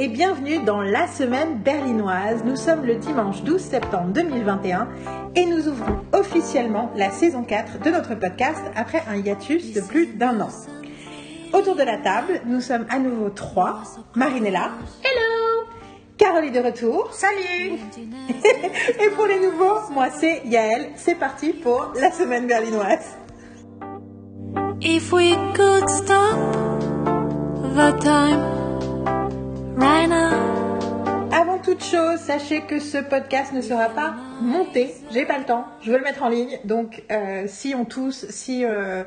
et bienvenue dans la semaine berlinoise. Nous sommes le dimanche 12 septembre 2021 et nous ouvrons officiellement la saison 4 de notre podcast après un hiatus de plus d'un an. Autour de la table, nous sommes à nouveau trois. Marinella. Hello Carole est de retour. Salut Et pour les nouveaux, moi c'est Yael. C'est parti pour la semaine berlinoise. If we could stop the time right now. Avant toute chose, sachez que ce podcast ne sera pas monté. J'ai pas le temps. Je veux le mettre en ligne. Donc, euh, si on tousse, si euh,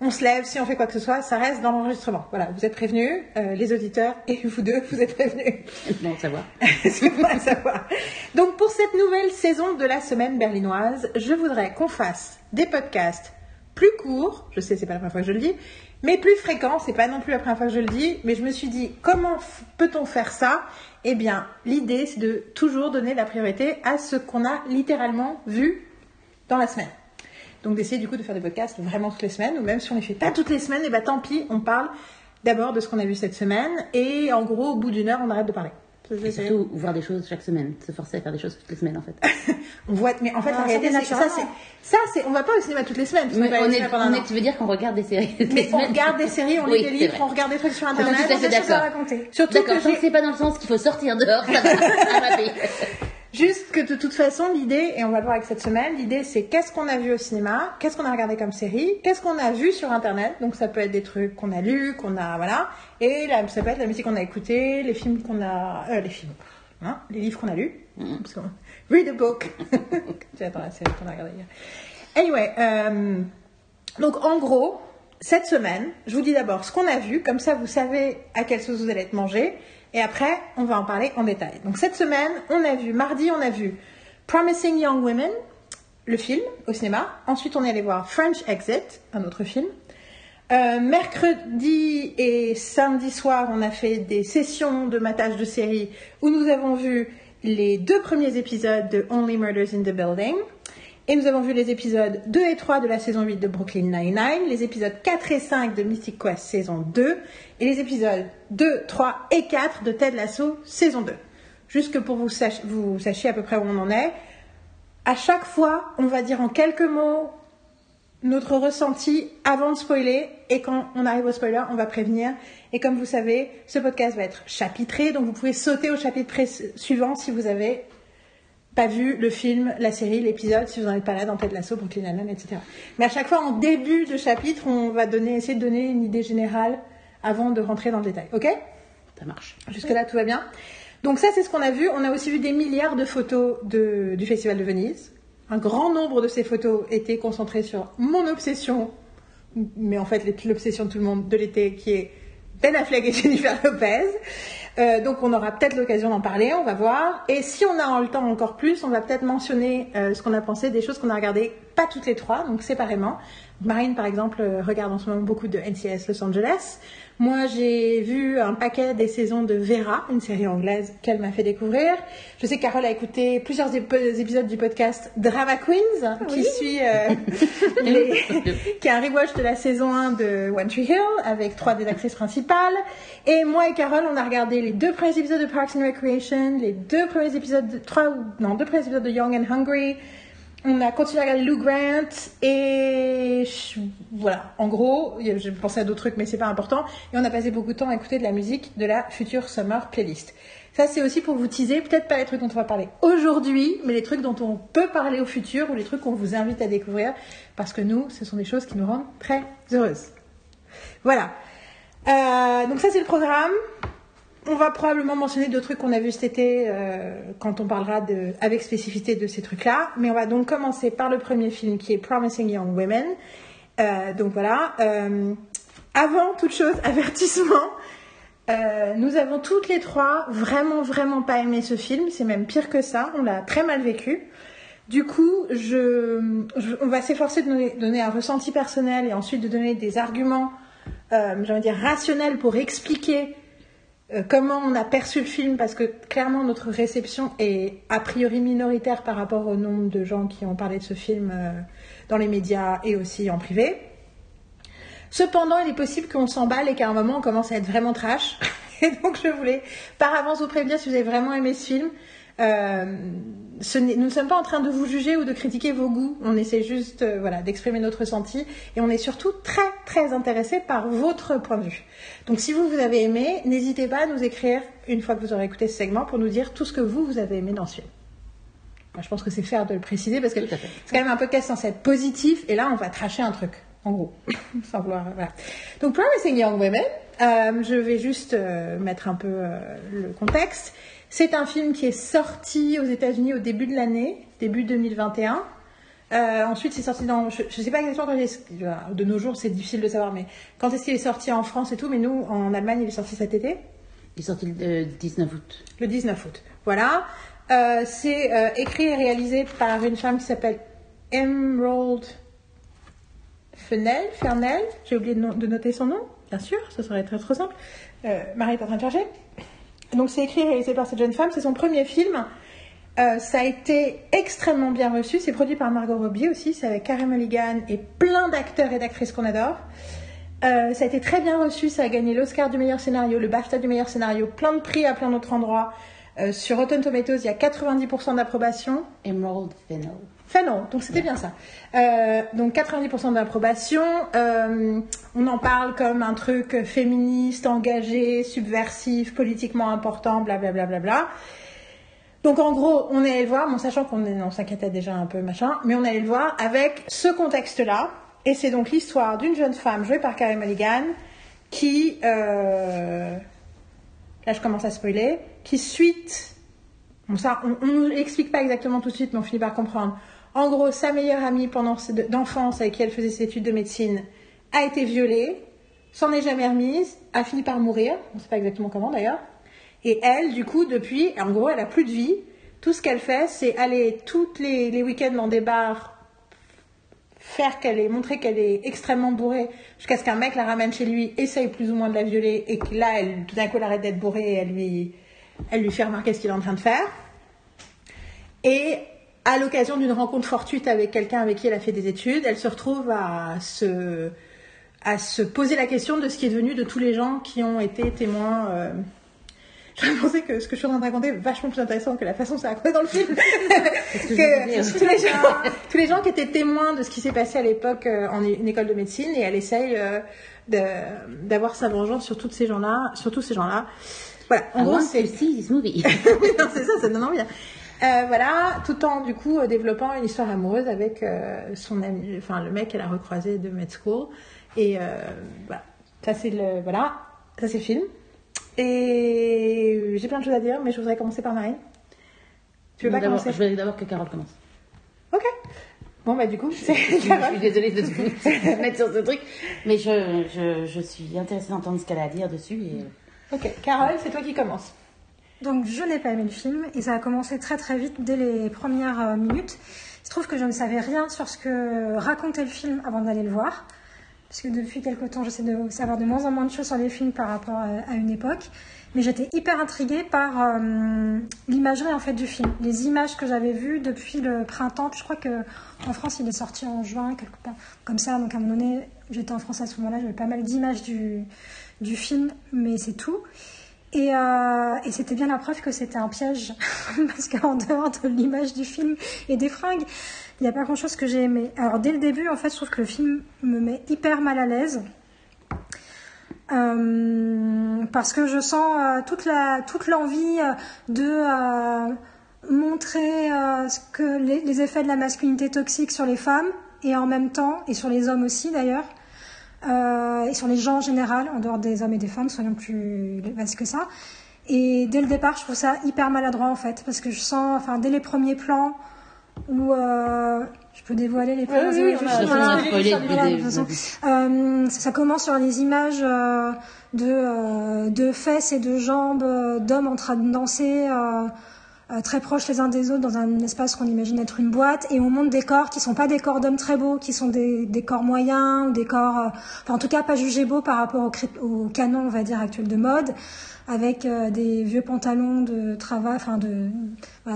on se lève, si on fait quoi que ce soit, ça reste dans l'enregistrement. Voilà, vous êtes prévenus, euh, les auditeurs et vous deux, vous êtes prévenus. Bon, savoir. C'est bon à savoir. Donc, pour cette nouvelle saison de la semaine berlinoise, je voudrais qu'on fasse des podcasts plus courts. Je sais, c'est pas la première fois que je le dis, mais plus fréquents. C'est pas non plus la première fois que je le dis, mais je me suis dit, comment peut-on faire ça? Eh bien, l'idée, c'est de toujours donner la priorité à ce qu'on a littéralement vu dans la semaine. Donc d'essayer du coup de faire des podcasts vraiment toutes les semaines, ou même si on les fait pas toutes les semaines, et ben tant pis, on parle d'abord de ce qu'on a vu cette semaine, et en gros, au bout d'une heure, on arrête de parler. Et surtout, voir des choses chaque semaine. Se forcer à faire des choses toutes les semaines, en fait. On voit, mais en fait, Ah, la réalité, ça, c'est ça, c'est, ça, c'est, on va pas au cinéma toutes les semaines. Mais on est, on est- tu veux dire qu'on regarde des séries toutes Mais les on regarde des séries, on Oui, lit des livres, on regarde des trucs sur internet. on a des choses à raconter. Surtout que c'est pas dans le sens qu'il faut sortir dehors, ça va. Ça va. Juste que de toute façon, l'idée, et on va le voir avec cette semaine, l'idée c'est qu'est-ce qu'on a vu au cinéma, qu'est-ce qu'on a regardé comme série, qu'est-ce qu'on a vu sur internet, donc ça peut être des trucs qu'on a lus, qu'on a, voilà, et là, ça peut être la musique qu'on a écoutée, les films qu'on a, euh, les films, hein, les livres qu'on a lus, parce qu'on- read a book, j'attends la série qu'on a regardée hier. Anyway, euh, donc en gros, cette semaine, je vous dis d'abord ce qu'on a vu, comme ça vous savez à quelle sauce vous allez être mangé, et après on va en parler en détail. Donc cette semaine, on a vu, mardi on a vu Promising Young Women, le film au cinéma. Ensuite on est allé voir French Exit, un autre film. Euh, mercredi et samedi soir, on a fait des sessions de matage de série où nous avons vu les deux premiers épisodes de Only Murders in the Building. Et nous avons vu les épisodes 2 et 3 de la saison 8 de Brooklyn Nine-Nine, les épisodes 4 et 5 de Mystic Quest saison 2, et les épisodes 2, 3 et 4 de Ted Lasso saison 2. Juste que pour vous, sach- vous sachiez à peu près où on en est, à chaque fois, on va dire en quelques mots notre ressenti avant de spoiler et quand on arrive au spoiler, on va prévenir. Et comme vous savez, ce podcast va être chapitré, donc vous pouvez sauter au chapitre suivant si vous avez pas vu le film, la série, l'épisode, si vous n'en êtes pas là dans Ted Lasso, Brooklyn Nine-Nine, etc. Mais à chaque fois, en début de chapitre, on va donner, essayer de donner une idée générale avant de rentrer dans le détail. Ok? Ça marche. Jusque-là, tout va bien. Donc ça, c'est ce qu'on a vu. On a aussi vu des milliards de photos de- du Festival de Venise. Un grand nombre de ces photos étaient concentrées sur mon obsession, mais en fait l'obsession de tout le monde de l'été, qui est Ben Affleck et Jennifer Lopez. Euh, donc on aura peut-être l'occasion d'en parler, on va voir. Et si on a le temps encore plus, on va peut-être mentionner euh, ce qu'on a pensé des choses qu'on a regardées, pas toutes les trois, donc séparément. Marine, par exemple, euh, regarde en ce moment beaucoup de NCIS Los Angeles. Moi, j'ai vu un paquet des saisons de Vera, une série anglaise qu'elle m'a fait découvrir. Je sais que Carole a écouté plusieurs ép- épisodes du podcast Drama Queens, qui suit euh, les- qui est un rewatch de la saison 1 de One Tree Hill avec trois des actrices principales. Et moi et Carole, on a regardé les deux premiers épisodes de Parks and Recreation, les deux premiers épisodes, de, trois non, deux premiers épisodes de Young and Hungry. On a continué à regarder Lou Grant et voilà. En gros, j'ai pensé à d'autres trucs, mais c'est pas important. Et on a passé beaucoup de temps à écouter de la musique de la future Summer Playlist. Ça, c'est aussi pour vous teaser, peut-être pas les trucs dont on va parler aujourd'hui, mais les trucs dont on peut parler au futur ou les trucs qu'on vous invite à découvrir, parce que nous, ce sont des choses qui nous rendent très heureuses. Voilà. Euh, donc ça, c'est le programme. On va probablement mentionner d'autres trucs qu'on a vus cet été euh, quand on parlera de, avec spécificité de ces trucs-là. Mais on va donc commencer par le premier film qui est Promising Young Women. Euh, donc voilà. Euh, avant toute chose, avertissement. Nous avons toutes les trois vraiment, vraiment pas aimé ce film. C'est même pire que ça. On l'a très mal vécu. Du coup, je, on va s'efforcer de donner, donner un ressenti personnel et ensuite de donner des arguments, de dire, rationnels pour expliquer euh, comment on a perçu le film, parce que clairement notre réception est a priori minoritaire par rapport au nombre de gens qui ont parlé de ce film euh, dans les médias et aussi en privé. Cependant, il est possible qu'on s'emballe et qu'à un moment, on commence à être vraiment trash. Et donc, je voulais par avance vous prévenir si vous avez vraiment aimé ce film. Euh, ce nous ne sommes pas en train de vous juger ou de critiquer vos goûts. On essaie juste euh, voilà, d'exprimer notre ressenti. Et on est surtout très, très intéressé par votre point de vue. Donc, si vous, vous avez aimé, n'hésitez pas à nous écrire une fois que vous aurez écouté ce segment pour nous dire tout ce que vous, vous avez aimé dans ce film. Moi, je pense que c'est faire de le préciser parce que c'est quand même un podcast censé être positif et là on va tracher un truc, en gros, sans vouloir. Voilà. Donc Promising Young Women, euh, je vais juste euh, mettre un peu euh, le contexte. C'est un film qui est sorti aux États-Unis au début de l'année, début 2021. Euh, ensuite, c'est sorti dans. Je ne sais pas exactement quand il est. De nos jours, c'est difficile de savoir, mais quand est-ce qu'il est sorti en France et tout. Mais nous, en Allemagne, il est sorti cet été. Il est sorti le 19 août. Le 19 août. Voilà. Euh, c'est euh, écrit et réalisé par une femme qui s'appelle Emerald Fennel. Fernel. J'ai oublié de, no- de noter son nom, bien sûr, ça serait très trop simple. Euh, Marie est en train de chercher. Donc c'est écrit et réalisé par cette jeune femme. C'est son premier film. Euh, ça a été extrêmement bien reçu. C'est produit par Margot Robbie aussi. C'est avec Carey Mulligan et plein d'acteurs et d'actrices qu'on adore. Euh, ça a été très bien reçu. Ça a gagné l'Oscar du meilleur scénario, le BAFTA du meilleur scénario, plein de prix à plein d'autres endroits. Euh, sur Rotten Tomatoes, il y a 90% d'approbation. Emerald Fennel. Enfin non, donc c'était bien ça. Euh, donc 90% d'approbation. Euh, on en parle comme un truc féministe, engagé, subversif, politiquement important, blablabla. Bla, bla, bla. Donc en gros, on est allé le voir, bon, sachant qu'on s'inquiétait déjà un peu machin, mais on est allé le voir avec ce contexte-là. Et c'est donc l'histoire d'une jeune femme jouée par Carey Mulligan qui, euh, là je commence à spoiler, qui suite Bon, ça, on ne l'explique pas exactement tout de suite, mais on finit par comprendre. En gros, sa meilleure amie pendant d'enfance avec qui elle faisait ses études de médecine a été violée, s'en est jamais remise, a fini par mourir, on ne sait pas exactement comment d'ailleurs. Et elle, du coup, depuis, en gros, elle a plus de vie. Tout ce qu'elle fait, c'est aller tous les, week-ends dans des bars, faire qu'elle est, montrer qu'elle est extrêmement bourrée, jusqu'à ce qu'un mec la ramène chez lui, essaye plus ou moins de la violer, et que là, tout d'un coup, elle arrête d'être bourrée et elle lui, elle lui fait remarquer ce qu'il est en train de faire. Et à l'occasion d'une rencontre fortuite avec quelqu'un avec qui elle a fait des études, elle se retrouve à se, à se poser la question de ce qui est devenu de tous les gens qui ont été témoins. euh, Je pensais que ce que je suis en train de raconter est vachement plus intéressant que la façon dont c'est raconté dans le film. que Que tous, les gens, tous les gens qui étaient témoins de ce qui s'est passé à l'époque euh, en une école de médecine et elle essaye euh, d'avoir sa vengeance sur tous ces gens-là, sur tous ces gens-là. Voilà, en I gros, c'est movie. non, c'est ça, ça donne envie. Euh, voilà, tout en du coup développant une histoire amoureuse avec euh, son ami, enfin le mec qu'elle a recroisé de med school. Et euh, voilà, ça c'est le voilà, ça c'est le film. Et j'ai plein de choses à dire, mais je voudrais commencer par Marine. Tu veux pas commencer? Je voudrais d'abord que Carole commence. Ok. Bon bah du coup, c'est Je suis désolée de te mettre sur ce truc, mais je, je, je suis intéressée d'entendre ce qu'elle a à dire dessus. Et... Ok, Carole, c'est toi qui commence. Donc je n'ai pas aimé le film et ça a commencé très très vite dès les premières euh, minutes. Il se trouve que je ne savais rien sur ce que racontait le film avant d'aller le voir. Parce que depuis quelque temps, j'essaie de savoir de moins en moins de choses sur les films par rapport à, à une époque. Mais j'étais hyper intriguée par euh, l'imagerie en fait du film. Les images que j'avais vues depuis le printemps. Je crois que en France, il est sorti en juin, quelque part comme ça. Donc à un moment donné, j'étais en France à ce moment-là, j'avais pas mal d'images du, du film, mais c'est tout. Et, euh, et c'était bien la preuve que c'était un piège. Parce qu'en dehors de l'image du film et des fringues, il n'y a pas grand chose que j'ai aimé. Alors dès le début, en fait, je trouve que le film me met hyper mal à l'aise. Euh, parce que je sens euh, toute l'envie de montrer que les, effets de la masculinité toxique sur les femmes et en même temps et sur les hommes aussi d'ailleurs et sur les gens en général en dehors des hommes et des femmes soyons plus vastes que ça et dès le départ je trouve ça hyper maladroit en fait parce que je sens enfin dès les premiers plans où euh, je peux dévoiler les premières oui, on a voilà. Euh, ça, commence sur les images euh, de, euh, de fesses et de jambes euh, d'hommes en train de danser euh, euh, très proches les uns des autres dans un espace qu'on imagine être une boîte et on montre des corps qui sont pas des corps d'hommes très beaux, qui sont des, corps moyens des corps, euh, en tout cas pas jugés beaux par rapport au, canon on va dire actuel de mode avec euh, des vieux pantalons de travail, enfin de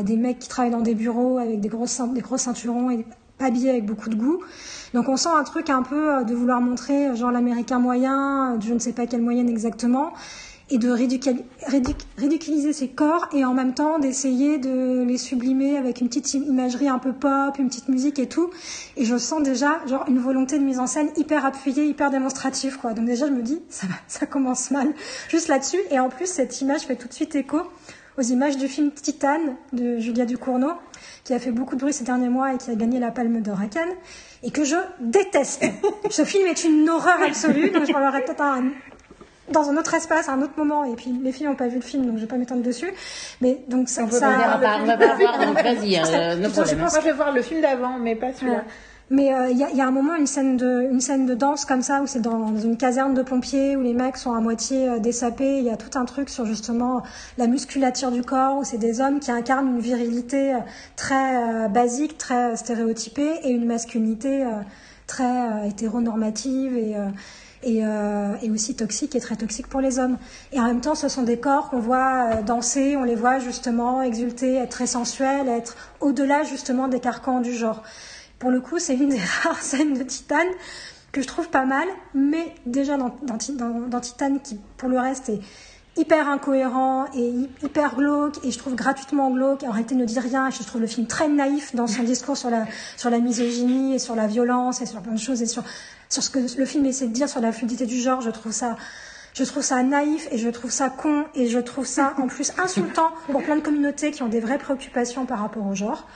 des mecs qui travaillent dans des bureaux avec des ceint- des gros ceinturons et pas habillé avec beaucoup de goût. Donc on sent un truc un peu euh, de vouloir montrer euh, genre l'américain moyen, euh, je ne sais pas quelle moyenne exactement, et de ridiculiser ses corps et en même temps d'essayer de les sublimer avec une petite imagerie un peu pop, une petite musique et tout. Et je sens déjà genre une volonté de mise en scène hyper appuyée, hyper démonstrative quoi. Donc déjà je me dis ça ça commence mal juste là-dessus. Et en plus cette image fait tout de suite écho aux images du film Titane de Julia Ducournau qui a fait beaucoup de bruit ces derniers mois et qui a gagné la Palme d'Or à et que je déteste. Ce film est une horreur absolue, donc je parlerai peut-être un- dans un autre espace, à un autre moment. Et puis les filles n'ont pas vu le film, donc je vais pas m'étendre dessus. Mais donc ça, On peut ça- pas dire à part, on va pas voir, donc vas-y, euh, no Je pense Moi, je vais voir le film d'avant, mais pas celui-là. Ouais. Mais euh, il y, a, il y a un moment, une scène de, une scène de danse comme ça, où c'est dans une caserne de pompiers, où les mecs sont à moitié euh, dessapés. Il y a tout un truc sur justement la musculature du corps, où c'est des hommes qui incarnent une virilité euh, très euh, basique, très stéréotypée, et une masculinité euh, très euh, hétéronormative et euh, et, euh, et aussi toxique et très toxique pour les hommes. Et en même temps, ce sont des corps qu'on voit euh, danser, on les voit justement exulter, être très sensuels, être au-delà justement des carcans du genre. Pour le coup, c'est une des rares scènes de Titane que je trouve pas mal, mais déjà dans, dans, Ti- dans- dans Titane, qui pour le reste est hyper incohérent et hy- hyper glauque, et je trouve gratuitement glauque, réalité ne dit rien, je trouve le film très naïf dans son discours sur la, sur la misogynie et sur la violence et sur plein de choses, et sur, sur ce que le film essaie de dire sur la fluidité du genre, je trouve ça... Naïf et je trouve ça con et je trouve ça en plus insultant pour plein de communautés qui ont des vraies préoccupations par rapport au genre.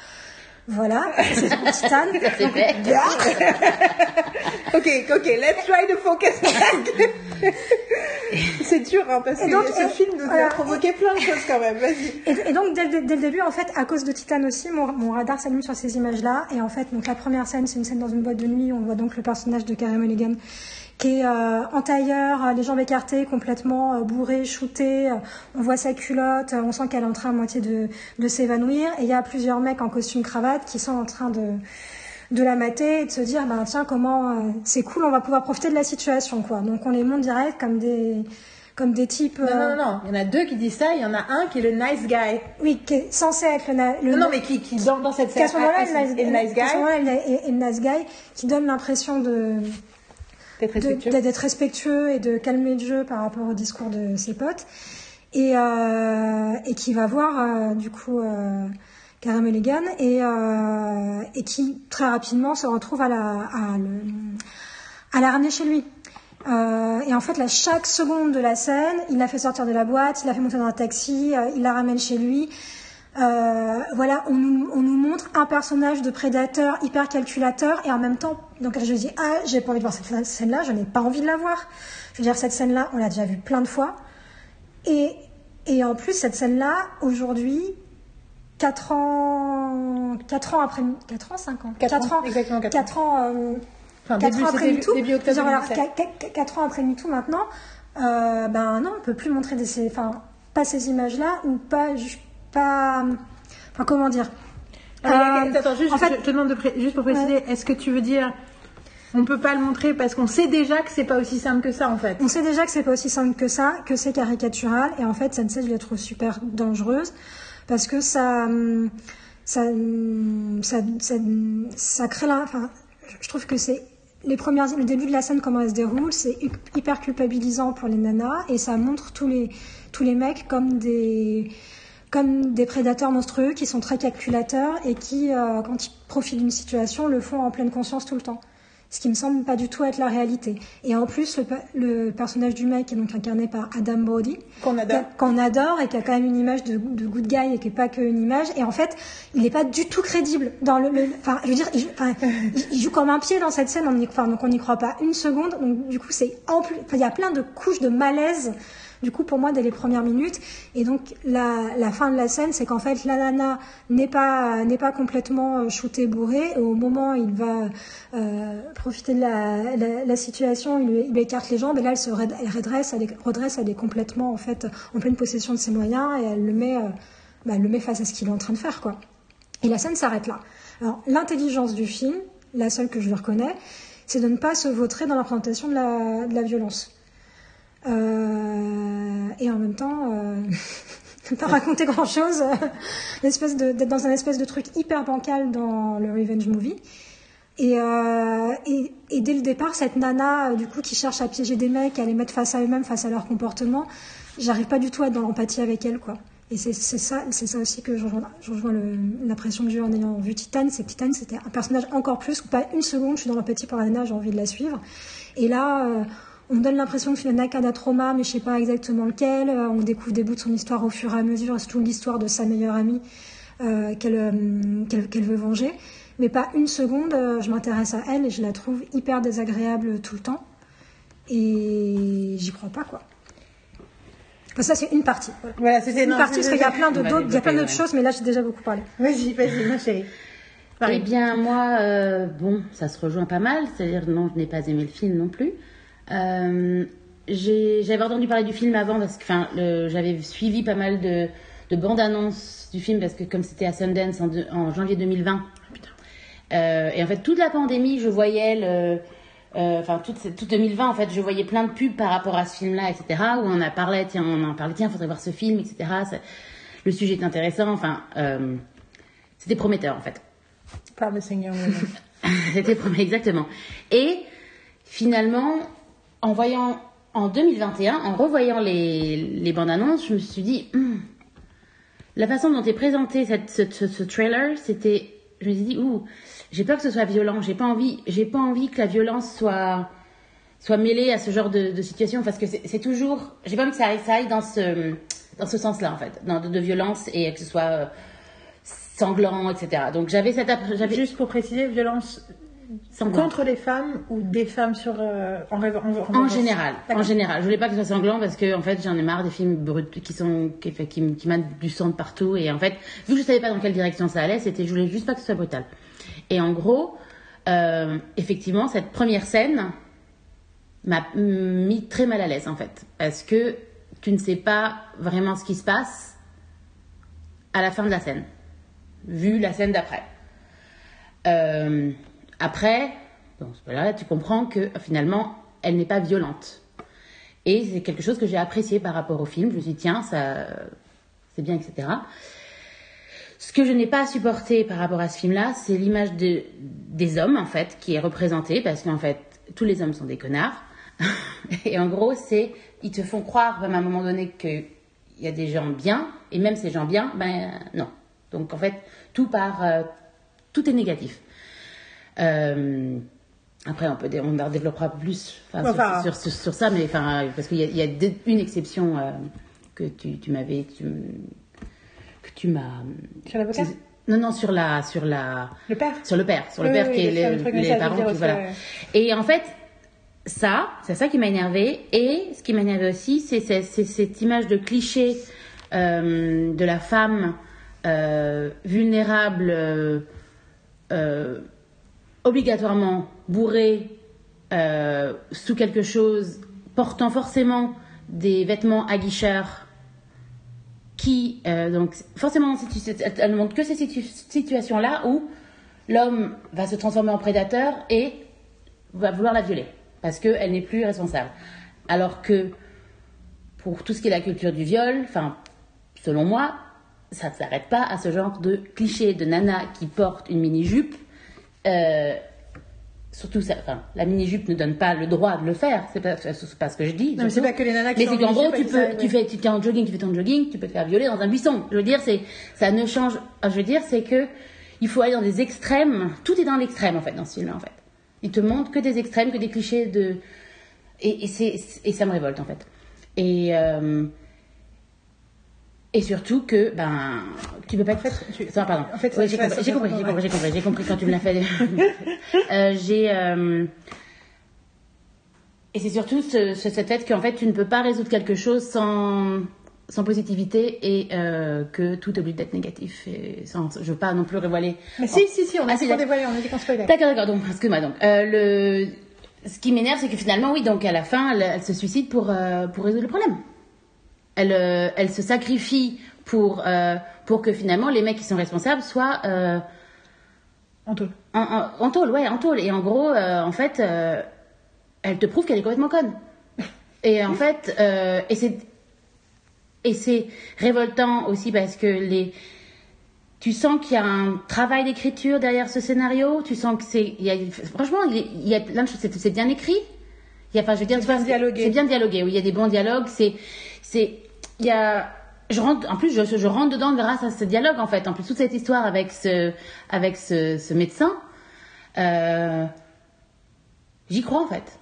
Voilà, c'est. Ça c'est fait. Ok, ok, let's try to focus back. c'est dur, hein, parce Et que donc, ce et- film nous voilà. a provoqué plein de choses quand même. Vas-y. Et, et donc dès, le- dès le début, en fait, à cause de Titane aussi, mon, mon radar s'allume sur ces images-là. Et en fait, donc la première scène, c'est une scène dans une boîte de nuit. On voit donc le personnage de Carey Mulligan qui est euh, en tailleur, euh, les jambes écartées, complètement euh, bourré, shooté. Euh, on voit sa culotte, euh, on sent qu'elle est en train à moitié de, de s'évanouir. Et il y a plusieurs mecs en costume cravate qui sont en train de de la mater et de se dire ben tiens comment euh, c'est cool on va pouvoir profiter de la situation quoi donc on les montre direct comme des comme des types Non, euh, non, non, non. Il y en a deux qui disent ça. Il y en a un qui est le nice guy. oui qui est censé être le, le Non, non, mais qui, qui dans, dans cette qui scène est le nice guy qui donne l'impression de Respectueux. d'être respectueux et de calmer le jeu par rapport au discours de ses potes et, euh, et qui va voir euh, du coup euh, Carey Mulligan et, et qui très rapidement se retrouve à la, à le, à la ramener chez lui. Euh, et en fait, là, chaque seconde de la scène, il l'a fait sortir de la boîte, il l'a fait monter dans un taxi, euh, il la ramène chez lui. Euh, voilà, on nous, on nous montre un personnage de prédateur hyper calculateur et en même temps, donc je dis ah, j'ai pas envie de voir cette scène-là, je n'ai pas envie de la voir. Je veux dire, cette scène-là, on l'a déjà vue plein de fois. Et, et en plus, cette scène-là, aujourd'hui, 4 ans, 4 ans après, 4 ans, 5 ans, Quatre Quatre ans, ans, exactement quatre ans. 4 ans, euh, Enfin, Quatre début, ans après MeToo, début octobre genre, alors, 2017. qu- qu- quatre ans après MeToo maintenant, euh, ben non, on peut plus montrer des, ces- enfin, pas ces images-là ou pas, pas, enfin comment dire. Ah, Euh, attends, juste, en fait- je te demande de pré- juste pour préciser, est-ce que tu veux dire on peut pas le montrer parce qu'on sait déjà que c'est pas aussi simple que ça en fait? On sait déjà que c'est pas aussi simple que ça, que c'est caricatural, et en fait, scène, je la trouve super dangereuse parce que ça, hum, ça, hum, ça, ça, ça crée la, enfin, je trouve que c'est les premières, le début de la scène, comment elle se déroule, c'est hyper culpabilisant pour les nanas, et ça montre tous les, tous les mecs comme des, comme des prédateurs monstrueux qui sont très calculateurs et qui, euh, quand ils profitent d'une situation, le font en pleine conscience tout le temps. Ce qui me semble pas du tout être la réalité. Et en plus, le, pe- le personnage du mec est donc incarné par Adam Brody, qu'on adore qu'on adore et qui a quand même une image de, de good guy et qui est pas qu'une image. Et en fait, il n'est pas du tout crédible dans le. le- Enfin, je veux dire, il, joue- enfin, il- il joue comme un pied dans cette scène. On y, enfin, donc on n'y croit pas une seconde. Donc du coup, c'est en plus. enfin, il y a plein de couches de malaise. Du coup, pour moi, dès les premières minutes. Et donc, la, fin de la scène, c'est qu'en fait, la nana n'est pas, n'est pas complètement euh, shootée, bourrée. Au moment où il va euh, profiter de la, situation, il écarte les jambes. Et là, elle se redresse, elle est, redresse, elle est complètement, en fait, en pleine possession de ses moyens. Et elle le met, euh, bah, le met face à ce qu'il est en train de faire. Et la scène s'arrête là. Alors, l'intelligence du film, la seule que je lui reconnais, c'est de ne pas se vautrer dans la, de la violence. Euh, et en même temps, euh, pas raconter grand chose, d'être dans un espèce de truc hyper bancal dans le revenge movie. Et, euh, et, dès le départ, cette nana, euh, du coup, qui cherche à piéger des mecs, à les mettre face à eux-mêmes, face à leur comportement, j'arrive pas du tout à être dans l'empathie avec elle, quoi. Et c'est ça, ça aussi que je rejoins, l'impression que j'ai eu en ayant vu Titan, c'est que Titan, c'était un personnage encore plus, où pas une seconde, je suis dans l'empathie pour la nana, j'ai envie de la suivre. Et là, euh, on donne l'impression que qu'elle a un trauma, mais je sais pas exactement lequel. Euh, On découvre des bouts de son histoire au fur et à mesure, surtout l'histoire de sa meilleure amie euh, qu'elle euh, qu'elle qu'elle veut venger. Mais pas une seconde, euh, je m'intéresse à elle et je la trouve hyper désagréable tout le temps. Et j'y crois pas, quoi. Enfin, ça, c'est une partie. Voilà. Voilà, c'était Une non, partie, parce qu'il y a plein d'autres il y a plein développer, d'autres ouais. choses, mais là, j'ai déjà beaucoup parlé. Vas-y, vas-y, ma chérie. Eh bien, moi, euh, bon, ça se rejoint pas mal. C'est-à-dire, non, je n'ai pas aimé le film non plus. Euh, J'avais entendu parler du film avant parce que, enfin, j'avais suivi pas mal de, de bandes annonces du film parce que comme c'était à Sundance en, de- en janvier 2020. Euh, et en fait, toute la pandémie, je voyais le, euh, enfin toute, cette- toute 2020 en fait, je voyais plein de pubs par rapport à ce film-là, etc. Où on a parlé, tiens, on en parlait, tiens, faudrait voir ce film, etc. Ça- le sujet est intéressant. Enfin, euh, c'était prometteur en fait. Promising Young. C'était promis, exactement. Et finalement, en voyant en 2021, en revoyant les, les bandes annonces, je me suis dit, Hmm, la façon dont est présenté ce, trailer, c'était, je me suis dit, ouh, j'ai peur que ce soit violent. J'ai pas envie, j'ai pas envie que la violence soit soit mêlée à ce genre de, situation parce que c'est toujours, j'ai pas envie que ça aille, dans ce dans ce sens-là en fait, dans de, violence et que ce soit euh, sanglant, etc. Donc j'avais cette, j'avais Juste pour préciser, violence sanglant. contre les femmes ou des femmes sur euh, en, général, en général. Je voulais pas que ce soit sanglant parce que en fait j'en ai marre des films bruts qui sont qui, qui, qui mènent du sang de partout et en fait vu que je savais pas dans quelle direction ça allait, c'était je voulais juste pas que ce soit brutal. Et en gros, euh, effectivement cette première scène m'a mis très mal à l'aise en fait parce que tu ne sais pas vraiment ce qui se passe à la fin de la scène, vu la scène d'après. Euh, après, tu comprends que finalement, elle n'est pas violente. Et c'est quelque chose que j'ai apprécié par rapport au film. Je me suis dit, tiens, ça, c'est bien, etc. Ce que je n'ai pas supporté par rapport à ce film-là, c'est l'image de, des hommes, en fait, qui est représentée, parce qu'en fait, tous les hommes sont des connards. Et en gros, c'est, ils te font croire, même à un moment donné, qu'il y a des gens bien, et même ces gens bien, ben non. Donc en fait, tout part, euh, tout est négatif. Euh, après, on peut, on en développera plus enfin, sur- Enfin. sur, sur, sur ça, mais enfin, parce qu'il y a, il y a des- une exception euh, que tu, tu m'avais, tu que tu m'as. Sur l'avocat? Non, non, sur la, sur la, Le père? sur le père, sur le Oui, père oui, qui est les, parents dire qui aussi, voilà. Et en fait, ça, c'est ça qui m'a énervé. Et ce qui m'a énervé aussi, c'est c'est- c'est cette image de cliché euh, de la femme euh, vulnérable, euh, obligatoirement bourrée euh, sous quelque chose, portant forcément des vêtements aguicheurs qui euh, donc forcément elle ne montre que ces situ- situations-là où l'homme va se transformer en prédateur et va vouloir la violer parce qu'elle n'est plus responsable. Alors que pour tout ce qui est la culture du viol, selon moi, ça ne s'arrête pas à ce genre de cliché de nana qui porte une mini jupe. Euh, surtout ça, enfin, la mini jupe ne donne pas le droit de le faire. C'est pas, pas ce que je dis. Non, mais c'est pas que les nanas qui Mais c'est qu'en en gros, mini-jupe, tu peux, ça, tu ouais. fais, tu es en jogging, tu fais ton jogging, tu peux te faire violer dans un buisson. Je veux dire, c'est, ça ne change. Je veux dire, c'est que il faut aller dans des extrêmes. Tout est dans l'extrême en fait dans ce film, en fait. Il te montre que des extrêmes, que des clichés de, et, et ça me révolte en fait. Et euh, et surtout que ben tu peux pas être tu- Ça, pardon. en fait, j'ai compris, j'ai compris, j'ai compris, j'ai compris, quand tu me l'as fait. Euh, j'ai euh, et c'est surtout ce, ce, cette fait qu'en fait tu ne peux pas résoudre quelque chose sans sans positivité et euh, que tout est obligé d'être négatif. Et sans, je veux pas non plus révéler. Mais si, si, si, on a Ah, dit qu'on dévoilait, on a dit qu'on spoilait. D'accord, d'accord. Donc, excuse-moi. Donc, euh, le, ce qui m'énerve, c'est que finalement, oui, donc à la fin, elle, elle se suicide pour euh, pour résoudre le problème. Elle euh, elle se sacrifie pour euh, pour que finalement les mecs qui sont responsables soient euh, En tout. en, en, en tôle, ouais, en tôle. Et en gros, en fait, elle te prouve qu'elle est complètement conne. Et en fait, et c'est et c'est révoltant aussi parce que les tu sens qu'il y a un travail d'écriture derrière ce scénario. Tu sens que c'est, il y a- franchement, il y a- plein de choses. C'est c'est bien écrit. Il y a, enfin, je veux dire, C'est bien dialogué. C'est bien dialogué. Oui, il y a des bons dialogues. C'est, c'est, il y a, je rentre, en plus, je, je rentre dedans grâce à ce dialogue, en fait. En plus, toute cette histoire avec ce, avec ce, ce médecin, euh, j'y crois, en fait.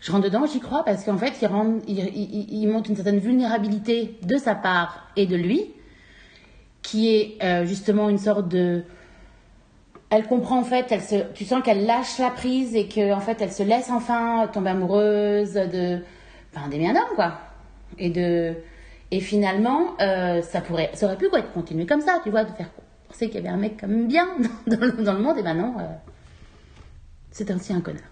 Je rentre dedans, j'y crois, parce qu'en fait, il, il, il- il montre une certaine vulnérabilité de sa part et de lui, qui est euh, justement une sorte de. Elle comprend en fait, elle se, tu sens qu'elle lâche la prise et que en fait elle se laisse enfin tomber amoureuse de, enfin d'aimer un homme quoi, et de, et finalement euh, ça pourrait, ça aurait pu quoi, être continué comme ça, tu vois, de faire penser qu'il y avait un mec comme bien dans le, monde et ben non, euh, c'est ainsi un connard.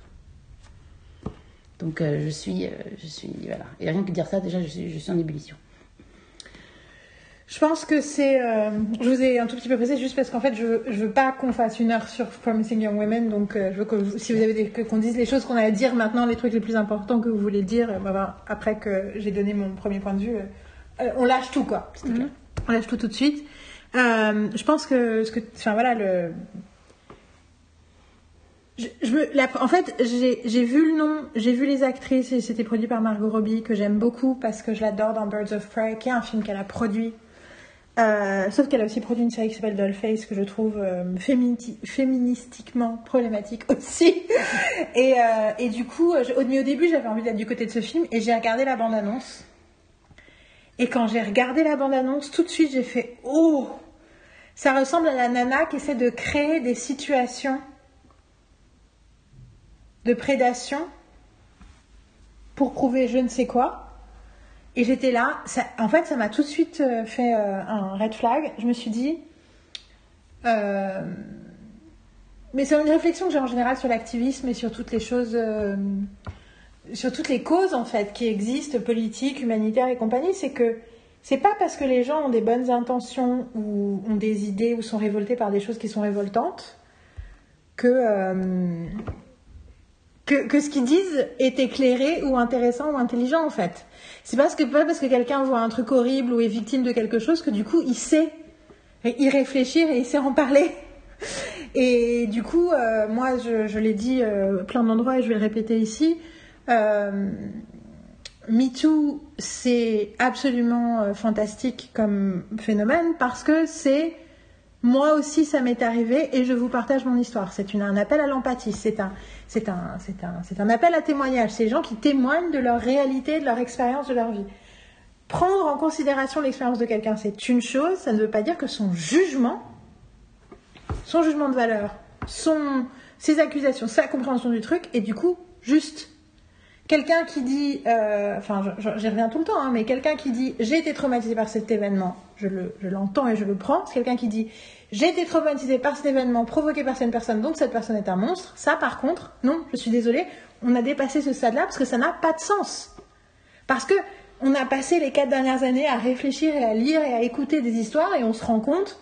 Donc euh, je suis, euh, je suis voilà, et rien que dire ça déjà je suis, je suis en ébullition. Je pense que c'est. je vous ai un tout petit peu pressé juste parce qu'en fait, je, je veux pas qu'on fasse une heure sur Promising Young Women. Donc, je veux que si vous avez des, qu'on dise les choses qu'on a à dire maintenant, les trucs les plus importants que vous voulez dire, bah, bah, après que j'ai donné mon premier point de vue, euh, on lâche tout quoi. plaît. On lâche tout tout de suite. Euh, je pense que ce que. Enfin voilà, le. Je, me, en fait, j'ai vu le nom, j'ai vu les actrices et c'était produit par Margot Robbie que j'aime beaucoup parce que je l'adore dans Birds of Prey, qui est un film qu'elle a produit euh, sauf qu'elle a aussi produit une série qui s'appelle Dollface que je trouve féministiquement problématique aussi. et, et du coup, je- au début, j'avais envie d'être du côté de ce film et j'ai regardé la bande-annonce. Et quand j'ai regardé la bande-annonce, tout de suite, j'ai fait Oh Ça ressemble à la nana qui essaie de créer des situations de prédation pour prouver je ne sais quoi. Et j'étais là, en fait, ça m'a tout de suite euh, fait euh, un red flag. Je me suis dit, euh, mais c'est une réflexion que j'ai en général sur l'activisme et sur toutes les choses, sur toutes les causes en fait qui existent, politiques, humanitaires et compagnie. C'est que c'est pas parce que les gens ont des bonnes intentions ou ont des idées ou sont révoltés par des choses qui sont révoltantes que euh, que, ce qu'ils disent est éclairé ou intéressant ou intelligent en fait. C'est parce que pas parce que quelqu'un voit un truc horrible ou est victime de quelque chose que du coup il sait y réfléchir et il sait en parler. Et du coup, euh, moi je, je l'ai dit euh, plein d'endroits et je vais le répéter ici. Euh, MeToo, c'est absolument euh, fantastique comme phénomène parce que c'est moi aussi ça m'est arrivé et je vous partage mon histoire. C'est un appel à l'empathie, c'est un, appel à témoignage. C'est les gens qui témoignent de leur réalité, de leur expérience, de leur vie. Prendre en considération l'expérience de quelqu'un, c'est une chose, ça ne veut pas dire que son jugement, son jugement de valeur, ses accusations, sa compréhension du truc est du coup juste. Quelqu'un qui dit, euh, enfin j'y reviens tout le temps, hein, mais quelqu'un qui dit j'ai été traumatisé par cet événement, je le- je l'entends et je le prends. C'est quelqu'un qui dit j'ai été traumatisé par cet événement provoqué par cette personne, donc cette personne est un monstre. Ça par contre, non, je suis désolée, on a dépassé ce stade-là parce que ça n'a pas de sens. Parce que on a passé les quatre dernières années à réfléchir et à lire et à écouter des histoires et on se rend compte,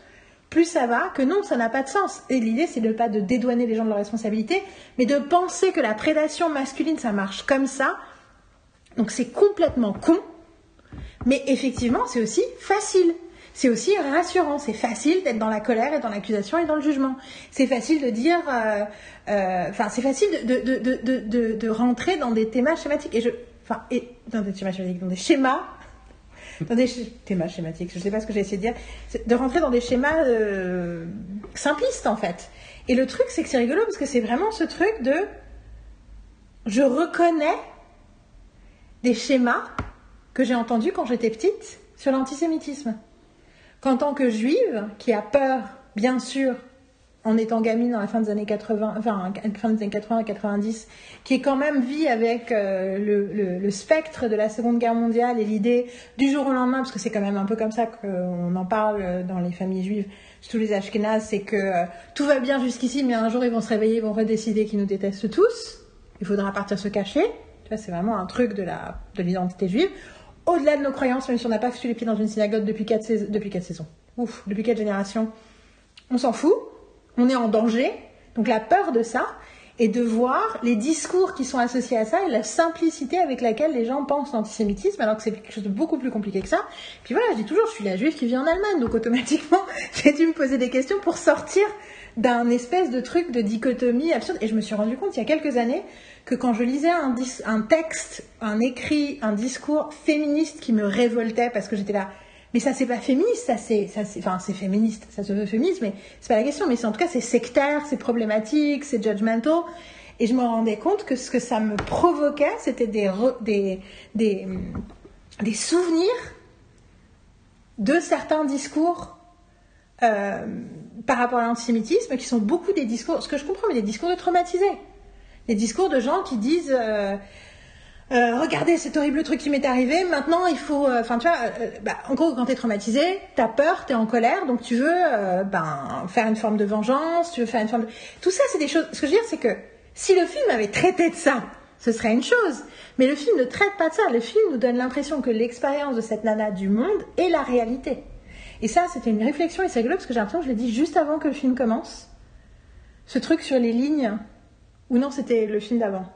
plus ça va, que non, ça n'a pas de sens. Et l'idée, c'est de pas de dédouaner les gens de leurs responsabilités, mais de penser que la prédation masculine, ça marche comme ça. Donc c'est complètement con, mais effectivement, c'est aussi facile. C'est aussi rassurant. C'est facile d'être dans la colère et dans l'accusation et dans le jugement. C'est facile de dire, euh, euh, enfin, c'est facile de, de, de, de, rentrer dans des thémas schématiques. Et je, enfin, et dans des schémas schématiques, dans des schémas, dans des sch- thémas schématiques. Je sais pas ce que j'ai essayé de dire. De rentrer dans des schémas euh, simplistes en fait. Et le truc, c'est que c'est rigolo parce que c'est vraiment ce truc de, je reconnais des schémas que j'ai entendus quand j'étais petite sur l'antisémitisme. Qu'en tant que juive, qui a peur, bien sûr, en étant gamine dans la fin des années 80, enfin, fin des années 80 90, qui est quand même vit avec euh, le, spectre de la Seconde Guerre mondiale et l'idée du jour au lendemain, parce que c'est quand même un peu comme ça qu'on en parle dans les familles juives, tous les Ashkénazes, c'est que euh, tout va bien jusqu'ici, mais un jour ils vont se réveiller, ils vont redécider qu'ils nous détestent tous. Il faudra partir se cacher. Tu vois, c'est vraiment un truc de l'identité juive. Au-delà de nos croyances, même si on n'a pas foutu les pieds dans une synagogue depuis quatre saisons, ouf, depuis quatre générations, on s'en fout, on est en danger, donc la peur de ça. et de voir les discours qui sont associés à ça et la simplicité avec laquelle les gens pensent l'antisémitisme, alors que c'est quelque chose de beaucoup plus compliqué que ça. Puis voilà, je dis toujours, je suis la juive qui vit en Allemagne, donc automatiquement, j'ai dû me poser des questions pour sortir d'un espèce de truc de dichotomie absurde. Et je me suis rendu compte il y a quelques années que quand je lisais un, un texte, un écrit, un discours féministe qui me révoltait parce que j'étais là, mais ça c'est pas féministe, ça c'est, enfin féministe, ça se veut féministe, mais c'est pas la question. Mais c'est en tout cas c'est sectaire, c'est problématique, c'est judgmental. Et je me rendais compte que ce que ça me provoquait, c'était des souvenirs de certains discours euh, par rapport à l'antisémitisme, qui sont beaucoup des discours, ce que je comprends, mais des discours de traumatisés. Des discours de gens qui disent euh, euh, Regardez cet horrible truc qui m'est arrivé, maintenant il faut. euh, euh, bah, en gros, quand t'es traumatisé, t'as peur, t'es en colère, donc tu veux ben, faire une forme de vengeance, tu veux faire une forme de. Tout ça, c'est des choses. Ce que je veux dire, c'est que si le film avait traité de ça, ce serait une chose. Mais le film ne traite pas de ça. Le film nous donne l'impression que l'expérience de cette nana du monde est la réalité. Et ça, c'était une réflexion, et c'est rigolo parce que j'ai l'impression que je l'ai dit juste avant que le film commence. Ce truc sur les lignes. Ou non, c'était le film d'avant.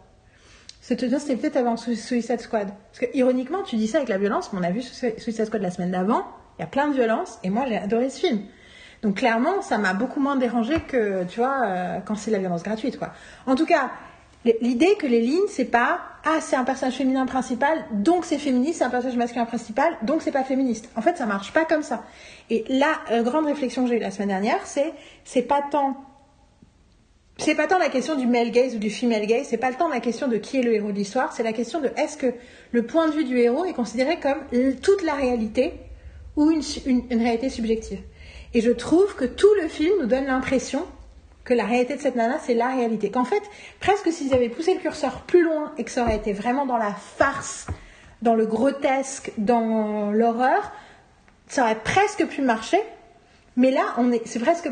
C'était peut-être avant Sui- Suicide Squad. Parce que, ironiquement, tu dis ça avec la violence, mais on a vu Sui- Suicide Squad la semaine d'avant. Il y a plein de violence, et moi, j'ai adoré ce film. Donc, clairement, ça m'a beaucoup moins dérangé que, tu vois, euh, quand c'est la violence gratuite, quoi. En tout cas, l'idée que les lignes, c'est pas, ah, c'est un personnage féminin principal, donc c'est féministe, c'est un personnage masculin principal, donc c'est pas féministe. En fait, ça marche pas comme ça. Et la euh, grande réflexion que j'ai eue la semaine dernière, c'est, c'est pas tant c'est pas tant la question du male gaze ou du female gaze, c'est pas tant la question de qui est le héros de l'histoire, c'est la question de est-ce que le point de vue du héros est considéré comme toute la réalité ou une réalité subjective. Et je trouve que tout le film nous donne l'impression que la réalité de cette nana, c'est la réalité. Qu'en fait, presque s'ils avaient poussé le curseur plus loin et que ça aurait été vraiment dans la farce, dans le grotesque, dans l'horreur, ça aurait presque pu marcher. Mais là, on est, c'est presque,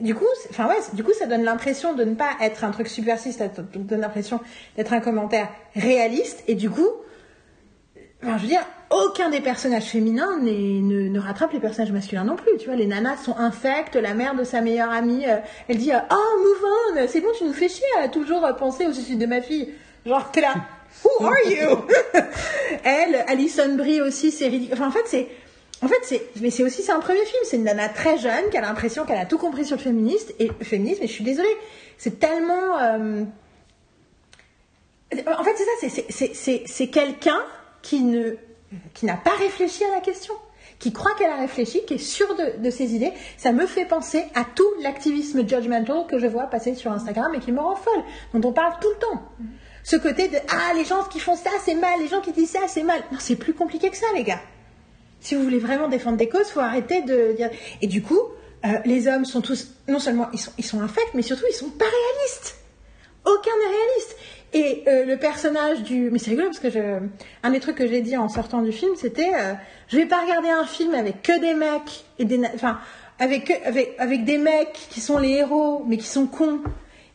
du coup, enfin ouais, du coup, ça donne l'impression de ne pas être un truc subversif, ça donne l'impression d'être un commentaire réaliste, et du coup, enfin, je veux dire, aucun des personnages féminins ne, ne rattrape les personnages masculins non plus. Tu vois, les nanas sont infectes, la mère de sa meilleure amie, euh, elle dit, euh, oh, move on, c'est bon, tu nous fais chier à toujours euh, penser au suicide de ma fille. Genre, t'es là, who are you? elle, Alison Brie aussi, c'est ridicule. Enfin, en fait, c'est, en fait, c'est, mais c'est aussi, c'est un premier film. C'est une nana très jeune qui a l'impression qu'elle a tout compris sur le féministe et féminisme. Et je suis désolée, c'est tellement. euh, En fait, c'est ça. c'est- c'est- quelqu'un qui ne, qui n'a pas réfléchi à la question, qui croit qu'elle a réfléchi, qui est sûre de, de ses idées. Ça me fait penser à tout l'activisme judgmental que je vois passer sur Instagram et qui me rend folle, dont on parle tout le temps. Ce côté de ah les gens qui font ça c'est mal, les gens qui disent ça c'est mal. Non, c'est plus compliqué que ça, les gars. Si vous voulez vraiment défendre des causes, faut arrêter de dire. Et du coup, euh, les hommes sont tous, non seulement ils sont, ils sont infects, mais surtout ils sont pas réalistes. Aucun n'est réaliste. Et euh, le personnage du, mais c'est rigolo parce que je, un des trucs que j'ai dit en sortant du film, c'était, euh, je vais pas regarder un film avec que des mecs et des, na- enfin, avec, avec avec des mecs qui sont les héros, mais qui sont cons.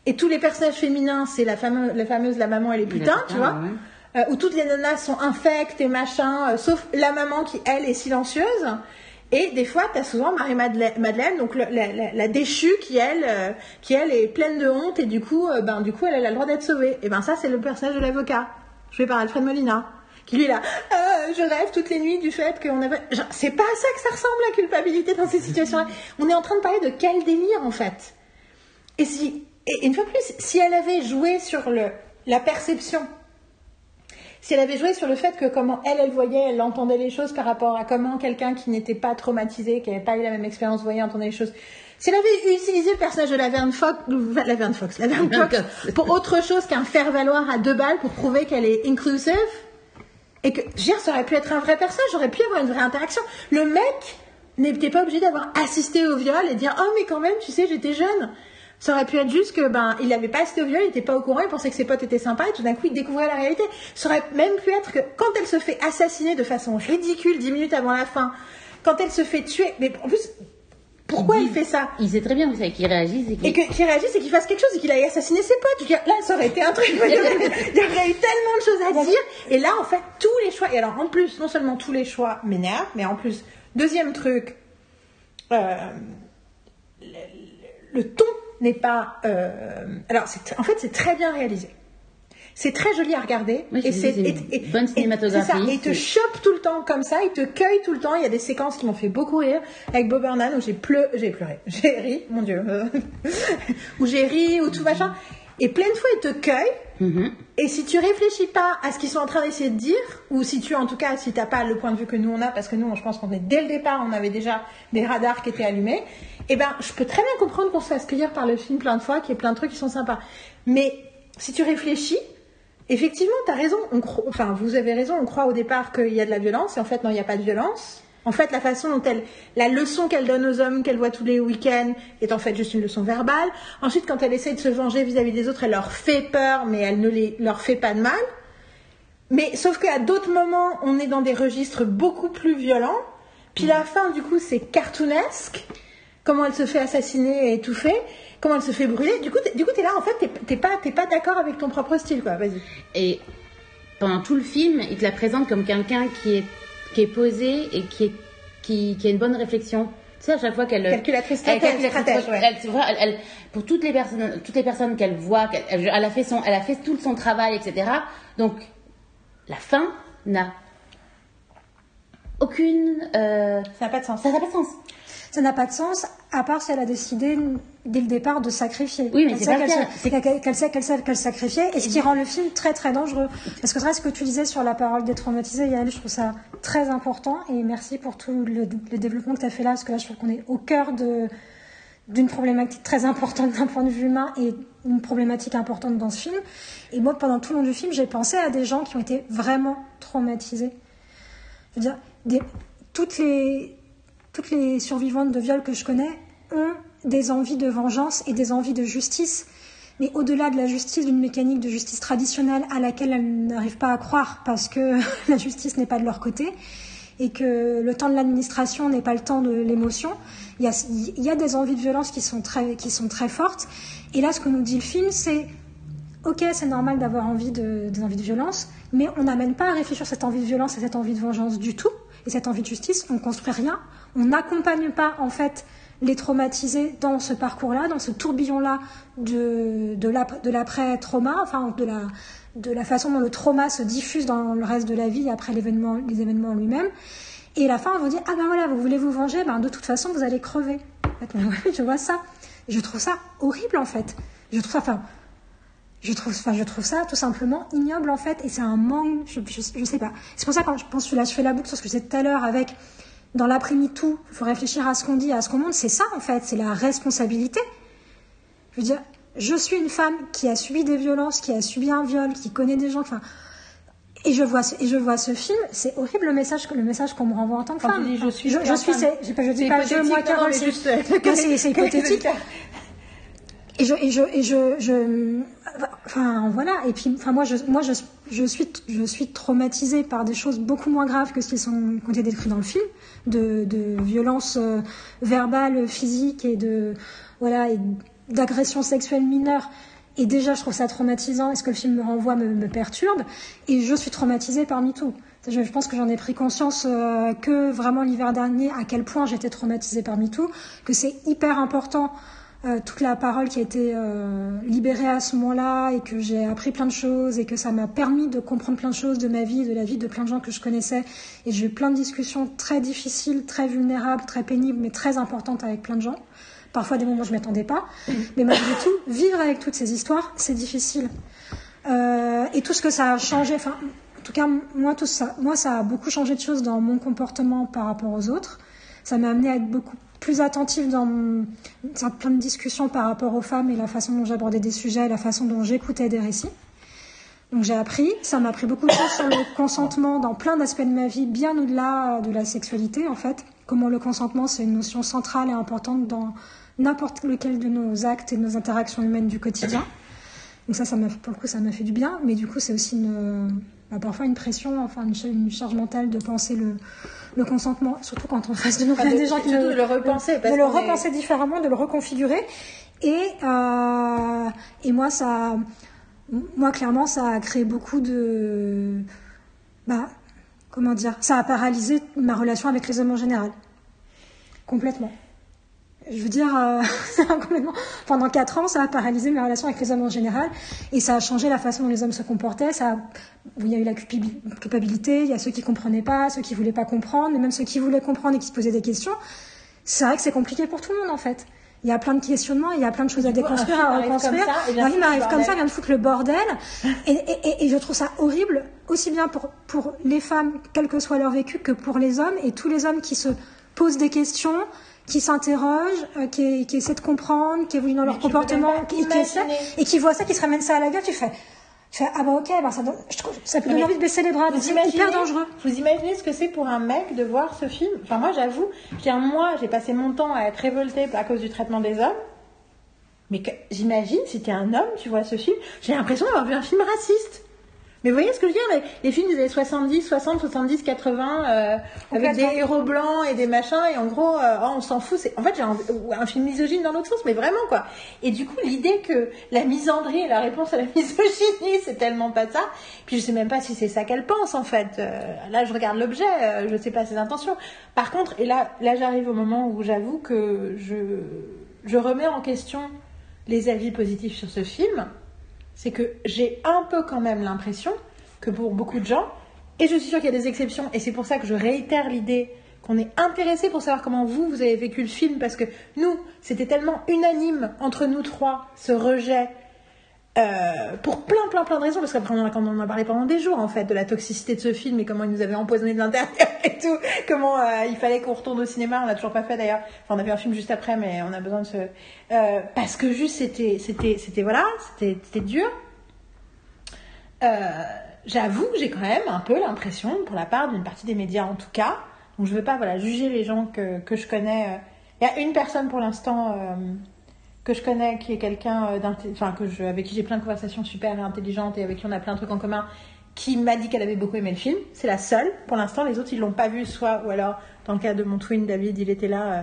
Et tous les personnages féminins, c'est la fameuse, la fameuse la maman et les putains, putains, tu vois ouais. Euh, où toutes les nanas sont infectes et machin, euh, sauf la maman qui, elle, est silencieuse. Et des fois, tu as souvent Marie-Madeleine, Madeleine, donc la, déchue, qui elle, euh, qui elle est pleine de honte et du coup, ben, du coup, elle, a le droit d'être sauvée. Et ben ça, c'est le personnage de l'avocat, joué par Alfred Molina, qui lui là, je rêve toutes les nuits du fait qu'on avait... C'est pas à ça que ça ressemble la culpabilité dans ces situations-là. On est en train de parler de quel délire en fait. Et si, et une fois plus, si elle avait joué sur le, la perception si elle avait joué sur le fait que comment elle, elle voyait, elle entendait les choses par rapport à comment quelqu'un qui n'était pas traumatisé, qui n'avait pas eu la même expérience, voyait, entendait les choses. Si elle avait utilisé le personnage de la Verne Fox, Verne Fox, Fox, pour autre chose qu'un faire-valoir à deux balles pour prouver qu'elle est inclusive, et que, je veux dire, ça aurait pu être un vrai personnage, j'aurais pu avoir une vraie interaction. Le mec n'était pas obligé d'avoir assisté au viol et dire, oh, mais quand même, tu sais, j'étais jeune. Ça aurait pu être juste que, ben, il n'avait pas assisté au viol, il n'était pas au courant, il pensait que ses potes étaient sympas et tout d'un coup, il découvrait la réalité. Ça aurait même pu être que, quand elle se fait assassiner de façon ridicule dix minutes avant la fin, quand elle se fait tuer, mais en plus, pourquoi il fait ça? Il sait très bien, vous savez, qu'il réagisse et qu'il Et que- qu'il réagisse et qu'il fasse quelque chose et qu'il aille assassiner ses potes. Là, ça aurait été un truc. Il y aurait eu tellement de choses à dire. Et là, en fait, tous les choix. Et alors, en plus, non seulement tous les choix m'énervent, mais en plus, deuxième truc, euh, le, le ton n'est pas. euh, Alors, en fait, c'est très bien réalisé. C'est très joli à regarder. Oui, et c'est et- bonne et- cinématographie, c'est ça, et il te chope tout le temps comme ça, il te cueille tout le temps. Il y a des séquences qui m'ont fait beaucoup rire avec Bob Burnham où j'ai pleu, j'ai pleuré, j'ai ri, mon dieu, où j'ai ri ou tout machin. Et plein de fois, il te cueille. Mhm. Et si tu réfléchis pas à ce qu'ils sont en train d'essayer de dire, ou si tu, en tout cas, si t'as pas le point de vue que nous on a, parce que nous, je pense qu'on est dès le départ, on avait déjà des radars qui étaient allumés, eh ben, je peux très bien comprendre qu'on se fasse cueillir par le film plein de fois, qu'il y ait plein de trucs qui sont sympas. Mais si tu réfléchis, effectivement, t'as raison. Enfin, vous avez raison. On croit au départ qu'il y a de la violence, et en fait, non, il n'y a pas de violence. En fait, la façon dont elle, la leçon qu'elle donne aux hommes qu'elle voit tous les week-ends est en fait juste une leçon verbale. Ensuite, quand elle essaie de se venger vis-à-vis des autres, elle leur fait peur, mais elle ne les, leur fait pas de mal. Mais sauf qu'à d'autres moments, on est dans des registres beaucoup plus violents. Puis la fin, du coup, c'est cartoonesque. Comment elle se fait assassiner et étouffer. Comment elle se fait brûler. Du coup, du coup, t'es là, en fait, t'es, pas, t'es pas d'accord avec ton propre style, quoi. Vas-y. Et pendant tout le film, il te la présente comme quelqu'un qui est, qui est posé et qui, est, qui, qui a une bonne réflexion. Tu sais, à chaque fois qu'elle. Calculatrice elle, stratège, calculatrice, stratège, ouais. elle- c'est vrai, elle- elle- pour toutes les personnes, toutes les personnes qu'elle voit, elle, elle a fait son, elle a fait tout son travail, etc. Donc, la fin n'a aucune. euh, Ça n'a pas de sens. ça n'a pas de sens. Ça n'a pas de sens, à part si elle a décidé dès le départ de sacrifier. Oui, mais Qu'elle c'est sait pas le qu'elle sait qu'elle sait qu'elle sacrifiait, et ce qui rend le film très très dangereux. Parce que c'est vrai, ce que tu disais sur la parole des traumatisés, Yael, je trouve ça très important, et merci pour tout le, le développement que tu as fait là, parce que là, je trouve qu'on est au cœur de d'une problématique très importante d'un point de vue humain et une problématique importante dans ce film. Et moi, pendant tout le long du film, j'ai pensé à des gens qui ont été vraiment traumatisés. Je veux dire, des- toutes, les, toutes les survivantes de viol que je connais ont des envies de vengeance et des envies de justice. Mais au-delà de la justice, d'une mécanique de justice traditionnelle à laquelle elles n'arrivent pas à croire parce que la justice n'est pas de leur côté et que le temps de l'administration n'est pas le temps de l'émotion, il y a, des envies de violence qui sont, très, fortes. Et là, ce que nous dit le film, c'est Ok, c'est normal d'avoir envie de, violence, mais on n'amène pas à réfléchir cette envie de violence et cette envie de vengeance du tout, et cette envie de justice, on ne construit rien, on n'accompagne pas en fait les traumatisés dans ce parcours-là, dans ce tourbillon-là de, de l'ap- de l'après-trauma, enfin de la, de la façon dont le trauma se diffuse dans le reste de la vie après l'événement, les événements lui-même. Et à la fin, on vous dit Ah ben voilà, vous voulez vous venger, ben de toute façon, vous allez crever. En fait, je vois ça. Je trouve ça horrible en fait. Je trouve ça, enfin, je trouve, enfin, je trouve ça tout simplement ignoble en fait, et c'est un manque, je, je, sais pas. C'est pour ça quand je pense que là, je fais la boucle sur ce que je tout à l'heure avec dans l'après-midi tout, il faut réfléchir à ce qu'on dit, à ce qu'on montre, c'est ça en fait, c'est la responsabilité. Je veux dire, je suis une femme qui a subi des violences, qui a subi un viol, qui connaît des gens, enfin, et je vois ce, et je vois ce film, c'est horrible le message que le message qu'on me renvoie en tant que Quand femme. tu dis je suis je, je suis, c'est, je, je dis pas je, moi, Ouais, c'est- c'est hypothétique. Et je, et je, enfin voilà. Et puis, enfin moi, je, moi, je, suis, je suis traumatisée par des choses beaucoup moins graves que ce qui sont ont été décrites dans le film, de, de violences euh, verbales, physiques et de, voilà, d'agressions sexuelles mineures. Et déjà, je trouve ça traumatisant. Et ce que le film me renvoie me, perturbe? Et je suis traumatisée par MeToo. Je, pense que j'en ai pris conscience euh, que vraiment l'hiver dernier, à quel point j'étais traumatisée par MeToo, que c'est hyper important euh, toute la parole qui a été euh, libérée à ce moment-là et que j'ai appris plein de choses et que ça m'a permis de comprendre plein de choses de ma vie, de la vie de plein de gens que je connaissais. Et j'ai eu plein de discussions très difficiles, très vulnérables, très pénibles, mais très importantes avec plein de gens. Parfois des moments où je ne m'attendais pas. Mais malgré tout, vivre avec toutes ces histoires, c'est difficile. Euh, et tout ce que ça a changé, enfin, en tout cas, moi, tout ça, moi, ça a beaucoup changé de choses dans mon comportement par rapport aux autres. Ça m'a amené à être beaucoup plus attentive dans plein de discussions par rapport aux femmes et la façon dont j'abordais des sujets, la façon dont j'écoutais des récits. Donc j'ai appris, ça m'a appris beaucoup de choses sur le consentement dans plein d'aspects de ma vie, bien au-delà de la sexualité en fait. Comment le consentement c'est une notion centrale et importante dans n'importe lequel de nos actes et de nos interactions humaines du quotidien. Donc ça, ça m'a, pour le coup, ça m'a fait du bien, mais du coup, c'est aussi une, parfois une pression, enfin une, cha- une charge mentale de penser le, le consentement, surtout quand on face de nous, a de- des gens qui de le repenser, parce de le est- repenser différemment, de le reconfigurer. Et, euh, et moi, ça, moi, clairement, ça a créé beaucoup de, bah, comment dire, ça a paralysé ma relation avec les hommes en général. Complètement. Je veux dire, euh, complètement- pendant quatre ans, ça a paralysé mes relations avec les hommes en général, et ça a changé la façon dont les hommes se comportaient. Ça, a- il y a eu la culpabi- culpabilité, il y a ceux qui comprenaient pas, ceux qui voulaient pas comprendre, mais même ceux qui voulaient comprendre et qui se posaient des questions. C'est vrai que c'est compliqué pour tout le monde en fait. Il y a plein de questionnements, il y a plein de choses à déconstruire, à reconstruire. et Un film arrive comme ça, vient de foutre le bordel. Et, et- et- et je trouve ça horrible, aussi bien pour, pour les femmes, quel que soit leur vécu, que pour les hommes, et tous les hommes qui se posent des questions, qui s'interrogent, euh, qui, qui essaient de comprendre, qui évoluent dans leur comportement, qui, qui essaient, et qui voient ça, qui se ramènent ça à la gueule, tu fais, tu fais ah bah ok, bah ça, donne- je trouve, ça peut donner envie de baisser les bras, c'est hyper dangereux. vous imaginez ce que c'est pour un mec de voir ce film? Enfin, moi, j'avoue, dire, moi, j'ai passé mon temps à être révoltée à cause du traitement des hommes. Mais j'imagine, si t'es un homme, tu vois ce film, j'ai l'impression d'avoir vu un film raciste. Mais vous voyez ce que je veux dire les, les films des années 70, 60, 70, 80, euh, avec des héros blancs et des machins, et en gros, euh, oh, on s'en fout. C'est, en fait, j'ai un, film misogyne dans l'autre sens, mais vraiment quoi. Et du coup, l'idée que la misandrie est la réponse à la misogynie, c'est tellement pas ça. Puis je sais même pas si c'est ça qu'elle pense en fait. Euh, là, je regarde l'objet, euh, je sais pas ses intentions. Par contre, et là, là, j'arrive au moment où j'avoue que je, je remets en question les avis positifs sur ce film c'est que j'ai un peu quand même l'impression que pour beaucoup de gens, et je suis sûre qu'il y a des exceptions, et c'est pour ça que je réitère l'idée qu'on est intéressé pour savoir comment vous, vous avez vécu le film, parce que nous, c'était tellement unanime entre nous trois, ce rejet, euh, pour plein, plein, plein de raisons, parce qu'après on en a, quand on a parlé pendant des jours, en fait, de la toxicité de ce film, et comment il nous avait empoisonné de l'intérieur et tout, comment euh, il fallait qu'on retourne au cinéma, on l'a toujours pas fait d'ailleurs, enfin on a vu un film juste après, mais on a besoin de se... euh, parce que juste c'était, c'était, c'était, voilà, c'était, c'était dur. J'avoue que j'ai quand même un peu l'impression, pour la part d'une partie des médias en tout cas, donc je veux pas voilà, juger les gens que, que je connais. Il y a une personne pour l'instant que je connais qui est quelqu'un euh, enfin, que je, avec qui j'ai plein de conversations super intelligentes et avec qui on a plein de trucs en commun, qui m'a dit qu'elle avait beaucoup aimé le film. C'est la seule. Pour l'instant, les autres, ils l'ont pas vu, soit, ou alors, dans le cas de mon twin David, il était là. euh,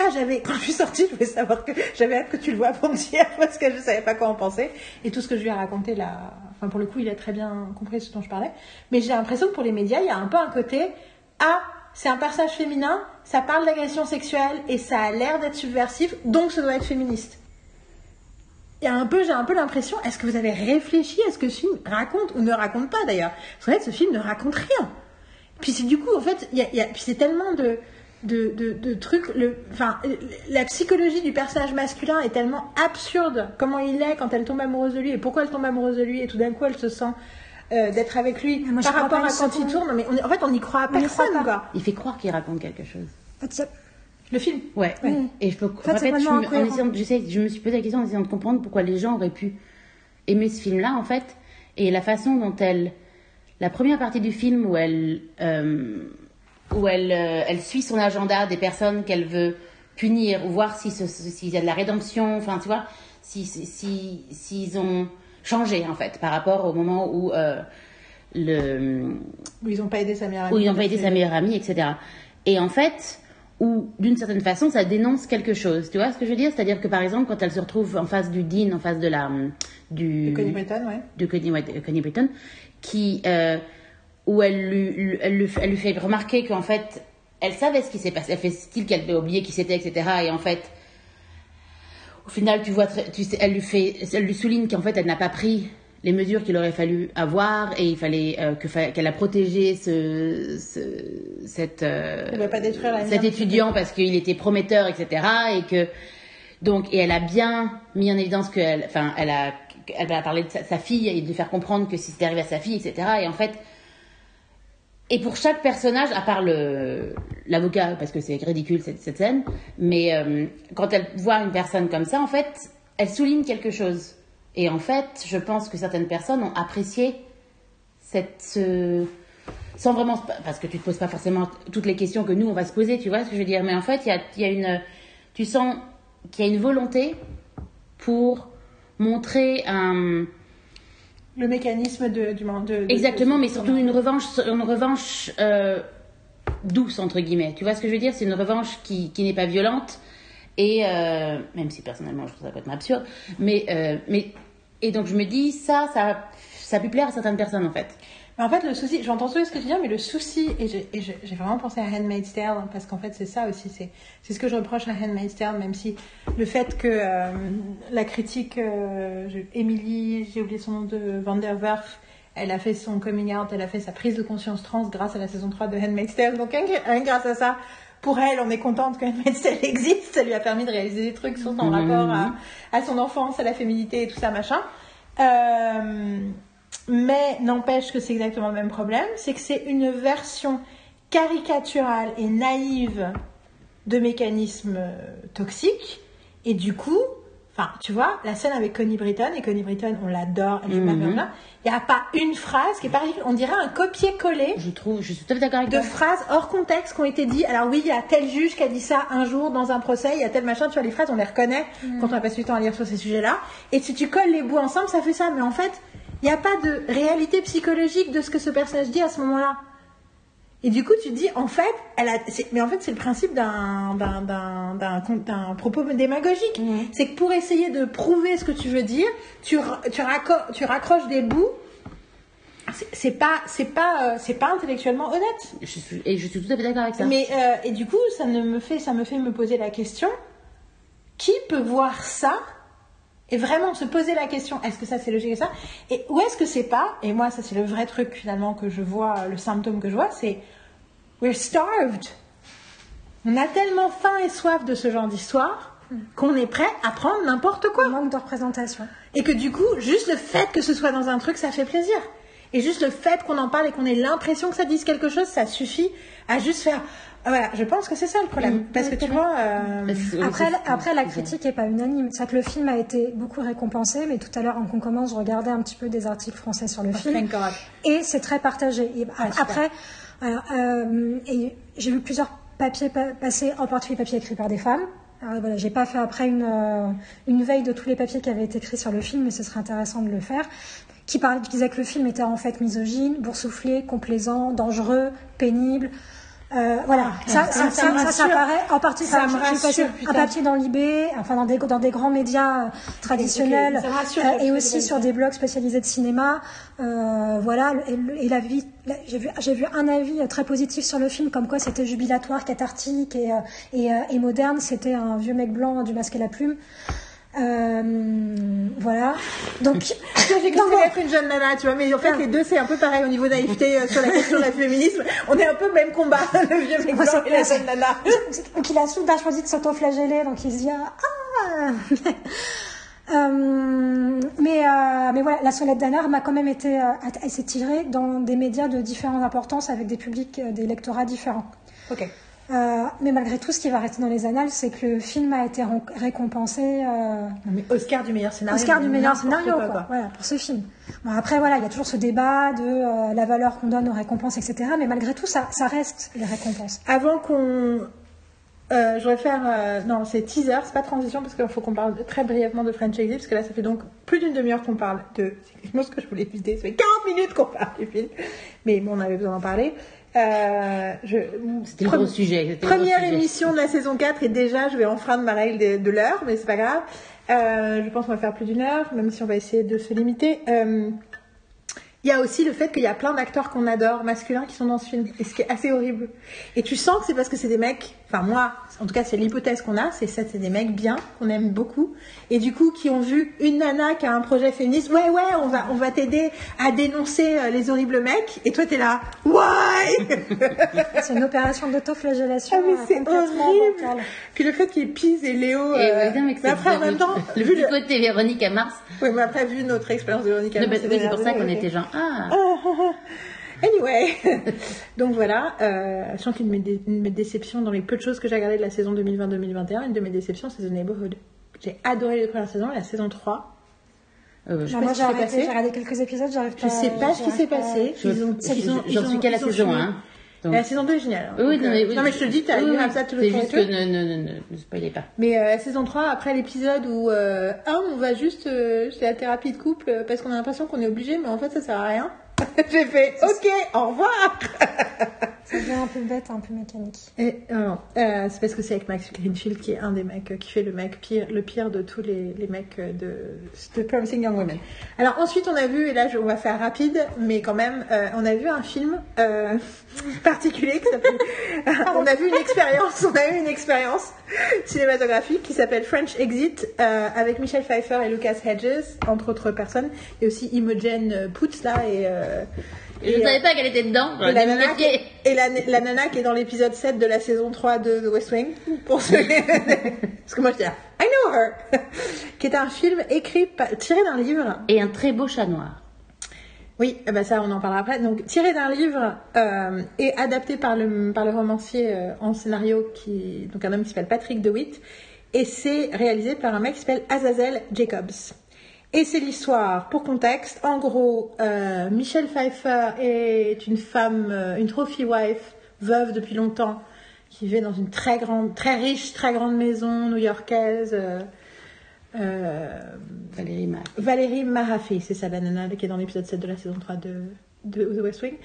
ah, j'avais, quand je suis sortie, je voulais savoir que j'avais hâte que tu le vois pour me dire, parce que je savais pas quoi en penser. Et tout ce que je lui ai raconté là, pour le coup, il a très bien compris ce dont je parlais. Mais j'ai l'impression que pour les médias, il y a un peu un côté, ah, c'est un personnage féminin, ça parle d'agression sexuelle et ça a l'air d'être subversif, donc ça doit être féministe. Un peu, j'ai un peu l'impression, est-ce que vous avez réfléchi à ce que ce film raconte ou ne raconte pas d'ailleurs? Parce qu'en fait, ce film ne raconte rien. Puis c'est du coup, en fait, y a, y a- puis c'est tellement de, de, de, de trucs. Enfin, la psychologie du personnage masculin est tellement absurde. Comment il est quand elle tombe amoureuse de lui et pourquoi elle tombe amoureuse de lui et tout d'un coup elle se sent euh, d'être avec lui Mais moi, par rapport à quand il tourne. Mais on en fait, on n'y croit à On y croit personne, quoi. Il fait croire qu'il raconte quelque chose. Le film. Ouais. Oui. Et je peux. fait, En fait, je, me, en je me suis posé la question en essayant de comprendre pourquoi les gens auraient pu aimer ce film-là, en fait, et la façon dont elle. La première partie du film où elle. euh, où elle, euh, elle suit son agenda des personnes qu'elle veut punir ou voir si s'il y a de la rédemption, enfin, tu vois, si, si, si- s'ils ont changé, en fait, par rapport au moment où. euh, le, Où ils n'ont pas aidé sa meilleure amie. où ils n'ont pas été sa meilleure amie, etc. Et en fait, où d'une certaine façon, ça dénonce quelque chose. Tu vois ce que je veux dire? C'est-à-dire que par exemple, quand elle se retrouve en face du Dean, en face de la du De Connie Britton, ouais. de Connie, de Connie Britton, qui euh, où elle lui, lui- elle, lui, elle lui fait remarquer qu'en fait, elle savait ce qui s'est passé. Elle fait style qu'elle avait oublié qui c'était, etc. Et en fait, au final, tu vois, très- tu sais, elle lui fait, elle lui souligne qu'en fait, elle n'a pas pris les mesures qu'il aurait fallu avoir et il fallait euh, qu'elle a protégé ce, ce- cette, euh, pas cet étudiant parce qu'il était prometteur, etc. Et que donc et elle a bien mis en évidence qu'elle, enfin, elle a, elle a parlé de sa, sa fille et de lui faire comprendre que si c'était arrivé à sa fille, etc. Et en fait, et pour chaque personnage, à part l'avocat, parce que c'est ridicule cette, scène, mais euh, quand elle voit une personne comme ça, en fait, elle souligne quelque chose. Et en fait, je pense que certaines personnes ont apprécié cette, ce- sans vraiment, parce que tu te poses pas forcément toutes les questions que nous on va se poser, tu vois ce que je veux dire. Mais en fait, il y a, y a une, tu sens qu'il y a une volonté pour montrer un, Le mécanisme de, du de, de- Exactement, de- mais surtout une revanche, une revanche euh, douce entre guillemets. Tu vois ce que je veux dire? C'est une revanche qui, qui n'est pas violente et euh, même si personnellement je trouve ça complètement absurde, mais euh, mais et donc je me dis ça, ça ça a pu plaire à certaines personnes en fait. En fait, le souci, j'entends tout ce que tu dis, mais le souci, et j'ai vraiment pensé à Handmaid's Tale, hein, parce qu'en fait, c'est ça aussi, c'est ce que je reproche à Handmaid's Tale, même si le fait que euh, la critique, euh, Emily, j'ai oublié son nom de Van der Werf, elle a fait son coming out, elle a fait sa prise de conscience trans grâce à la saison 3 de Handmaid's Tale, donc que grâce à ça, pour elle, on est contente que Handmaid's Tale existe, ça lui a permis de réaliser des trucs sur son Mhm. rapport à, à son enfance, à la féminité et tout ça, machin. Euh, mais n'empêche que c'est exactement le même problème, c'est que c'est une version caricaturale et naïve de mécanismes euh, toxiques. Et du coup, enfin, tu vois, la scène avec Connie Britton, et Connie Britton, on l'adore, elle joue Mhm. Madonna, il n'y a pas une phrase qui est pareille, on dirait un copier-coller Je trouve, je suis tout à fait d'accord avec de toi. phrases hors contexte qui ont été dites. Alors oui, il y a tel juge qui a dit ça un jour dans un procès, il y a tel machin, tu vois, les phrases, on les reconnaît quand on a passé du temps à lire sur ces sujets-là. Et si tu colles les bouts ensemble, ça fait ça. Mais en fait, il n'y a pas de réalité psychologique de ce que ce personnage dit à ce moment-là. Et du coup, tu te dis, en fait, elle a, mais en fait, c'est le principe d'un, propos démagogique. C'est que pour essayer de prouver ce que tu veux dire, tu, tu, racco- tu raccroches des bouts. C'est, c'est pas, c'est pas, euh, c'est pas intellectuellement honnête. Je suis, et je suis tout à fait d'accord avec ça. Mais euh, et du coup, ça ne me fait, ça me fait me poser la question qui peut voir ça et vraiment se poser la question est-ce que ça c'est logique et ça? Et où est-ce que c'est pas? Et moi ça c'est le vrai truc finalement que je vois le symptôme que je vois c'est we're starved on a tellement faim et soif de ce genre d'histoire qu'on est prêt à prendre n'importe quoi Manque de représentation. et que du coup, juste le fait que ce soit dans un truc, ça fait plaisir. Et juste le fait qu'on en parle et qu'on ait l'impression que ça dise quelque chose, ça suffit à juste faire. Ah, Voilà, je pense que c'est ça le problème. Parce que tu vois. euh, Après, après la critique n'est pas unanime. C'est vrai que le film a été beaucoup récompensé, mais tout à l'heure, avant qu'on commence, je regardais un petit peu des articles français sur le film. Et c'est très partagé. Et Ah, après, euh, et j'ai vu plusieurs papiers pa- passer, en particulier papiers écrits par des femmes. Alors, voilà, j'ai pas fait après une, euh, une veille de tous les papiers qui avaient été écrits sur le film, mais ce serait intéressant de le faire. Qui, parlait, qui disait que le film était en fait misogyne, boursouflé, complaisant, dangereux, pénible. Euh, voilà, ça, Ah, ça, ça ça, me ça, paraît en partie. Ça me rassure, un papier dans l'IB, enfin dans des, dans des grands médias euh, traditionnels, rassure, euh, et aussi sur des blogs spécialisés de cinéma. Euh, voilà, et, le- et la vie, la- j'ai vu, j'ai vu un avis très positif sur le film, comme quoi c'était jubilatoire, cathartique et, et, et moderne. C'était un vieux mec blanc du masque et la plume. Euh, voilà. Donc, J'ai cru que c'était être une jeune nana, tu vois, mais en fait, les deux, c'est un peu pareil au niveau naïveté euh, sur la question du féminisme. On est un peu même combat, le vieux mec blanc et la jeune nana. donc il a soudain choisi de s'auto-flageller, donc il se dit ah. Euh, mais euh, mais voilà, la Solette d'Anard m'a quand même été, euh, elle s'est tirée dans des médias de différentes importances avec des publics, euh, des lectorats différents. Ok. Euh, mais malgré tout, ce qui va rester dans les annales, c'est que le film a été récompensé euh, Non, mais Oscar du meilleur scénario. Oscar du meilleur scénario, quoi, quoi. Voilà, pour ce film. Bon, après, voilà, il y a toujours ce débat de euh, la valeur qu'on donne aux récompenses, etc. Mais malgré tout, ça, ça reste les récompenses. Avant qu'on. Je vais faire. non, c'est teaser, c'est pas transition parce qu'il faut qu'on parle très brièvement de French Exit parce que là, ça fait donc plus d'une demi-heure qu'on parle de. C'est exactement ce que je voulais éviter. Ça fait 40 minutes qu'on parle du film. Mais bon, on avait besoin d'en parler. Euh, je... C'était le gros sujet. gros Première sujet. émission de la saison 4 et déjà, je vais enfreindre ma règle de, de l'heure, mais c'est pas grave. Euh, je pense qu'on va faire plus d'une heure, même si on va essayer de se limiter. Euh, il y a aussi le fait qu'il y a plein d'acteurs qu'on adore, masculins, qui sont dans ce film, et ce qui est assez horrible. Et tu sens que c'est parce que c'est des mecs, enfin moi, en tout cas c'est l'hypothèse qu'on a, c'est ça, c'est des mecs bien, qu'on aime beaucoup, et du coup qui ont vu une nana qui a un projet féministe, ouais ouais, on va, on va t'aider à dénoncer euh, les horribles mecs, et toi t'es là, why? C'est une opération d'autoflagellation Ah, mais euh, c'est horrible. Puis le fait qu'il pise et Léo. Et euh, ouais, non, mais après, en même temps, le vu le... côté Véronique à Mars. Oui, mais après, vu notre expérience de Véronique ces oui, c'est pour ça qu'on était genre ah. Anyway, donc voilà, euh, je sens qu'une de mes déceptions dans les peu de choses que j'ai regardées de la saison 2020-2021, une de mes déceptions, c'est The Neighborhood. J'ai adoré les premières saisons, la saison 3. Euh, Je sais Bah, pas moi, j'ai regardé quelques épisodes, j'arrive Je pas. sais pas ce qui s'est pas- passé. je- Ils ont- je- J'en suis qu'à la saison fini. 1. Donc- La saison 2 est géniale. hein. Oui, Donc, non, mais, euh, oui. non, mais je te le dis, t'as Oui, you oui. have that to look C'est juste que ne, ne, ne, ne, spoilez pas. Mais euh, la saison 3, après l'épisode où euh, un, on va juste euh, chez la thérapie de couple parce qu'on a l'impression qu'on est obligé, mais en fait ça sert à rien. J'ai fait OK, au revoir. Ça devient un peu bête, un peu mécanique. Et, euh, euh, c'est parce que c'est avec Max Greenfield qui est un des mecs euh, qui fait le mec pire, le pire de tous les, les mecs de, de Promising Young Women. Alors ensuite on a vu, et là je- on va faire rapide, mais quand même, euh, on a vu un film particulier qui s'appelle. on a vu une expérience, on a eu une expérience cinématographique qui s'appelle French Exit avec Michel Pfeiffer et Lucas Hedges, entre autres personnes, et aussi Imogen Poots là et. Euh, Je ne euh, savais pas qu'elle était dedans. et la, nana qui, et la, la nana qui est dans l'épisode 7 de la saison 3 de The West Wing, pour ceux Parce que moi je dis, I know her Qui est un film écrit, tiré d'un livre. Et un très beau chat noir. Oui, eh ben ça on en parlera après. Donc tiré d'un livre euh, et adapté par le, par le romancier euh, en scénario, qui, donc un homme qui s'appelle Patrick DeWitt. Et c'est réalisé par un mec qui s'appelle Azazel Jacobs. Et c'est l'histoire, pour contexte, en gros, euh, Michelle Pfeiffer est une femme, euh, une trophy wife, veuve depuis longtemps, qui vit dans une très grande, très riche, très grande maison new-yorkaise. euh, Valérie Marafi, c'est ça la nana qui est dans l'épisode 7 de la saison 3 de, de The West Wing,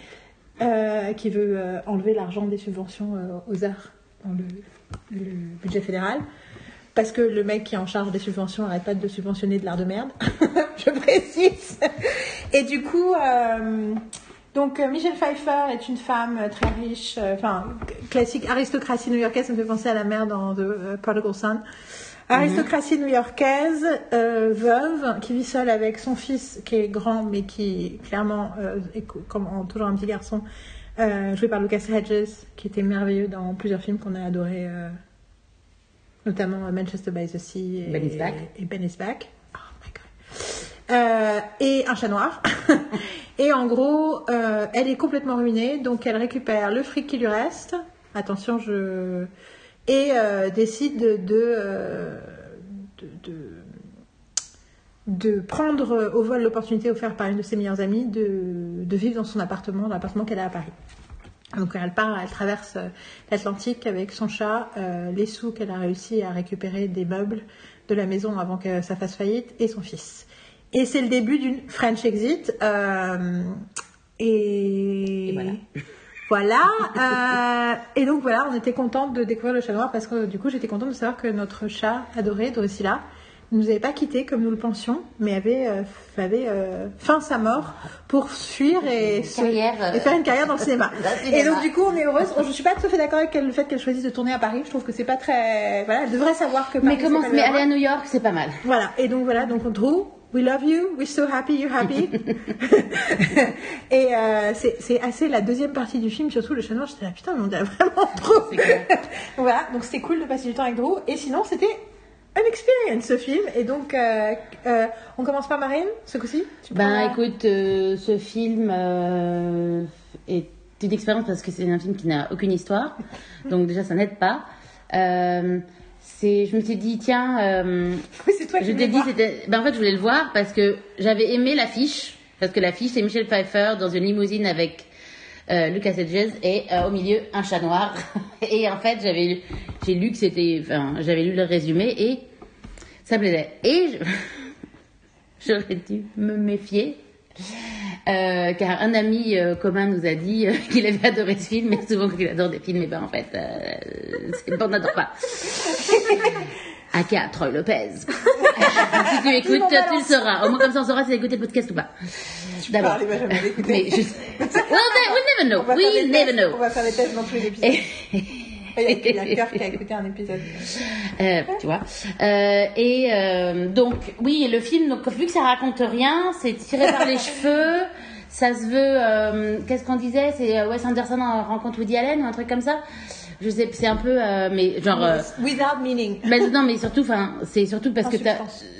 qui veut enlever l'argent des subventions aux arts dans le, le budget fédéral. Parce que le mec qui est en charge des subventions arrête pas de subventionner de l'art de merde, je précise. Et du coup, euh, donc euh, Michelle Pfeiffer est une femme euh, très riche, euh, enfin classique aristocratie new-yorkaise, ça me fait penser à la mère dans The Prodigal Son. Aristocratie new-yorkaise, euh, veuve, qui vit seule avec son fils qui est grand mais qui clairement est co- comme toujours un petit garçon, joué par Lucas Hedges, qui était merveilleux dans plusieurs films qu'on a adorés, notamment euh, Manchester by the Sea et Ben is Back. et Ben is Back. Oh my god. Euh, et un chat noir. et en gros, euh, elle est complètement ruinée, donc elle récupère le fric qui lui reste. Attention, je et euh, décide de de, de, de de prendre au vol l'opportunité offerte par une de ses meilleures amies de, de vivre dans son appartement, dans l'appartement qu'elle a à Paris. Donc elle part, elle traverse euh, l'Atlantique avec son chat, euh, les sous qu'elle a réussi à récupérer des meubles de la maison avant que ça fasse faillite et son fils. Et c'est le début d'une French Exit. euh, et... Et voilà. Voilà. euh, et donc voilà, on était contente de découvrir le chat noir parce que du coup j'étais contente de savoir que notre chat adoré, Drusilla, ne nous avait pas quittés comme nous le pensions, mais avait, euh, avait euh, faim sa mort pour fuir et, se- carrière, euh, et faire une carrière dans le cinéma. Et donc du coup on est heureuse. Je suis pas tout à fait d'accord avec le fait qu'elle choisisse de tourner à Paris. Je trouve que c'est pas très. Voilà, elle devrait savoir que. Mais comment Mais le aller à. New York, c'est pas mal. Voilà, et donc voilà, donc on Drew, we love you, we're so happy you're happy. et euh, c'est assez la deuxième partie du film, surtout le chat noir, j'étais là, putain, mais on dirait vraiment donc voilà, donc c'était cool de passer du temps avec Drew, et sinon c'était un experience ce film, et donc euh, euh, on commence par Marine, ce coup-ci Ben écoute, euh, ce film est une expérience parce que c'est un film qui n'a aucune histoire. Donc déjà, ça n'aide pas. C'est, je me suis dit, tiens, Oui, toi je t'ai dit. Ben en fait, je voulais le voir parce que j'avais aimé l'affiche. Parce que l'affiche, c'est Michel Pfeiffer dans une limousine avec euh, Lucas Hedges et euh, au milieu un chat noir. et en fait, j'avais j'ai lu que c'était. Enfin, j'avais lu le résumé et ça me plaisait. Et j'aurais dû me méfier. Euh, car un ami commun nous a dit qu'il avait adoré ce film, mais souvent quand il adore des films, et ben en fait, on n'adore pas. Aka Troy Lopez. si tu écoutes, tu le sauras. Au moins comme ça, on saura si tu as écouté le podcast ou pas. D'abord. Mais je... Well, we never On know. va faire We des never know. On va faire des tests dans tous les épisodes. Il y a- il y a Cœur qui a écouté un épisode. Euh, tu vois. Euh, et euh, donc, oui, le film, donc, vu que ça raconte rien, c'est tiré par les cheveux. Ça se veut. euh, Qu'est-ce qu'on disait? C'est euh, Wes Anderson en rencontre Woody Allen ou un truc comme ça Je sais, c'est un peu. euh, mais genre. euh, Without meaning. mais non, mais surtout, enfin, c'est surtout parce En que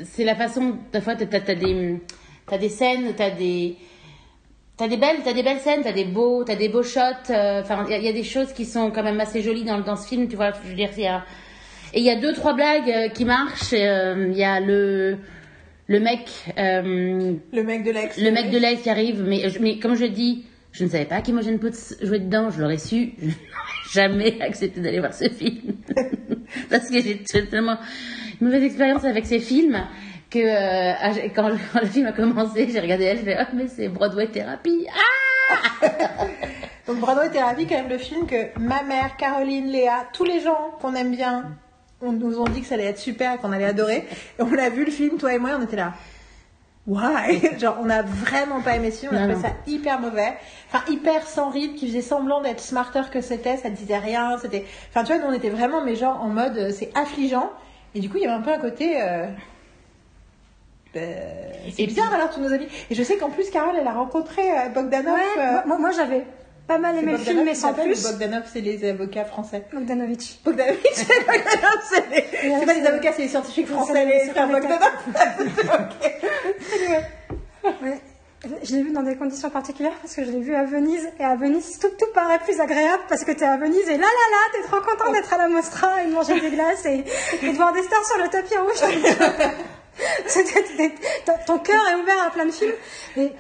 c'est la façon. Des fois, t'as as des, t'as des scènes, t'as des, t'as des belles, t'as des belles scènes, t'as des beaux, t'as des beaux shots. euh, Enfin, il y, y a des choses qui sont quand même assez jolies dans, dans ce film. Tu vois, je veux dire, il y a, et il y a deux trois blagues euh, qui marchent. euh, Il y a le, le mec, euh, Le mec de l'ex. le mec de l'ex qui arrive, mais, mais comme je dis, je ne savais pas qu'Imogen Poots jouait dedans, je l'aurais su, je n'aurais jamais accepté d'aller voir ce film. Parce que j'ai tellement une mauvaise expérience avec ces films que euh, quand, le- film a commencé, j'ai regardé elle, je fais oh mais c'est Broadway thérapie. Ah Donc Broadway Thérapie, quand même le film que ma mère, Caroline, Léa, tous les gens qu'on aime bien, on nous ont dit que ça allait être super qu'on allait adorer. On a vu le film, toi et moi, on était là. Why? Genre, on a vraiment pas aimé ce film, on a Non, trouvé non. ça hyper mauvais. Enfin, hyper sans rythme, qui faisait semblant d'être smarter que c'était, ça disait rien, c'était... Enfin, tu vois, nous, on était vraiment, mais genre, en mode, euh, c'est affligeant. Et du coup, il y avait un peu un côté... euh, euh, c'est Et bizarre puis- alors tous nos amis. Et je sais qu'en plus Carole elle a rencontré euh, Bogdanov. Ouais, euh, moi, moi, j'avais pas mal aimé le film, mais sans plus. Bogdanov c'est les avocats français. Bogdanovich. Bogdanov c'est les... c'est pas les avocats c'est les scientifiques français les frères Bogdanov. Ouais. Je l'ai vu dans des conditions particulières parce que je l'ai vu à Venise et à Venise tout, tout paraît plus agréable parce que t'es à Venise et là là là t'es trop content d'être à la Mostra et de manger des glaces et, et de voir des stars sur le tapis rouge. Ton- ton cœur est ouvert à plein de films et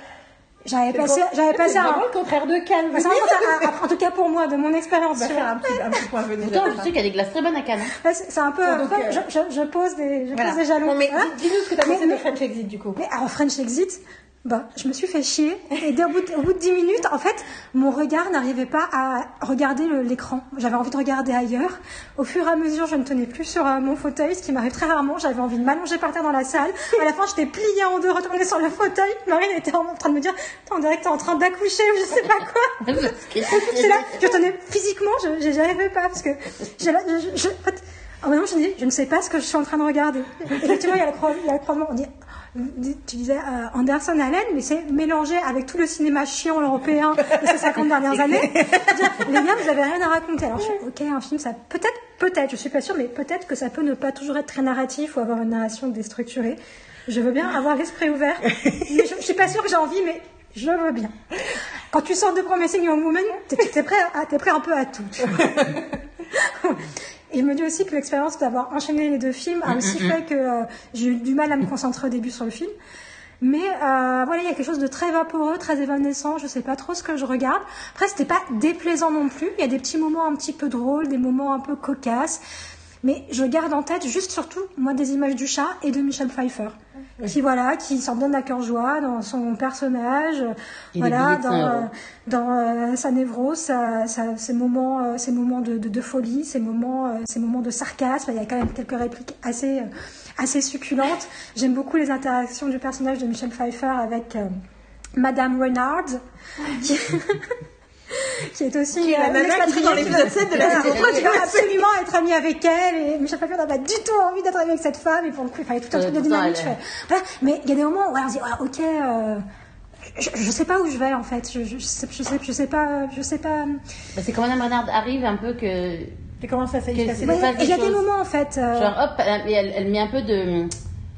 j'avais passé, j'avais passé C'est un, vraiment le contraire de Cannes. un- en tout cas pour moi de mon expérience. Sur- faire un petit, un petit point Venise. Pourtant, je sais qu'il y a des glaces très bonnes à Cannes. hein. C'est un peu, Bon, donc, euh, je, je- je pose des, je Voilà. pose des jalons. Bon, mais dis-nous ce que t'as Mais- pensé de French Exit du coup. Mais alors French Exit, bah, je me suis fait chier. Et dès- au, bout de, au bout de 10 minutes, en fait, mon regard n'arrivait pas à regarder l'écran. J'avais envie de regarder ailleurs. Au fur et à mesure, je ne tenais plus sur euh, mon fauteuil, ce qui m'arrive très rarement. J'avais envie de m'allonger par terre dans la salle. À la fin, j'étais pliée en deux, retournée sur le fauteuil. Marine était en train de me dire, on dirait que t'es en train d'accoucher ou je sais pas quoi. C'est là, je tenais physiquement, je j'arrivais pas parce que j'ai je, je, en fait, en même temps, je me dis, je ne sais pas ce que je suis en train de regarder. Effectivement, il y a le, croi- il y a le croisement. On dit, tu disais euh, Anderson Allen, mais c'est mélangé avec tout le cinéma chiant européen de ces 50 dernières années. Dire, Les gars, vous avez rien à raconter. Alors, je suis, ok, un film, ça peut-être, peut-être, je suis pas sûre, mais peut-être que ça peut ne pas toujours être très narratif ou avoir une narration déstructurée. Je veux bien avoir l'esprit ouvert, mais je, je suis pas sûre que j'ai envie, mais je veux bien. Quand tu sors de Promising Young Woman, t'es t'es prêt, à- t'es prêt un peu à tout. je me dis aussi que l'expérience d'avoir enchaîné les deux films a aussi fait que euh, j'ai eu du mal à me concentrer au début sur le film. Mais euh, voilà, il y a quelque chose de très vaporeux, très évanescent. Je sais pas trop ce que je regarde. Après, c'était pas déplaisant non plus. Il y a des petits moments un petit peu drôles, des moments un peu cocasses. Mais je garde en tête juste surtout, moi, des images du chat et de Michel Pfeiffer. Qui, voilà, qui s'en donne à cœur joie dans son personnage. euh, Et voilà, dans, 100 euh, dans euh, sa névrose, sa- sa- ses moments, euh, ses moments de, de- de folie, ses moments, ses moments de sarcasme. Il y a quand même quelques répliques assez, assez succulentes. J'aime beaucoup les interactions du personnage de Michel Pfeiffer avec Madame Renard, qui, qui est aussi Qui est la euh, nana qui expatriée dans l'épisode 7 de la Voilà. saison trois, Tu veux absolument être ami avec elle et Michel Pfeiffer n'a pas du tout envie d'être ami avec cette femme et pour le coup, enfin, il y a tout un truc de dynamique. fais, voilà. Mais il y a des moments où on se dit, ok, euh, je, je sais pas où je vais en fait. Je, je, sais, je sais, je sais pas, je sais pas. Bah, c'est quand Madame Renard arrive un peu que. Et comment ça s'est passé il y a des moments en fait. euh, Genre, hop, elle, elle, elle met un peu de,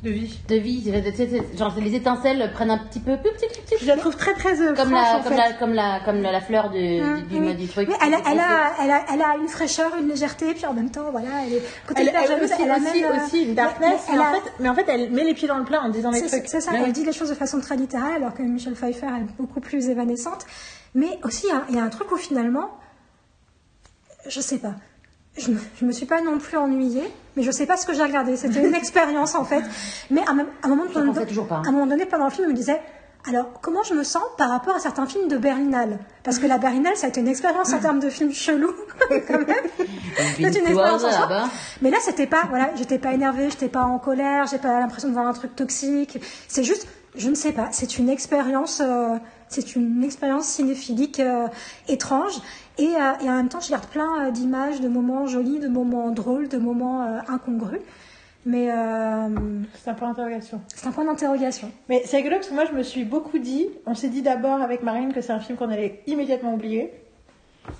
de vie de Genre, les étincelles prennent un petit peu. petit, petit, petit, Je la trouve très très euh, comme, franche, la, en comme, fait. la, comme, la, comme la, fleur du, Hum, du, oui. du truc. Mais elle a, elle, a, elle, a, elle a une fraîcheur, une légèreté, puis en même temps, voilà, elle est Elle, elle aussi, elle aussi, amène, euh, aussi une darkness, mais- en a- fait, mais en fait, elle met les pieds dans le plat en disant les trucs. c'est ça, Ouais. elle dit les choses de façon très littérale, alors que Michel Pfeiffer est beaucoup plus évanescente. Mais aussi, il y a- il y, a un truc où finalement, je sais pas, je me, je me suis pas non plus ennuyée, mais je sais pas ce que j'ai regardé. C'était une expérience en fait. Mais à, un- moment pas, hein. à un moment donné, pendant le film, je me disais. Alors, comment je me sens par rapport à certains films de Berlinale? Parce que la Berlinale, ça a été une expérience en termes de films chelous, quand même. C'est une expérience en soi. Mais là, c'était pas, voilà, j'étais pas énervée, j'étais pas en colère, j'ai pas l'impression de voir un truc toxique. C'est juste, je ne sais pas, c'est une expérience, euh, c'est une expérience cinéphilique euh, étrange. Et, euh, et en même temps, je garde plein euh, d'images, de moments jolis, de moments drôles, de moments euh, incongrus. Mais euh, C'est un point d'interrogation. c'est un point d'interrogation. Mais c'est rigolo parce que moi je me suis beaucoup dit, on s'est dit d'abord avec Marine que c'est un film qu'on allait immédiatement oublier.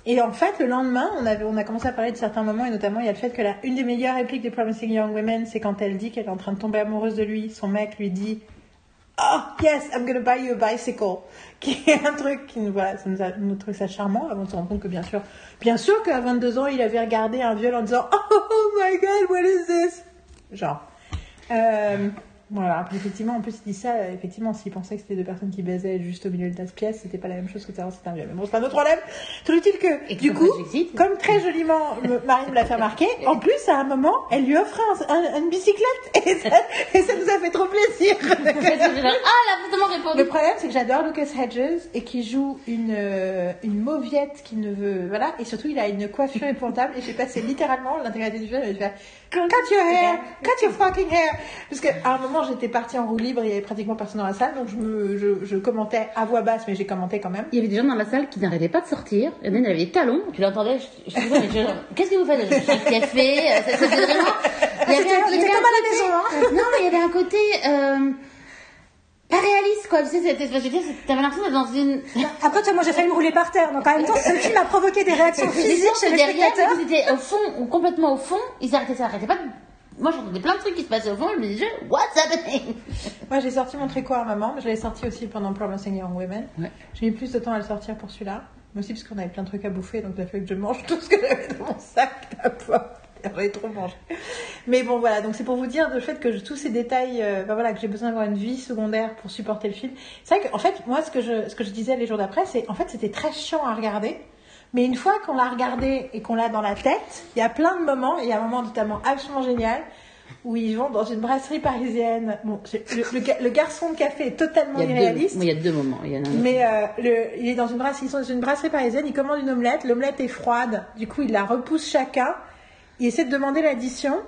Et en fait, le lendemain, on, avait, on a commencé à parler de certains moments, et notamment il y a le fait que la, une des meilleures répliques des Promising Young Women, c'est quand elle dit qu'elle est en train de tomber amoureuse de lui, son mec lui dit Oh, yes, I'm gonna buy you a bicycle. Qui est un truc qui nous, voilà, ça nous a nous trouvé ça charmant avant de se rendre compte que bien sûr, bien sûr qu'à 22 ans, il avait regardé un viol en disant Oh, my god, what is this? Genre. Euh, Voilà, après, effectivement, en plus, il dit ça, euh, effectivement, s'il pensait que c'était deux personnes qui baisaient juste au milieu de la pièce, c'était pas la même chose que ça, c'était un viol. Mais bon, c'est un autre problème. Tout utile que, Et du coup, comme très joliment, me- Marie me l'a fait remarquer, en plus, à un moment, elle lui offrait un- un- une bicyclette, et ça, et ça nous a fait trop plaisir. Ah, elle a forcément répondu. Le problème, c'est que j'adore Lucas Hedges et qui joue une, euh, une mauviette qui ne veut. Voilà, et surtout, il a une coiffure épouvantable. Et j'ai passé littéralement l'intégralité du film à lui faire Cut your hair, cut your fucking hair. Parce qu'à un moment, j'étais partie en roue libre, il y avait pratiquement personne dans la salle, donc je, me, je, je commentais à voix basse, mais j'ai commenté quand même. Il y avait des gens dans la salle qui n'arrêtaient pas de sortir. Il y en a, il avait des talons. Tu l'entendais. Je, je, je, je- qu'est-ce que vous faites Je café? euh, Ça, c'était vraiment. Il y avait, un- on il y était avait comme un à la côté- maison, hein. Non, mais il y avait un côté. Euh, pas réaliste, quoi. Tu sais, c'était, je veux dire, c'était- t'avais l'impression d'être dans une. Après, toi, moi, j'ai failli me rouler par terre. Donc, en même temps, ce film a provoqué des réactions physiques chez les spectateurs. ils étaient au fond, ou complètement au fond. Ils s'arrêtaient, ça arrêtait pas. de- Moi, j'entendais plein de trucs qui se passaient au fond. Je me disais, what's happening? Moi, j'ai sorti mon tricot à maman, mais je l'ai sorti aussi pendant Promising Young Women. Ouais. J'ai mis plus de temps à le sortir pour celui-là. Mais aussi parce qu'on avait plein de trucs à bouffer, donc il a fallu que je mange tout ce que j'avais dans mon sac à J'avais trop mangé. Mais bon, voilà, donc c'est pour vous dire le fait que je- tous ces détails, euh, ben voilà, que j'ai besoin d'avoir une vie secondaire pour supporter le film. C'est vrai qu'en fait, moi, ce que je, ce que je disais les jours d'après, c'est en fait, c'était très chiant à regarder. Mais une fois qu'on l'a regardé et qu'on l'a dans la tête, il y a plein de moments, et il y a un moment notamment absolument génial, où ils vont dans une brasserie parisienne. Bon, le, le ga- le garçon de café est totalement il deux, irréaliste. il y a deux moments. Il y en a un. Mais euh, le, il est dans une brasserie, ils sont dans une brasserie parisienne, il commande une omelette, l'omelette est froide, du coup il la repousse chacun, il essaie de demander l'addition.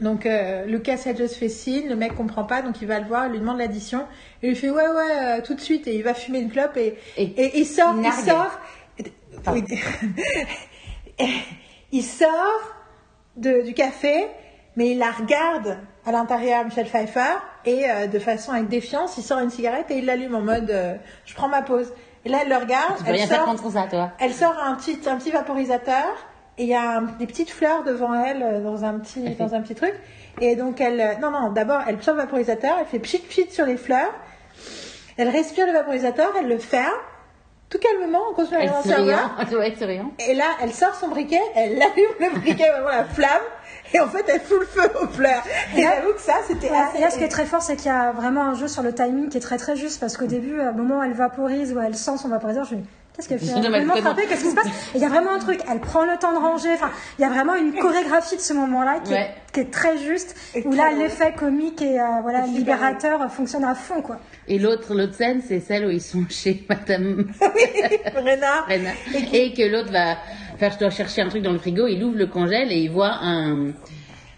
Donc euh, Lucas Hedges fait signe, le mec comprend pas, donc il va le voir, il lui demande l'addition, et il lui fait ouais ouais euh, tout de suite, et il va fumer une clope et, Et- et il sort, il sort, il sort de, du café, mais il la regarde à l'intérieur, Michel Pfeiffer, et euh, de façon avec défiance, il sort une cigarette et il l'allume en mode euh, je prends ma pause. Et là, elle le regarde, Tu peux elle rien faire sort, contre ça, toi. elle sort un petit, un petit vaporisateur, il y a des petites fleurs devant elle euh, dans un petit, dans un petit truc. Et donc elle, euh, non non, d'abord elle sort le vaporisateur, elle fait pchit pchit sur les fleurs, elle respire le vaporisateur, elle le ferme, tout calmement, en continuant à. Ouais, souriant. Et là, elle sort son briquet, elle allume le briquet, vraiment la flamme, et en fait, elle fout le feu aux fleurs. Et j'avoue que ça, c'était Voilà, assez... et là, ce qui est très fort, c'est qu'il y a vraiment un jeu sur le timing qui est très très juste parce qu'au début, au moment où elle vaporise ou elle sent son vaporiseur, je me dis qu'est-ce qu'elle fait fait frappée, qu'est-ce qui se passe Et il y a vraiment un truc, elle prend le temps de ranger. Enfin, il y a vraiment une chorégraphie de ce moment-là qui, Ouais. est, qui est très juste, Et où là, l'effet comique et euh, voilà Et libérateur fonctionne à fond, quoi. Et l'autre, l'autre scène, c'est celle où ils sont chez Madame oui, Renard. Rena. Et que l'autre va faire, je dois chercher un truc dans le frigo, il ouvre le congèle et il voit un,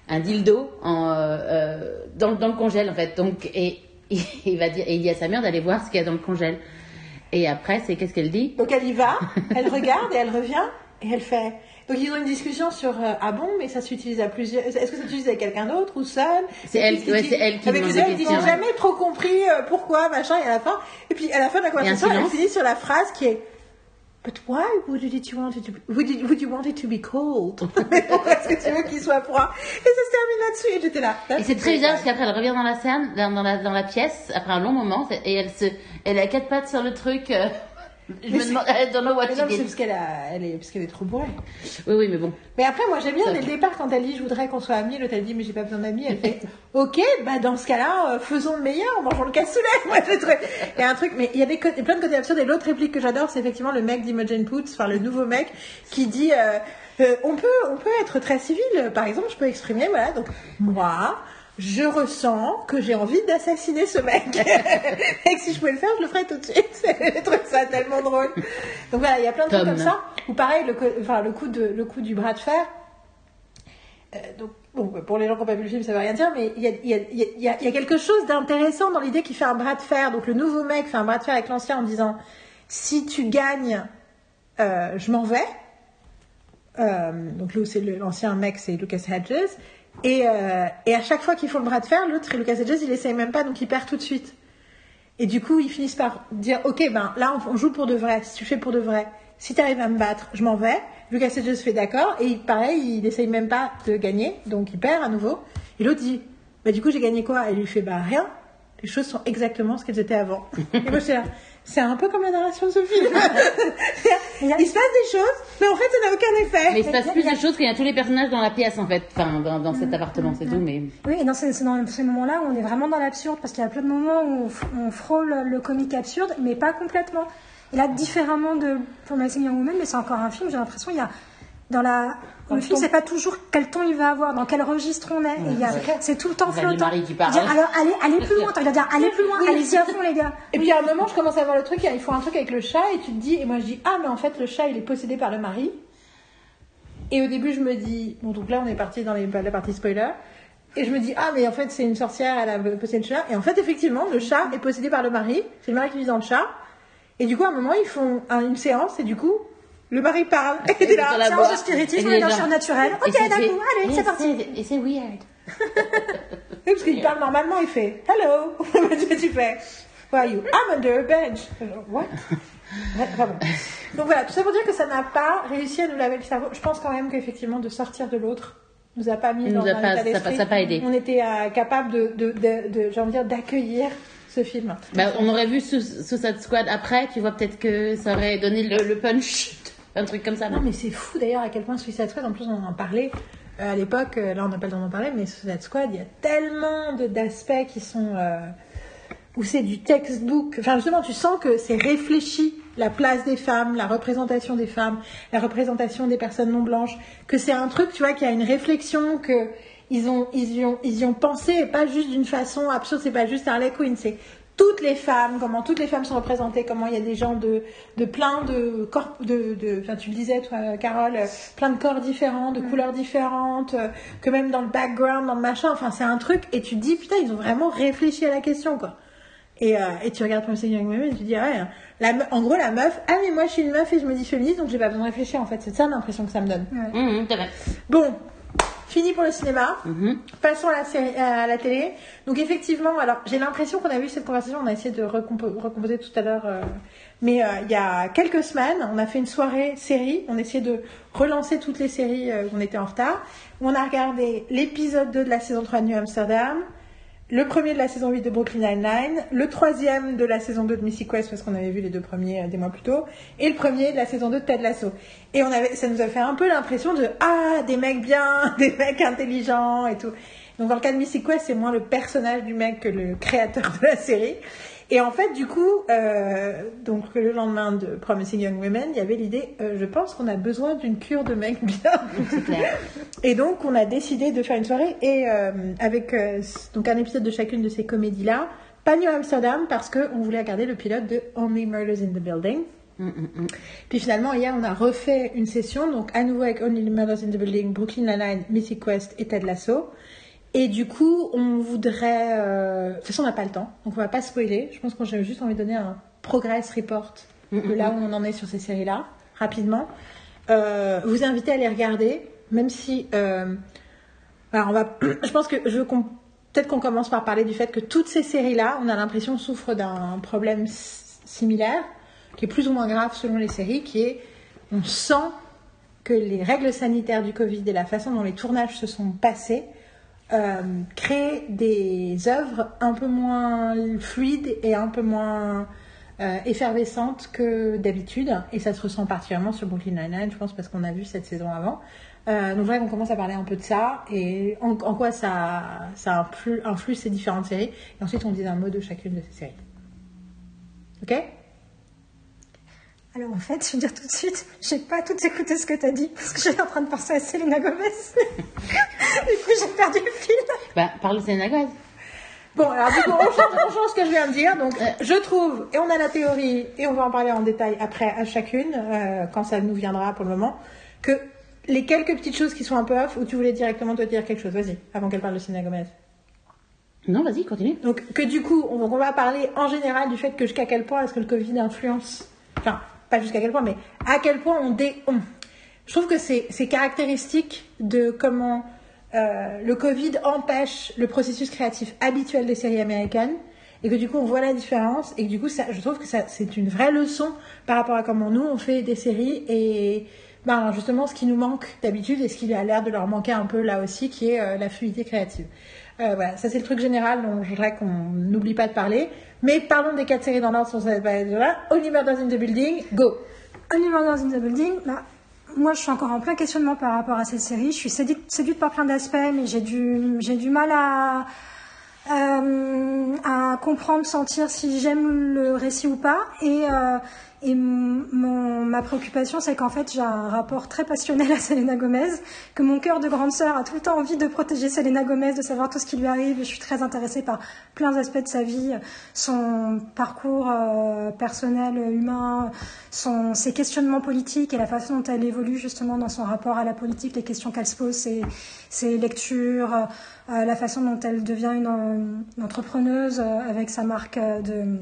un dildo en, euh, euh, dans, dans le congèle, en fait. Donc, et, il va dire, et il dit à sa mère d'aller voir ce qu'il y a dans le congèle. Et après, c'est qu'est-ce qu'elle dit? Donc elle y va, elle regarde et elle revient, et elle fait... Donc ils ont une discussion sur euh, ah bon mais ça s'utilise à plusieurs est-ce que ça s'utilise avec quelqu'un d'autre ou seul? C'est elle- ouais, dit- c'est elle qui avec les autres, ils n'ont jamais trop compris euh, pourquoi machin et à la fin et puis à la fin de la conversation elle finit sur la phrase qui est But why would you want it to be, would you, want it to be cold? Est-ce que tu veux qu'il soit froid Et ça se termine là-dessus et j'étais là. Et c'est très bizarre parce qu'après elle revient dans la scène, la pièce, après un long moment, et elle se, elle a quatre pattes sur le truc. euh, je Mais me demande, I don't know what Mais she non, mais c'est parce qu'elle a, elle est, parce qu'elle est trop bourrée. Oui, oui, mais bon. Mais après, moi, j'aime bien dès le départ quand elle dit je voudrais qu'on soit amis. L'autre elle dit mais j'ai pas besoin d'amis. Elle fait ok, bah dans ce cas-là, euh, faisons le meilleur, mangeons le cassoulet. Moi, Il y a un truc, mais il y a des plein de côtés absurdes. Et l'autre réplique que j'adore, c'est effectivement le mec d'Imogen Poots, enfin le nouveau mec, qui dit euh, euh, on peut, on peut être très civil. Par exemple, je peux exprimer voilà donc moi. Je ressens que j'ai envie d'assassiner ce mec. et que si je pouvais le faire, je le ferais tout de suite. je trouve ça tellement drôle. Donc voilà, il y a plein de trucs comme ça. Ou pareil, le, enfin, le, coup de, le coup du bras de fer. Euh, donc, bon, pour les gens qui n'ont pas vu le film, ça veut rien dire, mais il y a, y a- y a- y a- quelque chose d'intéressant dans l'idée qu'il fait un bras de fer. Donc, le nouveau mec fait un bras de fer avec l'ancien en disant si tu gagnes, euh, je m'en vais. Euh, donc, là, c'est l'ancien mec, c'est Lucas Hedges. Et, euh, et à chaque fois qu'ils font le bras de fer, l'autre, Lucas Hedges, il essaye même pas, donc il perd tout de suite. Et du coup, ils finissent par dire Ok, ben là, on, joue pour de vrai. Si tu fais pour de vrai, si tu arrives à me battre, je m'en vais. Lucas Hedges fait d'accord. Et il- pareil, il essaye même pas de gagner. Donc il perd à nouveau. Et l'autre dit Bah, du coup, j'ai gagné quoi? Et lui fait Bah, rien. Les choses sont exactement ce qu'elles étaient avant. et moi. C'est un peu comme la narration de ce film. il se passe des choses. Mais en fait, ça n'a aucun effet. Mais il se passe plus de choses qu'il y a tous les personnages dans la pièce en fait, enfin dans, dans cet appartement, c'est tout. Mais Oui, et dans ces, c'est dans ces moments-là où on est vraiment dans l'absurde, parce qu'il y a plein de moments où on, frôle le comique absurde, mais pas complètement. Et là, différemment de Promising Young Woman, mais c'est encore un film, j'ai l'impression, il y a dans la... Dans le le film, c'est pas toujours quel ton il va avoir, dans quel registre on est. c'est tout le temps flottant. mari qui parle. Dire, alors, allez, allez plus loin. T'as envie de dire, allez plus loin, allez-y à fond, les gars. Et puis à un moment, je commence à voir le truc, ils font un truc avec le chat, et tu te dis, et moi je dis, ah, mais en fait, le chat, il est possédé par le mari. Et au début, je me dis, bon, donc là, on est parti dans les- la partie spoiler. Et je me dis, ah, mais en fait, c'est une sorcière, elle a possédé le chat. Et en fait, effectivement, le chat est possédé par le mari. C'est le mari qui vit dans le chat. Et du coup, à un moment, ils font un- une séance, et du coup, le mari parle. Et t'es là, Séance boîte. de spiritisme, on est dans le surnaturel. Ok, c'est- c'est- coup, allez, c'est parti. Et c'est weird. Parce qu'il parle normalement, il fait Hello Tu tu fais? Why are you? I'm under a bench. What? Donc voilà, tout ça pour dire que ça n'a pas réussi à nous laver le cerveau. Je pense quand même qu'effectivement, de sortir de l'autre nous a pas mis dans un état ça a pas- d'esprit. ça pas aidé. On était euh, capable de, de, de, de- j'ai envie de dire, d'accueillir ce film. Bah, on aurait vu Su- Suicide Squad après, tu vois, peut-être que ça aurait donné le, le punch, un truc comme ça. Non, mais c'est fou d'ailleurs à quel point Suicide Squad, en plus on en parlait euh, à l'époque, euh, là on n'a pas le temps d'en parler, mais Suicide Squad, il y a tellement d'aspects qui sont. euh, où c'est du textbook. Enfin, justement, tu sens que c'est réfléchi, la place des femmes, la représentation des femmes, la représentation des personnes non blanches, que c'est un truc, tu vois, qui a une réflexion, que ils ont, ils y ont, ils y ont pensé, et pas juste d'une façon absurde, c'est pas juste Harley Quinn, c'est toutes les femmes, comment toutes les femmes sont représentées, comment il y a des gens de, de plein de corps, de, de, enfin tu le disais toi, Carole, plein de corps différents, de couleurs différentes, euh, que même dans le background, dans le machin, enfin c'est un truc, et tu te dis putain ils ont vraiment réfléchi à la question quoi. Et, euh, et tu regardes Promising Young Woman et tu dis ah ouais, la me- en gros la meuf, ah mais moi je suis une meuf et je me dis féministe donc j'ai pas besoin de réfléchir en fait, c'est ça l'impression que ça me donne. C'est vrai. Bon, fini pour le cinéma. Mhm. Passons à la, série, à la télé. Donc effectivement, alors j'ai l'impression qu'on a vu cette conversation, on a essayé de recompo- recomposer tout à l'heure, euh, mais euh, il y a quelques semaines, on a fait une soirée série, on essayait de relancer toutes les séries euh, où on était en retard. On a regardé l'épisode 2 de la saison 3 de New Amsterdam, le premier de la saison 8 de Brooklyn Nine-Nine, le troisième de la saison 2 de Mythic Quest parce qu'on avait vu les deux premiers euh, des mois plus tôt, et le premier de la saison 2 de Ted Lasso. Et on avait, ça nous a fait un peu l'impression de ah des mecs bien, des mecs intelligents et tout. Donc dans le cas de Mythic Quest, c'est moins le personnage du mec que le créateur de la série. Et en fait, du coup, euh, donc le lendemain de Promising Young Women, il y avait l'idée, euh, je pense qu'on a besoin d'une cure de mecs bien. Clair. Et donc, on a décidé de faire une soirée et euh, avec donc un épisode de chacune de ces comédies-là. Pas New Amsterdam parce qu'on voulait regarder le pilote de Only Murders in the Building. Mm, mm, mm. Puis finalement, hier, on a refait une session, donc à nouveau avec Only Murders in the Building, Brooklyn Nine-Nine, Mythic Quest et Ted Lasso. Et du coup, on voudrait... euh, De toute façon, on n'a pas le temps, donc on va pas spoiler. Je pense qu'on j'ai juste envie de donner un progress report de là où on en est sur ces séries-là, rapidement. Euh, vous inviter à les regarder, même si... euh, alors on va, je pense que je veux qu'on- peut-être qu'on commence par parler du fait que toutes ces séries-là, on a l'impression souffrent d'un problème similaire, qui est plus ou moins grave selon les séries, qui est on sent que les règles sanitaires du Covid et la façon dont les tournages se sont passés euh, créent des œuvres un peu moins fluides et un peu moins euh, effervescentes que d'habitude. Et ça se ressent particulièrement sur Brooklyn Nine-Nine, je pense, parce qu'on a vu cette saison avant. Euh, donc, voudrais qu'on commence à parler un peu de ça et en, en quoi ça, ça influe, influe ces différentes séries. Et ensuite, on dit un mot de chacune de ces séries. Ok? Alors en fait, je vais dire tout de suite, j'ai pas tout écouté ce que t'as dit parce que j'étais en train de penser à Selena Gomez. du coup, j'ai perdu le fil. Bah, parle de Selena Gomez. Bon, alors du coup, on change, on change ce que je viens de dire. Donc, je trouve, et on a la théorie, et on va en parler en détail après à chacune, euh, quand ça nous viendra pour le moment, que les quelques petites choses qui sont un peu off, où tu voulais directement te dire quelque chose, vas-y, avant qu'elle parle de Selena Gomez. Non, vas-y, continue. Donc, que du coup, on, on va parler en général du fait que jusqu'à quel point est-ce que le Covid influence, enfin, pas jusqu'à quel point, mais à quel point on dé... Je trouve que c'est caractéristique de comment euh, le Covid empêche le processus créatif habituel des séries américaines et que du coup on voit la différence et que du coup ça, je trouve que c'est une vraie leçon par rapport à comment nous on fait des séries et ben, justement ce qui nous manque d'habitude et ce qui a l'air de leur manquer un peu là aussi qui est euh, la fluidité créative. Euh, voilà, ça c'est le truc général dont je voudrais qu'on n'oublie pas de parler. Mais parlons des quatre séries dans l'ordre sur cette page-là. Only Murders in the Building, go Only Murders in the Building, bah, moi, je suis encore en plein questionnement par rapport à cette série. Je suis séduite, séduite par plein d'aspects, mais j'ai du, du mal à, euh, à comprendre, sentir si j'aime le récit ou pas. Euh, et mon, ma préoccupation, c'est qu'en fait, j'ai un rapport très passionnel à Selena Gomez, que mon cœur de grande sœur a tout le temps envie de protéger Selena Gomez, de savoir tout ce qui lui arrive. Je suis très intéressée par plein d'aspects de sa vie, son parcours euh, personnel, humain, son, ses questionnements politiques et la façon dont elle évolue justement dans son rapport à la politique, les questions qu'elle se pose, ses, ses lectures, euh, la façon dont elle devient une, entrepreneuse euh, avec sa marque de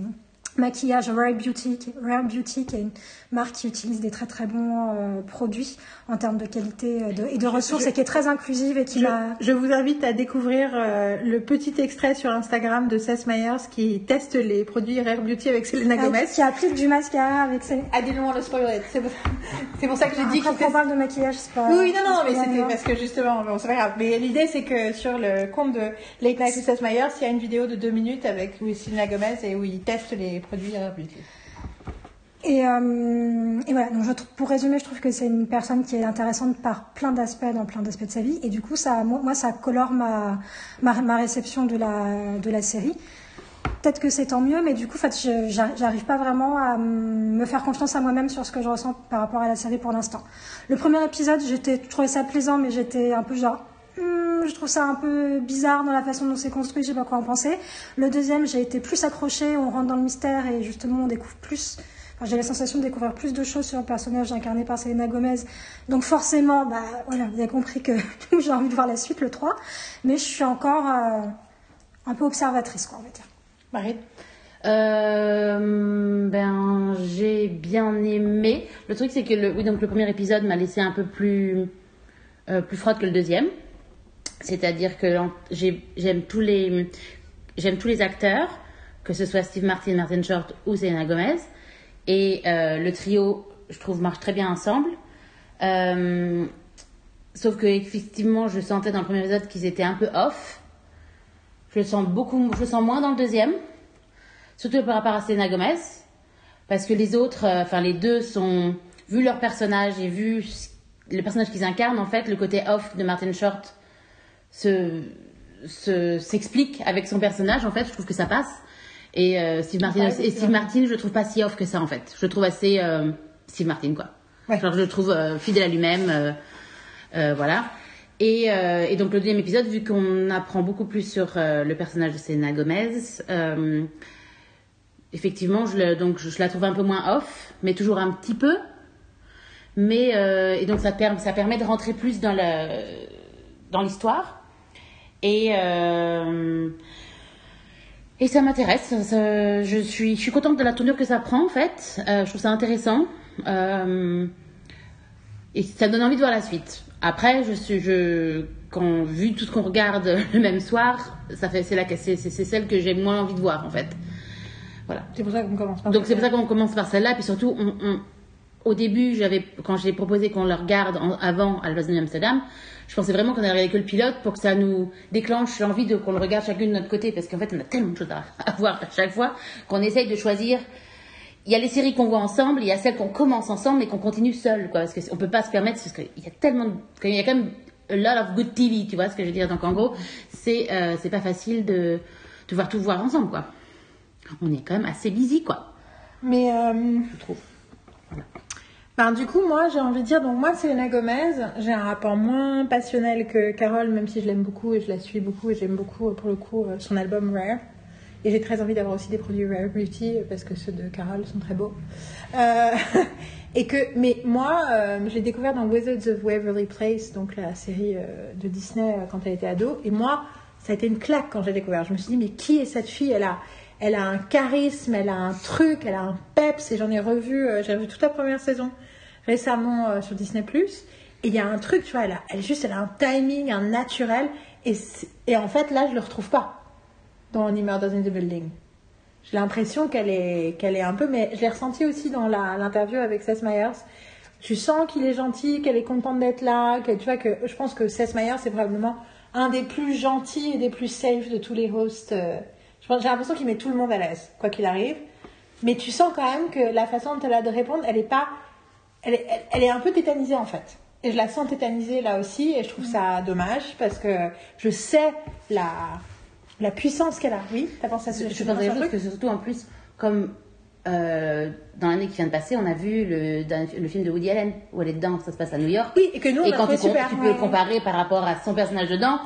maquillage Rare Beauty, Rare Beauty qui est une marque qui utilise des très très bons euh, produits en termes de qualité euh, de, et de ressources Je- et qui est très inclusive et qui Je, je vous invite à découvrir euh, le petit extrait sur Instagram de Seth Meyers qui teste les produits Rare Beauty avec Selena Gomez. qui applique du mascara avec ses... I didn't want to spoil it. C'est pour, ça que j'ai dit Après, qu'il on parle de maquillage, c'est pas... Oui, non, non, mais c'était parce que justement, bon, c'est pas grave. Mais l'idée, c'est que sur le compte de Late Night with Seth Meyers, il y a une vidéo de deux minutes avec Selena Gomez et où il teste les produits Rare Beauty. Et, euh, et voilà, donc pour résumer, je trouve que c'est une personne qui est intéressante par plein d'aspects, dans plein d'aspects de sa vie. Et du coup, ça, moi, ça colore ma, réception de la, série. Peut-être que c'est tant mieux, mais du coup, en fait, j'arrive pas vraiment à me faire confiance à moi-même sur ce que je ressens par rapport à la série pour l'instant. Le premier épisode, j'étais, je trouvais ça plaisant, mais j'étais un peu genre, Hmm, je trouve ça un peu bizarre dans la façon dont c'est construit, je sais pas quoi en penser. Le deuxième, j'ai été plus accrochée, on rentre dans le mystère et justement on découvre plus. J'ai la sensation de découvrir plus de choses sur le personnage incarné par Selena Gomez. Donc forcément, bah voilà, vous avez compris que j'ai envie de voir la suite, le 3. Mais je suis encore euh, un peu observatrice, quoi, on va dire. Marie? Euh, ben, j'ai bien aimé. Le truc, c'est que le, oui, donc le premier épisode m'a laissé un peu plus, euh, plus froide que le deuxième. C'est-à-dire que j'aime tous les, j'aime tous les acteurs, que ce soit Steve Martin, Martin Short ou Selena Gomez. Et euh, le trio, je trouve, marche très bien ensemble. Euh, sauf que effectivement, je sentais dans le premier épisode qu'ils étaient un peu off. Je le sens beaucoup, je le sens moins dans le deuxième surtout par rapport à Selena Gomez, parce que les autres, euh, enfin les deux sont, vu leur personnage et vu le personnage qu'ils incarnent, en fait, le côté off de Martin Short se- s'explique avec son personnage, en fait, je trouve que ça passe. Et euh, Steve Martin, et Steve. Martin, je le trouve pas si off que ça, en fait. Je le trouve assez euh, Steve Martin, quoi. Ouais. Genre, je le trouve euh, fidèle à lui-même, voilà. Et, et donc le deuxième épisode, vu qu'on apprend beaucoup plus sur le personnage de Selena Gomez, effectivement, je, le- donc, je, je la trouve un peu moins off, mais toujours un petit peu. Mais et donc ça, per- ça permet de rentrer plus dans le dans l'histoire. Et et ça m'intéresse. Je suis je suis contente de la tournure que ça prend en fait. Euh, je trouve ça intéressant. Euh, et ça donne envie de voir la suite. Après, je suis, je, quand vu tout ce qu'on regarde le même soir, ça fait, c'est la, c'est, c'est c'est celle que j'ai moins envie de voir en fait. Voilà. C'est pour ça qu'on commence par Donc c'est pour ça qu'on commence par celle-là, puis surtout, on, on- au début, j'avais, quand j'ai proposé qu'on le regarde en- avant à la place de Amsterdam, je pensais vraiment qu'on allait regarder que le pilote pour que ça nous déclenche l'envie de qu'on le regarde chacune de notre côté, parce qu'en fait, on a tellement de choses à, voir à chaque fois qu'on essaye de choisir. Il y a les séries qu'on voit ensemble, il y a celles qu'on commence ensemble et qu'on continue seul, quoi, parce qu'on peut pas se permettre, parce qu'il y a tellement, il y a quand même a lot of good TV, tu vois ce que je veux dire? Donc en gros, c'est euh, c'est pas facile de de voir tout voir ensemble, quoi. On est quand même assez busy, quoi, Mais euh, je trouve. Ben, du coup, moi, j'ai envie de dire, donc moi, Selena Gomez, j'ai un rapport moins passionnel que Carole, même si je l'aime beaucoup et je la suis beaucoup et j'aime beaucoup, euh, pour le coup, euh, son album Rare. Et j'ai très envie d'avoir aussi des produits Rare Beauty euh, parce que ceux de Carole sont très beaux. Et que, mais moi, je l'ai découvert dans Wizards of Waverly Place, donc la série de Disney quand elle était ado. Et moi, ça a été une claque quand j'ai découvert. Je me suis dit, mais qui est cette fille? Elle a, elle a un charisme, elle a un truc, elle a un peps. Et j'en ai revu, j'ai revu toute la première saison récemment euh, sur Disney+. Et il y a un truc, tu vois, elle a, elle juste, elle a un timing, un naturel. Et, et en fait, là, je le retrouve pas dans Only Murders in the Building. J'ai l'impression qu'elle est, qu'elle est un peu, mais je l'ai ressenti aussi dans l'interview avec Seth Meyers. Tu sens qu'il est gentil, qu'elle est contente d'être là, que tu vois que je pense que Seth Meyers c'est probablement un des plus gentils et des plus safe de tous les hosts. euh. J'ai l'impression qu'il met tout le monde à l'aise, quoi qu'il arrive. Mais tu sens quand même que la façon dont elle a de répondre, elle est pas, elle, est, elle, elle est un peu tétanisée en fait. Et je la sens tétanisée là aussi, et je trouve ça dommage parce que je sais la, la puissance qu'elle a. Oui, t'as pensé à ce Je pense à que surtout en plus, comme euh, dans l'année qui vient de passer, on a vu le, film de Woody Allen où elle est dedans, ça se passe à New York. Oui, et que nous, on et a quand tu, super. tu peux ouais. comparer par rapport à son personnage dedans,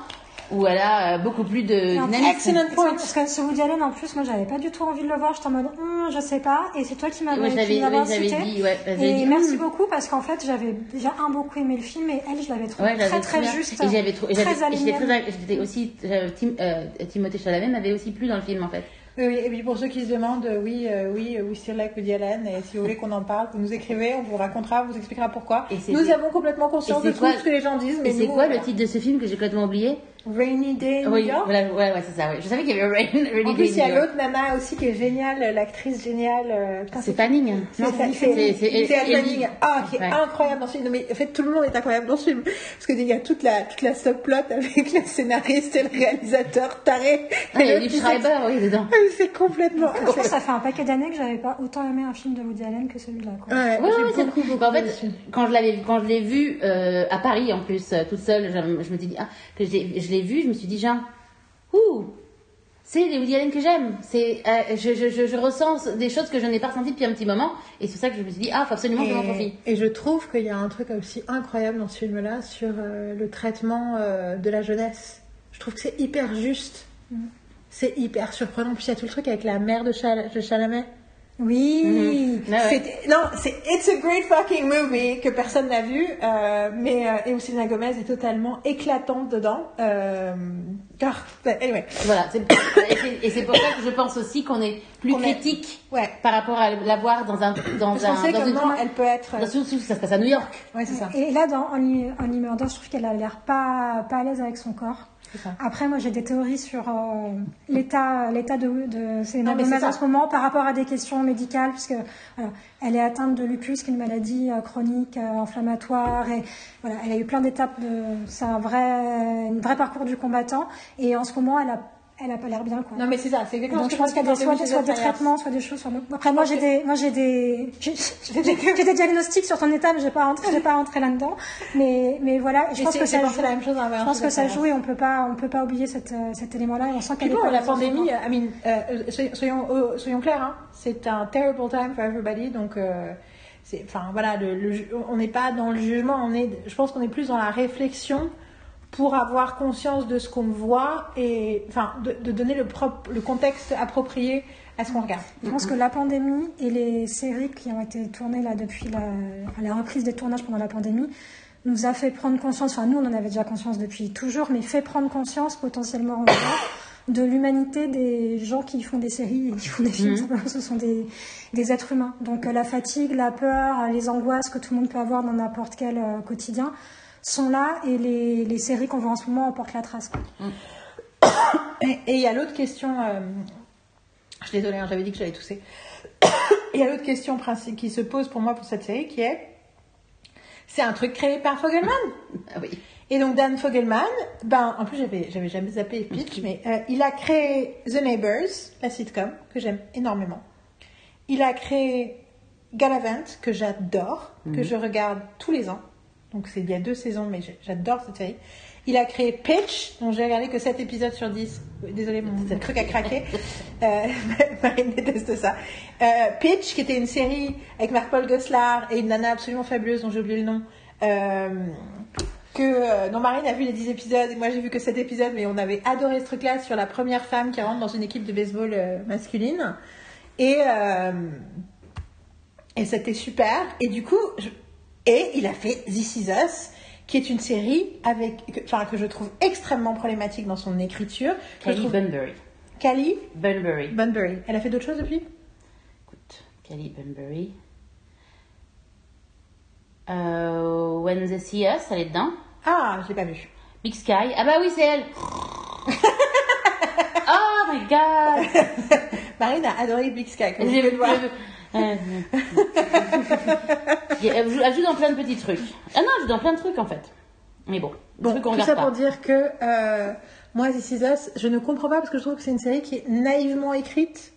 où elle a euh, beaucoup plus de dynamisme. excellent point. Parce que ce Woody Allen, en plus, moi, j'avais pas du tout envie de le voir. J'étais en mode, Hum, je sais pas. Et c'est toi qui m'avais oui, j'avais incité. dit, ouais, Et dit, merci hum. beaucoup parce qu'en fait, j'avais déjà un beaucoup aimé le film et elle, je l'avais trouvé Ouais, très très bien. juste. Et j'avais trouvé, très j'étais très, aussi, j'avais- Tim- euh, Timothée Chalamet m'avait aussi plu dans le film en fait. Oui, oui, et puis pour ceux qui se demandent, euh, oui, euh, oui, euh, we still like Woody Allen, et si vous voulez qu'on en parle, vous nous écrivez, on vous racontera, on vous expliquera pourquoi. Et Nous avons complètement conscience de tout ce que les gens disent, mais Et c'est quoi euh, le titre de ce film que j'ai complètement oublié? Rainy Day Oui, New York? voilà, ouais, ouais, c'est ça, ouais. Je savais qu'il y avait Rain, Rainy En plus, Day il y a l'autre nana aussi qui est géniale, l'actrice géniale. euh, C'est Fanning. C'est. Manning. Ah, qui est Ouais. incroyable dans ce film. Non, mais en fait, tout le monde est incroyable dans ce film. Parce qu'il y a toute la, toute la subplot avec le scénariste et le réalisateur taré. Ah, il y a l'autre, Schreiber, oui, dedans. c'est- complètement. Je pense que ça fait un paquet d'années que j'avais pas autant aimé un film de Woody Allen que celui-là. quoi. Ouais, Ouais, c'est- beaucoup, beaucoup en fait, quand je l'avais, quand je l'ai vu euh, à Paris en plus, euh, toute seule, je, je me suis dit, ah, que j'ai- je l'ai vu, je me suis dit, genre, ouh, c'est les Woody Allen que j'aime. C'est, euh, je, je, je, je ressens des choses que je n'ai pas ressenties depuis un petit moment, et c'est pour ça que je me suis dit, ah, faut absolument que je m'en profite. Et, je trouve qu'il y a un truc aussi incroyable dans ce film-là sur euh, le traitement euh, de la jeunesse. Je trouve que c'est hyper juste. C'est hyper surprenant. Puis il y a tout le truc avec la mère de, Chal- de Chalamet. Oui. Ouais. C'était- Non, c'est It's a Great Fucking Movie que personne n'a vu, euh, mais euh, et où Selena Gomez est totalement éclatante dedans. Euh, car, anyway, Voilà, et c'est- pour ça que je pense aussi qu'on est plus est- critique ouais. par rapport à la voir dans un, dans Parce un, sait dans une, comment elle peut être. dans- surtout ça se passe à New York. Ouais, c'est ça. Et là, dans Only, Only Murder, je trouve qu'elle a l'air pas, pas à l'aise avec son corps. Ça. Après, moi, j'ai des théories sur euh, l'état, l'état de, de Selena Non, en ce moment par rapport à des questions médicales, puisque voilà, elle est atteinte de lupus, qui est une maladie euh, chronique, euh, inflammatoire, et voilà, elle a eu plein d'étapes. De, c'est un vrai, un vrai parcours du combattant, et en ce moment, elle a, elle a pas l'air bien, quoi. Non, mais c'est ça. C'est exactement Donc je pense qu'il y a des, soit, des traitements, soit des choses. Soit... Après moi j'ai des, moi j'ai des, j'ai des, diagnostics sur ton état, mais j'ai pas rentré, j'ai pas rentré là-dedans. Mais mais voilà, je pense que ça joue. la même chose à Je pense que ça joue et on peut pas, on peut pas oublier cet, euh, cet élément-là et on sent Puis qu'elle est bon, pas la pandémie. I mean, euh, soyons, soyons, euh, soyons clairs, hein, c'est un terrible time for everybody, donc euh, c'est, enfin voilà, le, le ju- on n'est pas dans le jugement, on est, je pense qu'on est plus dans la réflexion pour avoir conscience de ce qu'on voit et enfin de, de donner le, propre, le contexte approprié à ce qu'on regarde. Je pense que la pandémie et les séries qui ont été tournées là depuis la, la reprise des tournages pendant la pandémie nous a fait prendre conscience, enfin nous on en avait déjà conscience depuis toujours, mais fait prendre conscience potentiellement de l'humanité des gens qui font des séries et qui font des films. Simplement, Ce sont des, des êtres humains. Donc la fatigue, la peur, les angoisses que tout le monde peut avoir dans n'importe quel euh, quotidien sont là et les, les séries qu'on voit en ce moment en portent la trace. quoi. Et et il y a l'autre question, euh, je suis désolée, hein, j'avais dit que j'allais tousser. Il y a l'autre question qui se pose pour moi pour cette série qui est, c'est un truc créé par Fogelman. Ah oui. Et donc Dan Fogelman, ben en plus j'avais j'avais jamais zappé Pitch, mais euh, il a créé The Neighbors, la sitcom que j'aime énormément. Il a créé Galavant que j'adore, que je regarde tous les ans. Donc c'est il y a deux saisons, mais j'adore cette série. Il a créé Pitch, dont j'ai regardé que 7 épisodes sur 10. Désolée, mon truc a craqué. Euh, Marine déteste ça. Euh, Pitch, qui était une série avec Marc-Paul Gosselaar et une nana absolument fabuleuse dont j'ai oublié le nom. Euh, que euh, dont Marine a vu les 10 épisodes et moi j'ai vu que 7 épisodes mais on avait adoré ce truc là sur la première femme qui rentre dans une équipe de baseball euh, masculine et euh, et c'était super et du coup je- et il a fait This Is Us qui est une série avec que- enfin que je trouve extrêmement problématique dans son écriture je Kelly trouve- Bunbury. Callie Bunbury. Bunbury elle a fait d'autres choses depuis? Écoute, Kelly Bunbury. Euh, When They See Us, elle est dedans. ah je l'ai pas vu Big Sky. Ah bah oui, c'est elle. oh my god. Marine a adoré Big Sky comme vous J'ai elle, joue, elle joue dans plein de petits trucs. Ah non, elle joue dans plein de trucs en fait. Mais bon, Bon, trucs qu'on tout ça pas. pour dire que euh, moi, This Is Us, je ne comprends pas parce que je trouve que c'est une série qui est naïvement écrite.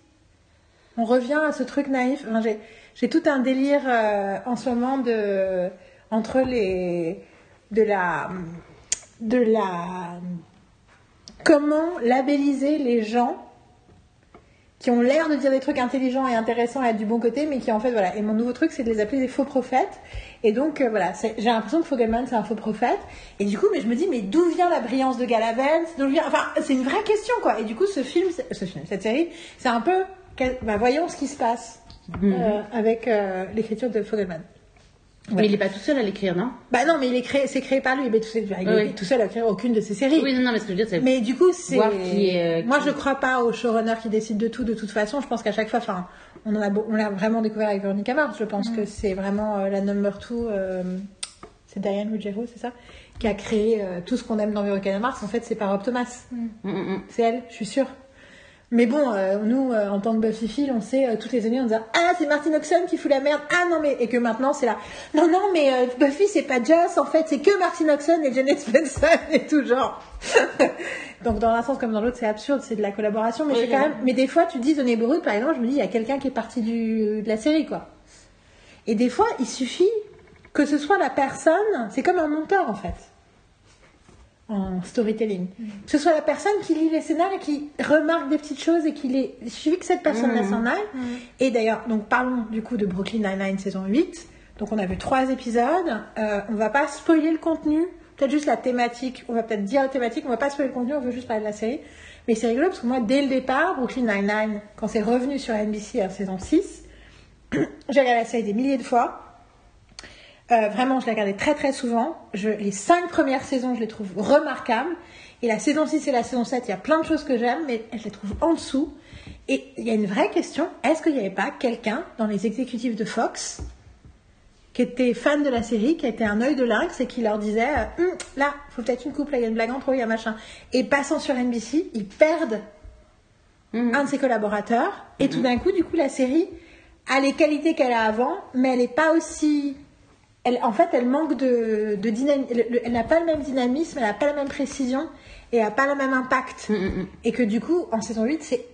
On revient à ce truc naïf. Enfin, j'ai- j'ai tout un délire euh, en ce moment de entre les de la de la comment labelliser les gens qui ont l'air de dire des trucs intelligents et intéressants et être du bon côté, mais qui en fait, voilà. Et mon nouveau truc, c'est de les appeler des faux prophètes. Et donc, euh, voilà, j'ai l'impression que Fogelman, c'est un faux prophète. Et du coup, mais je me dis, mais d'où vient la brillance de Galavens? D'où vient... Enfin, c'est une vraie question, quoi. Et du coup, ce film, ce film, cette série, c'est un peu, bah, voyons ce qui se passe euh, avec euh, l'écriture de Fogelman. Mais il est pas tout seul à l'écrire, non? Bah non, mais il est créé, c'est créé par lui. Mais tout seul, il est Oui. tout seul à écrire aucune de ses séries. Oui, non, non, mais ce que je veux dire, c'est. Mais du coup, c'est. Est, euh, Moi, qui- je crois pas au showrunner qui décide de tout de toute façon. Je pense qu'à chaque fois, enfin, on en a, beau- on l'a vraiment découvert avec Veronica Mars. Je pense que c'est vraiment euh, la number two. euh, c'est Diane Ruggiero, c'est ça, qui a créé tout ce qu'on aime dans Veronica Mars. En fait, c'est par Rob Thomas. Mm, mm, mm. C'est elle, je suis sûre. Mais bon, euh, nous, euh, en tant que Buffy Phil, on sait euh, toutes les années en disant Ah, c'est Martin Oxon qui fout la merde. Ah non, mais. Et que maintenant, c'est là. Non, non, mais Buffy, c'est pas Joss, en fait, c'est que Martin Oxon et Janet Spencer et tout genre. Donc, dans un sens comme dans l'autre, c'est absurde, c'est de la collaboration. Mais, Oui, c'est quand même... mais des fois, tu dis The Neighborhood, par exemple, je me dis Il y a quelqu'un qui est parti du... de la série, quoi. Et des fois, il suffit que ce soit la personne. C'est comme un monteur, en fait en storytelling. Que ce soit la personne qui lit les scénarios et qui remarque des petites choses et qui les... Il suffit que cette personne-là s'en aille. Et d'ailleurs, donc parlons du coup de Brooklyn Nine-Nine saison 8. Donc on a vu trois épisodes. Euh, on va pas spoiler le contenu. Peut-être juste la thématique. On va peut-être dire la thématique. On va pas spoiler le contenu. On veut juste parler de la série. Mais c'est rigolo parce que moi, dès le départ, Brooklyn Nine-Nine, quand c'est revenu sur NBC en saison 6, j'ai regardé la série des milliers de fois. Euh, vraiment, je l'ai regardé très très souvent. Je, les cinq premières saisons, je les trouve remarquables. Et la saison 6 et la saison 7, il y a plein de choses que j'aime, mais je les trouve en dessous. Et il y a une vraie question, est-ce qu'il n'y avait pas quelqu'un dans les exécutifs de Fox qui était fan de la série, qui était un œil de lynx et qui leur disait euh, Hum, là, faut peut-être une couple, là, il y a une blague entre eux, il y a machin. Et passant sur NBC, ils perdent Mhm. un de ses collaborateurs. Et tout d'un coup, du coup, la série a les qualités qu'elle a avant, mais elle n'est pas aussi. Elle, en fait, elle manque de, de dynamisme. Elle, elle n'a pas le même dynamisme, elle n'a pas la même précision et elle n'a pas le même impact. Mm, mm, mm. Et que du coup, en saison 8, c'est,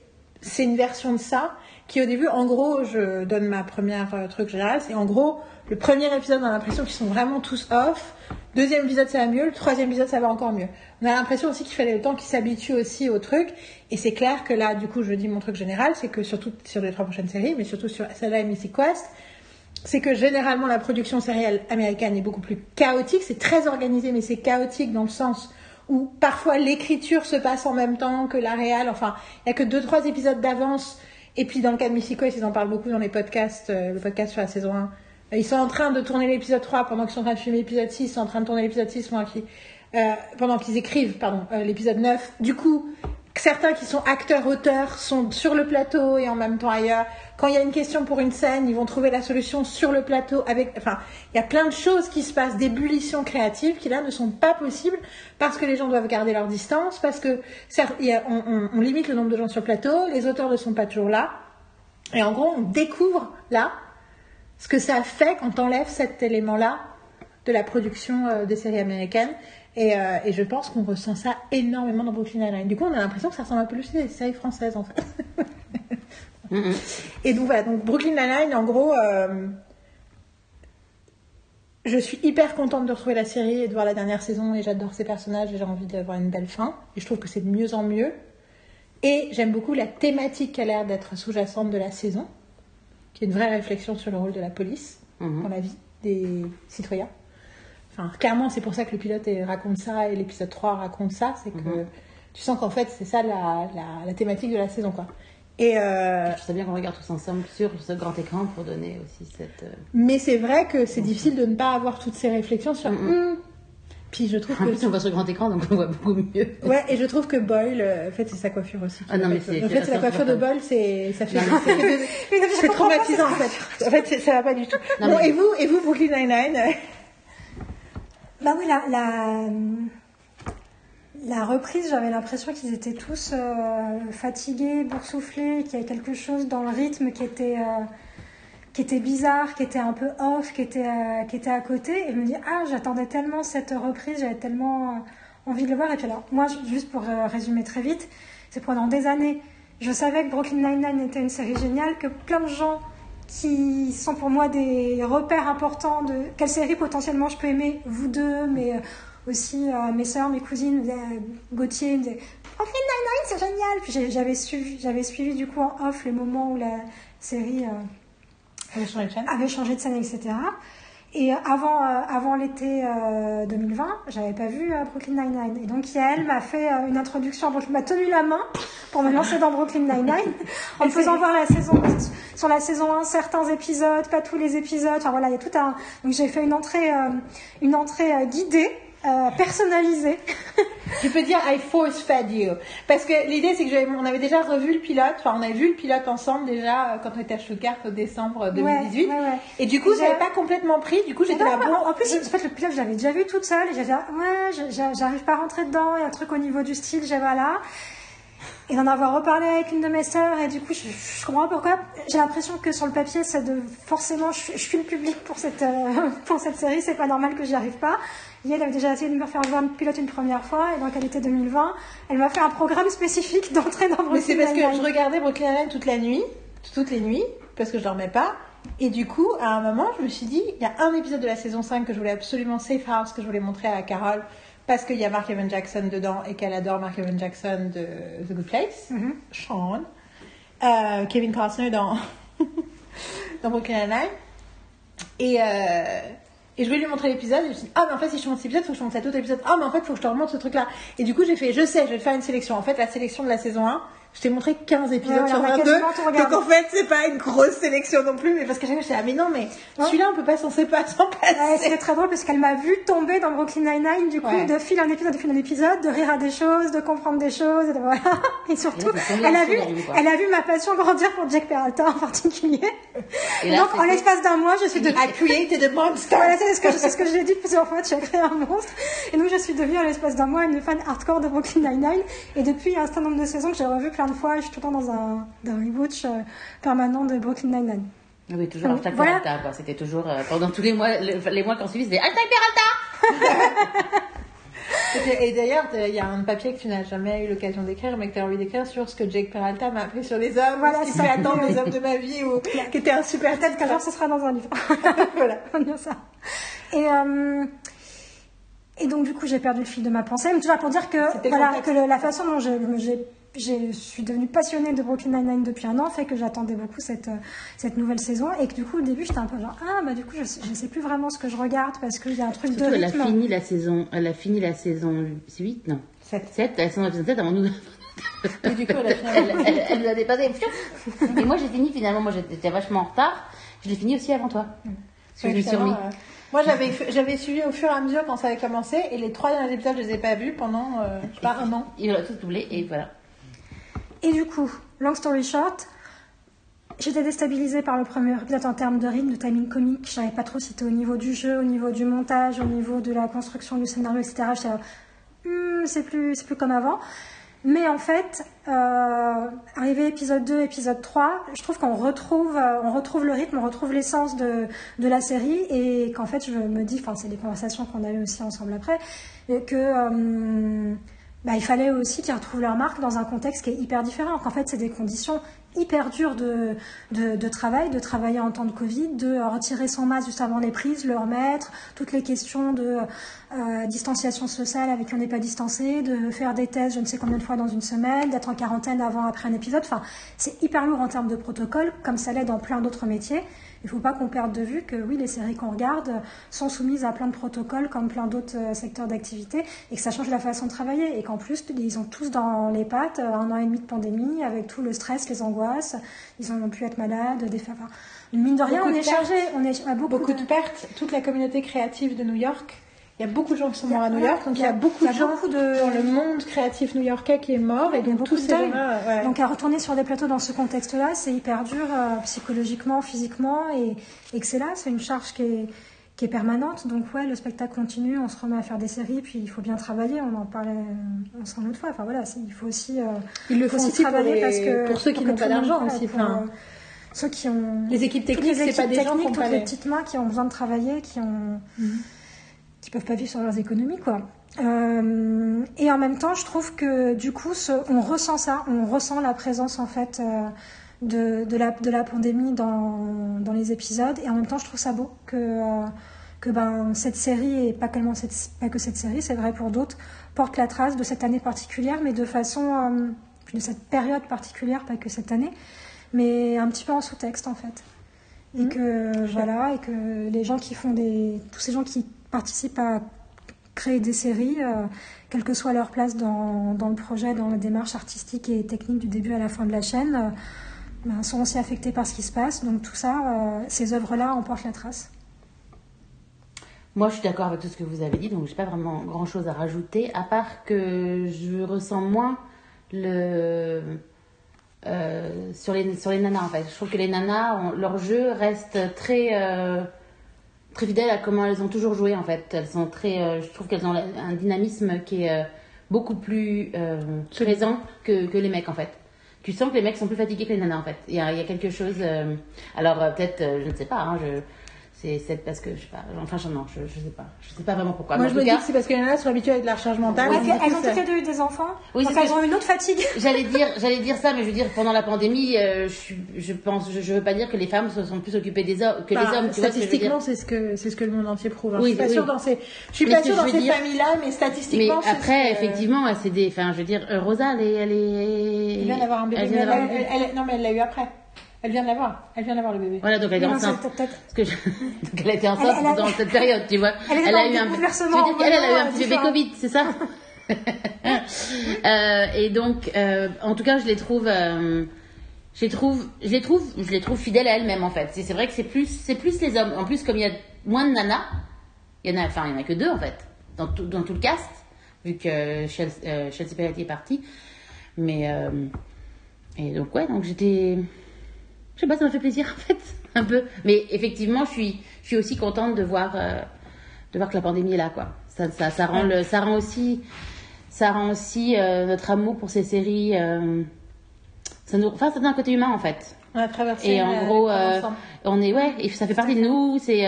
c'est une version de ça qui, au début, en gros, je donne ma première euh, truc général, c'est en gros, le premier épisode, on a l'impression qu'ils sont vraiment tous off. Deuxième épisode, ça va mieux. Le troisième épisode, ça va encore mieux. On a l'impression aussi qu'il fallait le temps qu'ils s'habituent aussi au truc. Et c'est clair que là, du coup, je dis mon truc général, c'est que surtout sur les trois prochaines séries, mais surtout sur celle-là et Mythic Quest, c'est que généralement la production sérielle américaine est beaucoup plus chaotique. C'est très organisé, mais c'est chaotique dans le sens où parfois l'écriture se passe en même temps que la réal. Enfin, il n'y a que deux, trois épisodes d'avance. Et puis dans le cas de Mythic Quest, ils en parlent beaucoup dans les podcasts, euh, le podcast sur la saison 1. Euh, Ils sont en train de tourner l'épisode 3 pendant qu'ils sont en train de filmer l'épisode 6, ils sont en train de tourner l'épisode 6 pendant qu'ils, euh, pendant qu'ils écrivent pardon, l'épisode 9. Du coup, certains qui sont acteurs-auteurs sont sur le plateau et en même temps ailleurs. Quand il y a une question pour une scène, ils vont trouver la solution sur le plateau. Enfin, il y a plein de choses qui se passent, d'ébullitions créatives qui là ne sont pas possibles parce que les gens doivent garder leur distance, parce que on limite le nombre de gens sur le plateau, les auteurs ne sont pas toujours là. Et en gros, on découvre là ce que ça fait quand on enlève cet élément-là de la production euh, des séries américaines. Et, euh, et je pense qu'on ressent ça énormément dans Brooklyn Nine-Nine. Du coup, on a l'impression que ça ressemble un peu plus à des séries françaises, en fait. Mm. Et donc voilà, donc Brooklyn Nine-Nine, en gros, euh, je suis hyper contente de retrouver la série et de voir la dernière saison et j'adore ces personnages et j'ai envie d'avoir une belle fin. Et je trouve que c'est de mieux en mieux. Et j'aime beaucoup la thématique qui a l'air d'être sous-jacente de la saison, qui est une vraie réflexion sur le rôle de la police Mhm. dans la vie des citoyens. Enfin, clairement, c'est pour ça que le pilote raconte ça et l'épisode 3 raconte ça. C'est que Mhm. tu sens qu'en fait, c'est ça la, la- la thématique de la saison. Quoi. Et, euh, Je trouve ça bien qu'on regarde tous ensemble sur ce grand écran pour donner aussi cette. euh, mais c'est vrai que c'est difficile de ne pas avoir toutes ces réflexions sur. Hmm. Puis je trouve En que. plus, on voit sur grand écran, donc on voit beaucoup mieux. Ouais, et je trouve que Boyle, euh, en fait, c'est sa coiffure aussi. Ah non, mais c'est- En fait, c'est la coiffure de. Boyle, c'est ça fait. C'est- traumatisant en fait. En fait, ça va pas du tout. Non, bon, mais- et vous, et vous, Brooklyn Nine-Nine? Bah oui, la, la, reprise, j'avais l'impression qu'ils étaient tous euh, fatigués, boursouflés, qu'il y avait quelque chose dans le rythme qui était, euh, bizarre, qui était un peu off, qui était, euh, qui était à côté. Et je me dis, ah, j'attendais tellement cette reprise, j'avais tellement envie de le voir. Et puis alors, moi, juste pour résumer très vite, c'est pendant des années, je savais que Brooklyn Nine-Nine était une série géniale, que plein de qui sont pour moi des repères importants de quelle série potentiellement je peux aimer, vous deux, mais euh, aussi euh, mes sœurs, mes cousines, euh, Gauthier me disaient Brooklyn Nine-Nine, c'est génial Puis j'avais suivi, j'avais suivi du coup en off les moments où la série euh, de chaîne. avait changé de scène, etc. Et avant, euh, avant l'été euh, 2020, j'avais pas vu euh, Brooklyn Nine-Nine. Et donc Yael m'a fait euh, une introduction, donc m'a tenu la main pour me lancer dans Brooklyn Nine-Nine, en me faisant voir la saison, sur la saison 1 certains épisodes, pas tous les épisodes. Enfin voilà, il y a tout un. Donc j'ai fait une entrée, euh, une entrée euh, guidée, euh, personnalisée. Tu peux dire I force fed you. Parce que l'idée, c'est que j'avais- on avait déjà revu le pilote. Enfin, on avait vu le pilote ensemble déjà euh, quand on était à Stuttgart au décembre 2018. Ouais, ouais, ouais. Et du coup, n'avait j'ai- pas complètement pris. Du coup, j'étais là, bon. en plus, en fait, le pilote, je l'avais déjà vu toute seule. Et j'avais dit, ah, ouais, je- j'a- j'arrive pas à rentrer dedans. Il y a un truc au niveau du style, j'ai voilà. Et d'en avoir reparlé avec une de mes sœurs. Et du coup, je, je comprends pas pourquoi. J'ai l'impression que sur le papier, c'est de, forcément, je, je suis le public pour cette, euh, pour cette série. C'est pas normal que j'y arrive pas. Et elle avait déjà essayé de me faire voir le pilote une première fois. Et donc, elle était 2020. Elle m'a fait un programme spécifique d'entrée dans Mais c'est Brooklyn parce que je regardais Brooklyn Nine toute la nuit, toutes les nuits, parce que je dormais pas. Et du coup, à un moment, je me suis dit, il y a un épisode de la saison 5 que je voulais absolument Safe House, que je voulais montrer à Carole, parce qu'il y a Mark Evan Jackson dedans et qu'elle adore Mark Evan Jackson de The Good Place, Mhm. Sean, euh, Kevin Costner dans, dans Brooklyn Nine. Et, euh, et je voulais lui montrer l'épisode. Et je me suis dit, ah, mais en fait, si je montre cet épisode, il faut que je montre cet autre épisode. Ah, mais en fait, il faut que je te remonte ce truc-là. Et du coup, j'ai fait, je sais, je vais te faire une sélection. En fait, la sélection de la saison 1, je t'ai montré 15 épisodes Ouais, sur on a 22. quasiment tout regardé. Donc en fait, c'est pas une grosse sélection non plus. Mais parce que chaque fois, je ah, mais non, mais celui-là, on peut pas s'en séparer sans passer. Ouais, c'était très drôle parce qu'elle m'a vu tomber dans Brooklyn Nine-Nine, du coup, Ouais. de fil en épisode, de fil en épisode, de rire à des choses, de comprendre des choses, et, de- voilà. et surtout, elle a, vu, elle a vu ma passion grandir pour Jack Peralta en particulier. Et là, Donc, en l'espace d'un mois, je suis devenue... I created a monster. Voilà, c'est ce que, c'est ce que j'ai dit plusieurs fois, tu as créé un monstre. Et donc, je suis devenue, en l'espace d'un mois, une fan hardcore de Brooklyn Nine-Nine. Et depuis un certain nombre de saisons que j'ai revu plein de fois, je suis tout le temps dans un, dans un rewatch euh, permanent de Brooklyn Nine-Nine. Ah Oui, toujours hashtag Voilà. Peralta, quoi. C'était toujours, euh, pendant tous les mois, le- les mois qui ont suivi, c'était hashtag Peralta! Et d'ailleurs, il y a un papier que tu n'as jamais eu l'occasion d'écrire, mais que tu as envie d'écrire sur ce que Jake Peralta m'a appris sur les hommes, Voilà, ce qui attendre les hommes de ma vie, ou qui était un super Peut-être qu'un jour, ce sera dans un livre. voilà. On ça. Et, euh, et donc, du coup, j'ai perdu le fil de ma pensée. Mais tout ça pour dire que, voilà, que le- la façon dont je, j'ai- je suis devenue passionnée de Brooklyn Nine-Nine depuis un an fait que j'attendais beaucoup cette, euh, cette nouvelle saison. Et que du coup, au début, j'étais un peu genre, ah, bah du coup, je sais, je sais plus vraiment ce que je regarde parce qu'il y a un truc Surtout, de elle a rythme. fini la saison, elle a fini la saison 8, non. Sept. 7, la saison 7 avant nous. Et du coup, elle a fini elle, elle, elle nous a dépassé. Et moi, j'ai fini finalement, moi j'étais vachement en retard. Je l'ai fini aussi avant toi. Parce que je me suis remis. Euh, Moi, j'avais, j'avais suivi au fur et à mesure quand ça avait commencé, et les trois derniers épisodes, je les ai pas vus pendant, euh, je sais pas, un an. Il a tout doublé et voilà. Et du coup, long story short, j'étais déstabilisée par le premier épisode en termes de rythme, de timing comique. Je savais pas trop si c'était au niveau du jeu, au niveau du montage, au niveau de la construction du scénario, etc. Là, Hmm, c'est plus, c'est plus comme avant. Mais en fait, euh, arrivé épisode 2, épisode 3, je trouve qu'on retrouve, euh, on retrouve le rythme, on retrouve l'essence de, de la série et qu'en fait, je me dis, enfin, c'est des conversations qu'on a eues aussi ensemble après, que euh, bah, il fallait aussi qu'ils retrouvent leur marque dans un contexte qui est hyper différent. Qu'en fait, c'est des conditions hyper dures de, de, de travail, de travailler en temps de Covid, de retirer son masque juste avant les prises, le remettre, toutes les questions de euh, distanciation sociale avec qui on n'est pas distancé, de faire des tests je ne sais combien de fois dans une semaine, d'être en quarantaine avant, après un épisode. Enfin, c'est hyper lourd en termes de protocole, comme ça l'est dans plein d'autres métiers. Il ne faut pas qu'on perde de vue que oui, les séries qu'on regarde sont soumises à plein de protocoles comme plein d'autres euh, secteurs d'activité et que ça change la façon de travailler et qu'en plus, ils ont tous dans les pattes euh, un an et demi de pandémie avec tout le stress, les angoisses, ils ont pu être malades, des enfin, mine de rien, Beaucoup on de est chargé, on est à beaucoup, Beaucoup de, de pertes, toute la communauté créative de New York. Il y a beaucoup de gens qui sont morts à New York, donc il y a beaucoup de gens dans le monde créatif new-yorkais qui est mort, et donc beaucoup tous de ces gens-là, ouais. Donc à retourner sur des plateaux dans ce contexte-là, c'est hyper dur euh, psychologiquement, physiquement, et, que c'est là, c'est une charge qui est, qui est permanente. Donc ouais, le spectacle continue, on se remet à faire des séries, puis il faut bien travailler, on en parlait euh, ensemble l'autre fois. Enfin voilà, il faut aussi, euh, Ils le faut font aussi aussi pour, travailler parce que pour ceux qui n'ont pas d'argent aussi. ceux qui ont Les équipes techniques, c'est pas des gens qui ont les les... petites mains qui ont besoin de travailler, qui ont qui peuvent pas vivre sur leurs économies quoi. Euh, et en même temps, je trouve que du coup, ce- on ressent ça, on ressent la présence en fait euh, de, de, la, de la pandémie dans, dans les épisodes. Et en même temps, je trouve ça beau que, euh, que ben, cette série, et pas, cette, pas que cette série, c'est vrai pour d'autres, porte la trace de cette année particulière, mais de façon. de cette période particulière, pas que cette année, mais un petit peu en sous-texte en fait. Et Mhm. que voilà, et que les gens qui font des. tous ces gens qui participent à créer des séries, euh, quelle que soit leur place dans, le projet, dans la démarche artistique et technique du début à la fin de la chaîne, euh, ben, sont aussi affectés par ce qui se passe. Donc tout ça, euh, ces œuvres-là en portent la trace. Moi, je suis d'accord avec tout ce que vous avez dit, donc j'ai pas vraiment grand chose à rajouter, à part que je ressens moins le. euh, sur, les, sur les nanas en. Je trouve que les nanas, leur jeu reste très. Très fidèle à comment elles ont toujours joué en fait. Elles sont très. euh, je trouve qu'elles ont un dynamisme qui est euh, beaucoup plus euh, présent que, que les mecs en fait. Tu sens que les mecs sont plus fatigués que les nanas en fait. Il y a, il y a quelque chose. euh, alors peut-être, je ne sais pas, hein, je. C'est parce que je sais pas. Enfin, je, non, je, je sais pas. Je sais pas vraiment pourquoi. Moi, Mais je en me dis que c'est parce que les nanas sont habituées avec de la recharge mentale. Ouais, elles ont toutes les deux eu des enfants, Oui, donc elles ont une autre fatigue. J'allais dire, j'allais dire ça, mais je veux dire pendant la pandémie, euh, je, je pense, je, je veux pas dire que les femmes se sont plus occupées des hommes que Bah, les hommes. Tu veux dire statistiquement, c'est ce que c'est ce que le monde entier prouve. hein. Oui, je suis pas oui. sûre dans ces, je suis Mais pas sûre dans ces dire- familles-là, mais Mais statistiquement, ce après, que- effectivement, c'est des. Enfin, je veux dire, Rosa, elle est, elle est. Elle vient d'avoir un bébé. Non, mais elle l'a eu après. Elle vient de l'avoir. Elle vient d'avoir le bébé. Voilà, donc elle est enceinte. Parce que je- donc elle été enceinte Elle- elle a- dans cette période, tu vois. Elle était a eu un. bouleversement Tu veux dire qu'elle, elle a eu un petit bébé. Covid, c'est ça Euh, Et donc, euh, en tout cas, je les trouve. euh, je les trouve, je les trouve, je les trouve fidèles à elles-mêmes en fait. C'est c'est vrai que c'est plus, c'est plus les hommes. En plus, comme il y a moins de nanas, il y en a, enfin, il y en a que deux en fait dans tout, dans tout le cast, vu que Chelsea, Chelsea Peretti est partie. Mais et donc ouais, donc j'étais, je sais pas, ça m'a fait plaisir en fait, un peu. Mais effectivement, je suis, je suis aussi contente de voir, euh, de voir que la pandémie est là quoi. Ça, ça, ça rend le, ça rend aussi, ça rend aussi euh, notre amour pour ces séries. euh, ça nous, enfin, ça donne un côté humain en fait. On a traversé. Et en gros, on est ouais, et ça fait partie de nous. C'est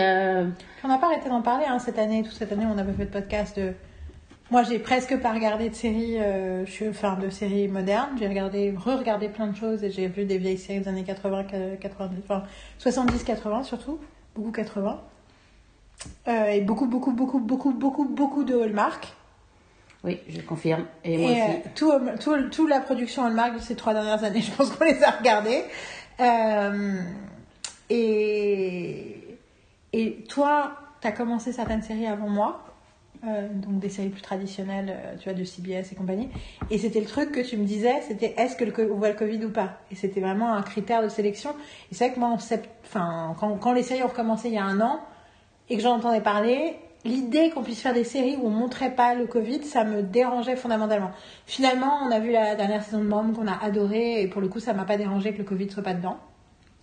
On n'a pas arrêté d'en parler hein, cette année. Toute cette année, on n'a pas fait de podcast. De... Moi, j'ai presque pas regardé de séries, euh, je suis, enfin, de séries modernes. J'ai regardé, re-regardé plein de choses et j'ai vu des vieilles séries des années 80, 90, enfin 70, 80 surtout, beaucoup 80. Euh, et beaucoup, beaucoup, beaucoup, beaucoup, beaucoup, beaucoup de Hallmark. oui, je confirme. Et moi Et aussi. euh, tout, tout, tout la production Hallmark de ces trois dernières années, je pense qu'on les a regardées. Euh, et, et toi, tu as commencé certaines séries avant moi, euh, donc des séries plus traditionnelles, euh, tu vois, de CBS et compagnie. Et c'était le truc que tu me disais, c'était est-ce que le, on voit le Covid ou pas? Et c'était vraiment un critère de sélection. Et c'est vrai que moi, enfin, quand, quand les séries ont recommencé il y a un an, et que j'en entendais parler, l'idée qu'on puisse faire des séries où on montrait pas le Covid, ça me dérangeait fondamentalement. Finalement, on a vu la dernière saison de Mom qu'on a adorée, et pour le coup, ça m'a pas dérangé que le Covid soit pas dedans.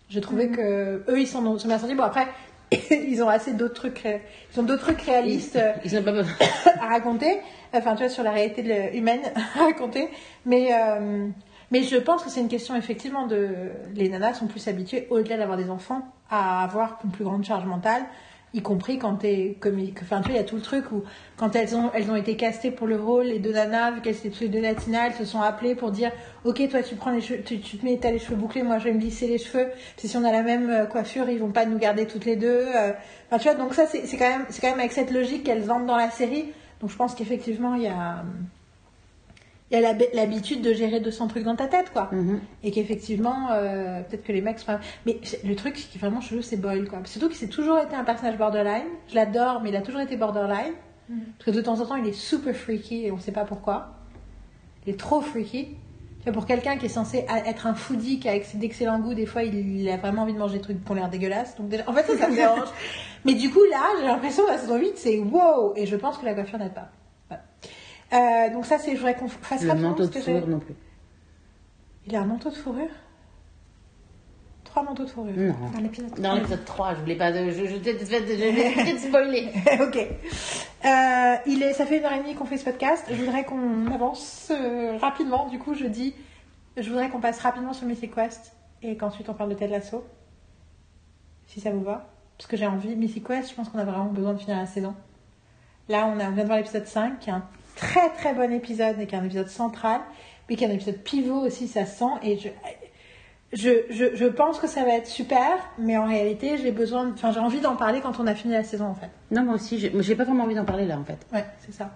J'ai trouvé que eux, ils sont, sont bien sentis. Bon, après, ils ont assez d'autres trucs, ré- ils ont d'autres trucs réalistes euh, Ils pas à raconter, enfin tu vois sur la réalité de humaine à raconter, mais euh, mais je pense que c'est une question effectivement de les nanas sont plus habituées au-delà d'avoir des enfants à avoir une plus grande charge mentale, y compris quand t'es comme enfin tu vois il y a tout le truc où quand elles ont elles ont été castées pour le rôle les deux nanas vu qu'elles étaient les deux elles se sont appelées pour dire ok toi tu prends les cheveux tu, tu te mets t'as les cheveux bouclés moi je vais me lisser les cheveux. Si on a la même euh, coiffure ils vont pas nous garder toutes les deux euh. enfin tu vois donc ça c'est c'est quand même c'est quand même avec cette logique qu'elles entrent dans la série. Donc je pense qu'effectivement il y a il y a l'hab- l'habitude de gérer 200 trucs dans ta tête quoi. Mhm. et qu'effectivement euh, peut-être que les mecs sont mais le truc qui est vraiment chelou c'est Boyle quoi. Surtout qu'il s'est toujours été un personnage borderline. Je l'adore mais il a toujours été borderline. Parce que de temps en temps il est super freaky et on sait pas pourquoi. Il est trop freaky. Tu vois, pour quelqu'un qui est censé a- être un foodie qui a ex- d'excellents goûts des fois il, a vraiment envie de manger des trucs qui ont l'air dégueulasses donc déjà, en fait ça, ça me dérange. Mais du coup là j'ai l'impression que la saison 8 c'est wow! Et je pense que la coiffure n'aide pas. Euh, donc ça c'est je voudrais qu'on fasse Le rapidement manteau ce de que j'ai- fourrure non plus. il a un manteau de fourrure Trois manteaux de fourrure. Non. Dans l'épisode. Dans l'épisode 3, je voulais pas de. Je, je, je, je, je vais peut-être spoiler. ok. Euh, il est, ça fait une heure et demie qu'on fait ce podcast. Je voudrais qu'on avance euh, rapidement. Du coup, je dis, je voudrais qu'on passe rapidement sur Mythic Quest et qu'ensuite on parle de Ted Lasso. Si ça vous va. Parce que j'ai envie. Mythic Quest, je pense qu'on a vraiment besoin de finir la saison. Là, on, a, on vient de voir l'épisode 5, qui est un très très bon épisode et qui est un épisode central, mais qui est un épisode pivot aussi, ça se sent. Et je, je, je, je pense que ça va être super, mais en réalité, j'ai besoin, enfin, j'ai envie d'en parler quand on a fini la saison, en fait. Non, moi aussi, j'ai pas vraiment envie d'en parler là en fait. Ouais, c'est ça.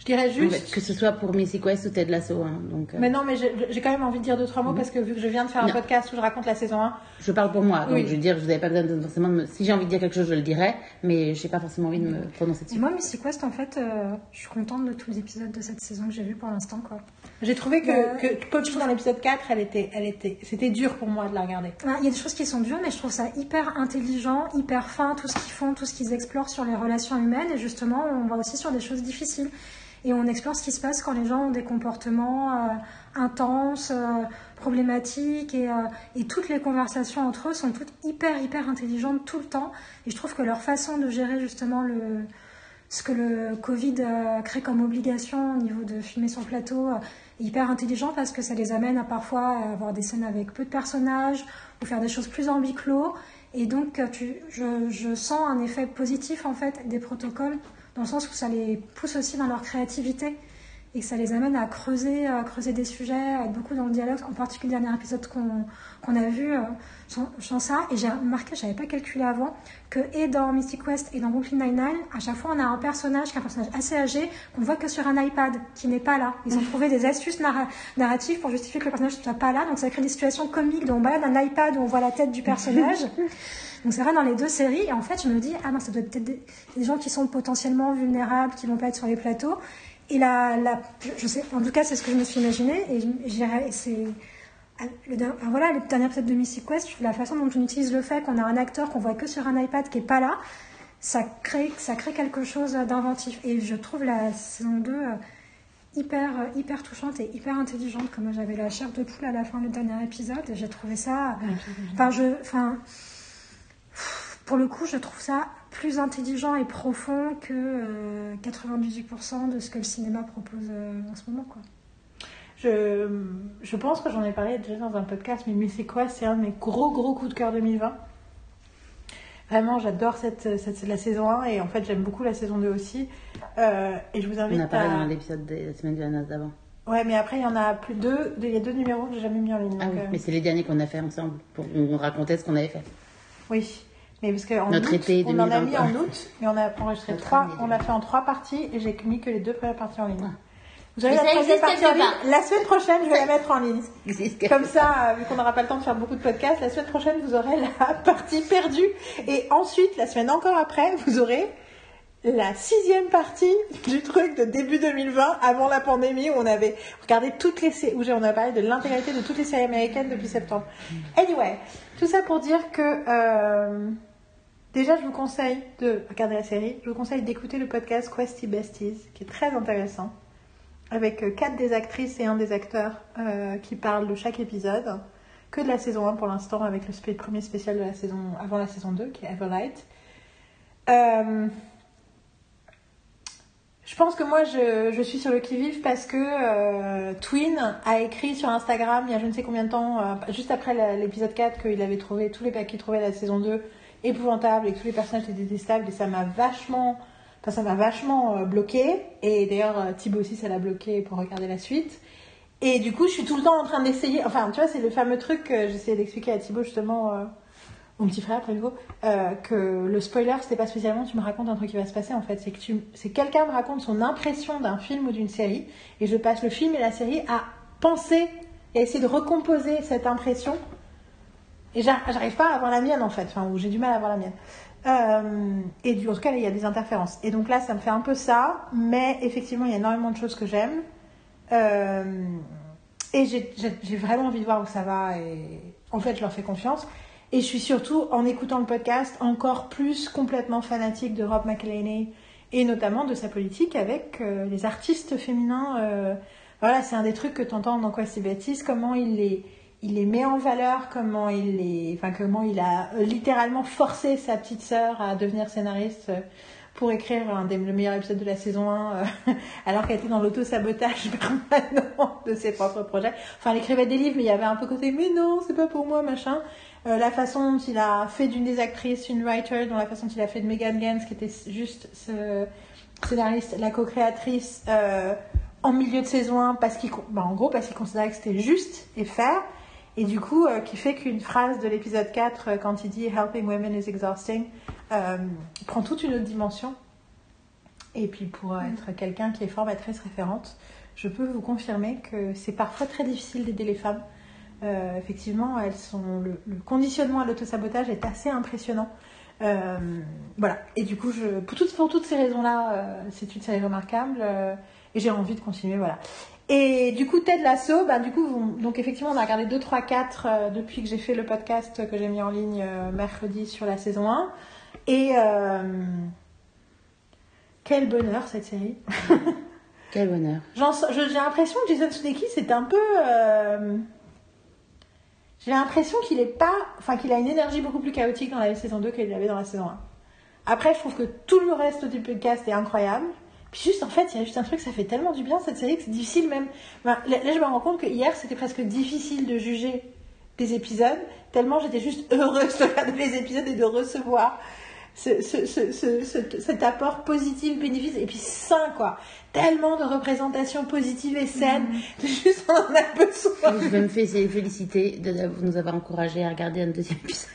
Je dirais juste. Que ce soit pour Missy Quest ou Ted Lasso. Hein, donc, euh, Mais non, mais j'ai quand même envie de dire deux, trois mots parce que vu que je viens de faire un Non. podcast où je raconte la saison 1, Je parle pour moi, donc Oui. je veux dire, vous n'avez pas besoin de forcément de me... Si j'ai envie de dire quelque chose, je le dirai, mais j'ai pas forcément envie de me prononcer Et dessus. moi, Missy Quest, en fait, euh, je suis contente de tous les épisodes de cette saison que j'ai vus pour l'instant, quoi. j'ai trouvé que, Euh, que Poppy dans l'épisode 4, elle était, elle était, c'était dur pour moi de la regarder. Il y a des choses qui sont dures, mais je trouve ça hyper intelligent, hyper fin, tout ce qu'ils font, tout ce qu'ils explorent sur les relations humaines. Et justement, on va aussi sur des choses difficiles. Et on explore ce qui se passe quand les gens ont des comportements euh, intenses, euh, problématiques. Et, euh, et toutes les conversations entre eux sont toutes hyper, hyper intelligentes tout le temps. Et je trouve que leur façon de gérer justement le, ce que le Covid crée comme obligation au niveau de filmer le plateau est hyper intelligent parce que ça les amène à parfois avoir des scènes avec peu de personnages ou faire des choses plus en huis. Et donc, je, je sens un effet positif en fait des protocoles dans le sens où ça les pousse aussi dans leur créativité et que ça les amène à creuser, à creuser des sujets, à être beaucoup dans le dialogue. En particulier, le dernier épisode qu'on qu'on a vu, je sens ça. Et j'ai remarqué, je n'avais pas calculé avant, que et dans Mystic Quest et dans Brooklyn Nine-Nine, à chaque fois, on a un personnage qui est un personnage assez âgé, qu'on voit que sur un iPad, qui n'est pas là. Ils ont trouvé des astuces narra- narratives pour justifier que le personnage ne soit pas là. Donc ça crée des situations comiques dont on balade un iPad où on voit la tête du personnage. Donc c'est vrai dans les deux séries. Et en fait, je me dis, ah non, ça doit être peut-être des, des gens qui sont potentiellement vulnérables, qui vont pas être sur les plateaux. Et la, la, je- sais, en tout cas, c'est ce que je me suis imaginé. Et c'est ah, le, der- enfin, voilà, le dernier épisode de Missy Quest, la façon dont on utilise le fait qu'on a un acteur qu'on voit que sur un iPad qui est pas là, ça crée, ça crée quelque chose d'inventif. Et je trouve la saison 2 euh, hyper, euh, hyper touchante et hyper intelligente. Comme j'avais la chair de poule à la fin du dernier épisode et j'ai trouvé ça. Enfin, je, enfin, pour le coup, je trouve ça plus intelligent et profond que euh, 98% de ce que le cinéma propose euh, en ce moment, quoi. Je, je pense que j'en ai parlé déjà dans un podcast, mais, mais c'est quoi? C'est un de mes gros gros coups de cœur 2020. Vraiment, j'adore cette, cette, la saison 1 et en fait, j'aime beaucoup la saison 2 aussi. Euh, et je vous On invite a parlé à. dans l'épisode de la semaine de la d'avant. Ouais, mais après, il y en a plus deux. Il y a deux numéros que j'ai jamais mis en ligne. Ah donc, oui, euh, mais c'est les derniers qu'on a fait ensemble. Pour... On racontait ce qu'on avait fait. Oui, mais parce qu'en Notre août, été on en a 2020, mis en août, mais on a enregistré Notre trois, on l'a fait en trois parties et j'ai mis que les deux premières parties en ligne. Ah. Vous avez la troisième partie en ligne? La semaine prochaine, je vais la mettre en ligne. Comme ça, vu qu'on n'aura pas le temps de faire beaucoup de podcasts, la semaine prochaine, vous aurez la partie perdue. Et ensuite, la semaine encore après, vous aurez la sixième partie du truc de début 2020, avant la pandémie, où on avait regardé toutes les séries, où j'ai- on a parlé de l'intégralité de toutes les séries américaines depuis septembre. Anyway, tout ça pour dire que euh, déjà, je vous conseille de regarder la série. Je vous conseille d'écouter le podcast Questy Besties, qui est très intéressant, avec euh, quatre des actrices et un des acteurs euh, qui parlent de chaque épisode. Que de la saison 1 pour l'instant, avec le premier spécial de la saison avant la saison 2, qui est Everlight. Euh, je pense que moi, je, suis sur le qui-vive parce que Twin a écrit sur Instagram il y a je ne sais combien de temps, juste après l'épisode 4, qu'il avait trouvé tous les qu'il trouvait la saison 2 épouvantable et que tous les personnages étaient détestables et ça m'a vachement, enfin ça m'a vachement euh, bloqué et d'ailleurs euh, Thibaut aussi ça l'a bloqué pour regarder la suite. Et du coup, je suis tout le temps en train d'essayer. Enfin, tu vois, c'est le fameux truc que j'essayais d'expliquer à Thibaut justement, euh, mon petit frère après euh, que le spoiler, c'était pas spécialement tu me racontes un truc qui va se passer en fait. C'est que tu, c'est quelqu'un me raconte son impression d'un film ou d'une série, et je passe le film et la série à penser et essayer de recomposer cette impression. Et j'ar- j'arrive pas à avoir la mienne en fait, enfin, ou j'ai du mal à avoir la mienne. Euh, et du, en tout cas, il y a des interférences. Et donc là, ça me fait un peu ça, mais effectivement, il y a énormément de choses que j'aime. Euh, et j'ai- vraiment envie de voir où ça va. Et en fait, je leur fais confiance. Et je suis surtout, en écoutant le podcast, encore plus complètement fanatique de Rob McElhenney et notamment de sa politique avec euh, les artistes féminins. voilà, c'est un des trucs que tu entends dans Quoi c'est bêtise, comment il les, il les met en valeur, comment il les, enfin comment il a euh, littéralement forcé sa petite sœur à devenir scénariste euh, pour écrire un des le meilleur épisode de la saison 1 euh, alors qu'elle était dans l'auto-sabotage permanent de ses propres projets. Enfin, elle écrivait des livres, mais il y avait un peu côté mais non, c'est pas pour moi, machin. Euh, la façon dont il a fait d'une des actrices une writer, dont la façon dont il a fait de Megan Gans, qui était juste ce scénariste, la co-créatrice, euh, en milieu de saison 1, parce qu'il, bah, en gros, parce qu'il considérait que c'était juste et faire. Et du coup, euh, qui fait qu'une phrase de l'épisode 4, euh, quand il dit Helping women is exhausting, euh, prend toute une autre dimension. Et puis pour euh, être quelqu'un qui est formatrice référente, je peux vous confirmer que c'est parfois très difficile d'aider les femmes. Euh, effectivement, elles sont le, le conditionnement à l'autosabotage est assez impressionnant. Euh, voilà. Et du coup, je, pour, toutes, pour toutes ces raisons-là, euh, c'est une série remarquable et j'ai envie de continuer. Voilà. Et du coup, Ted Lasso, bah, du coup, vous- donc effectivement, on a regardé 2, 3, 4 euh, depuis que j'ai fait le podcast que j'ai mis en ligne euh, mercredi sur la saison 1. Et euh, quel bonheur cette série. Quel bonheur. J'ai l'impression que Jason Sudeikis c'est un peu. euh, J'ai l'impression qu'il est pas, enfin qu'il a une énergie beaucoup plus chaotique dans la saison 2 qu'il avait dans la saison 1. Après, je trouve que tout le reste du podcast est incroyable. Puis juste, en fait, il y a juste un truc, ça fait tellement du bien cette série que c'est difficile même. Là, là, je me rends compte que hier, c'était presque difficile de juger des épisodes, tellement j'étais juste heureuse de regarder les épisodes et de recevoir ce, ce- ce- ce- ce- cet apport positif, bénéfice, et puis sain, quoi. Tellement de représentations positives et saines, de juste on en a besoin. Je me fé- féliciter de nous avoir encouragés à regarder un deuxième épisode.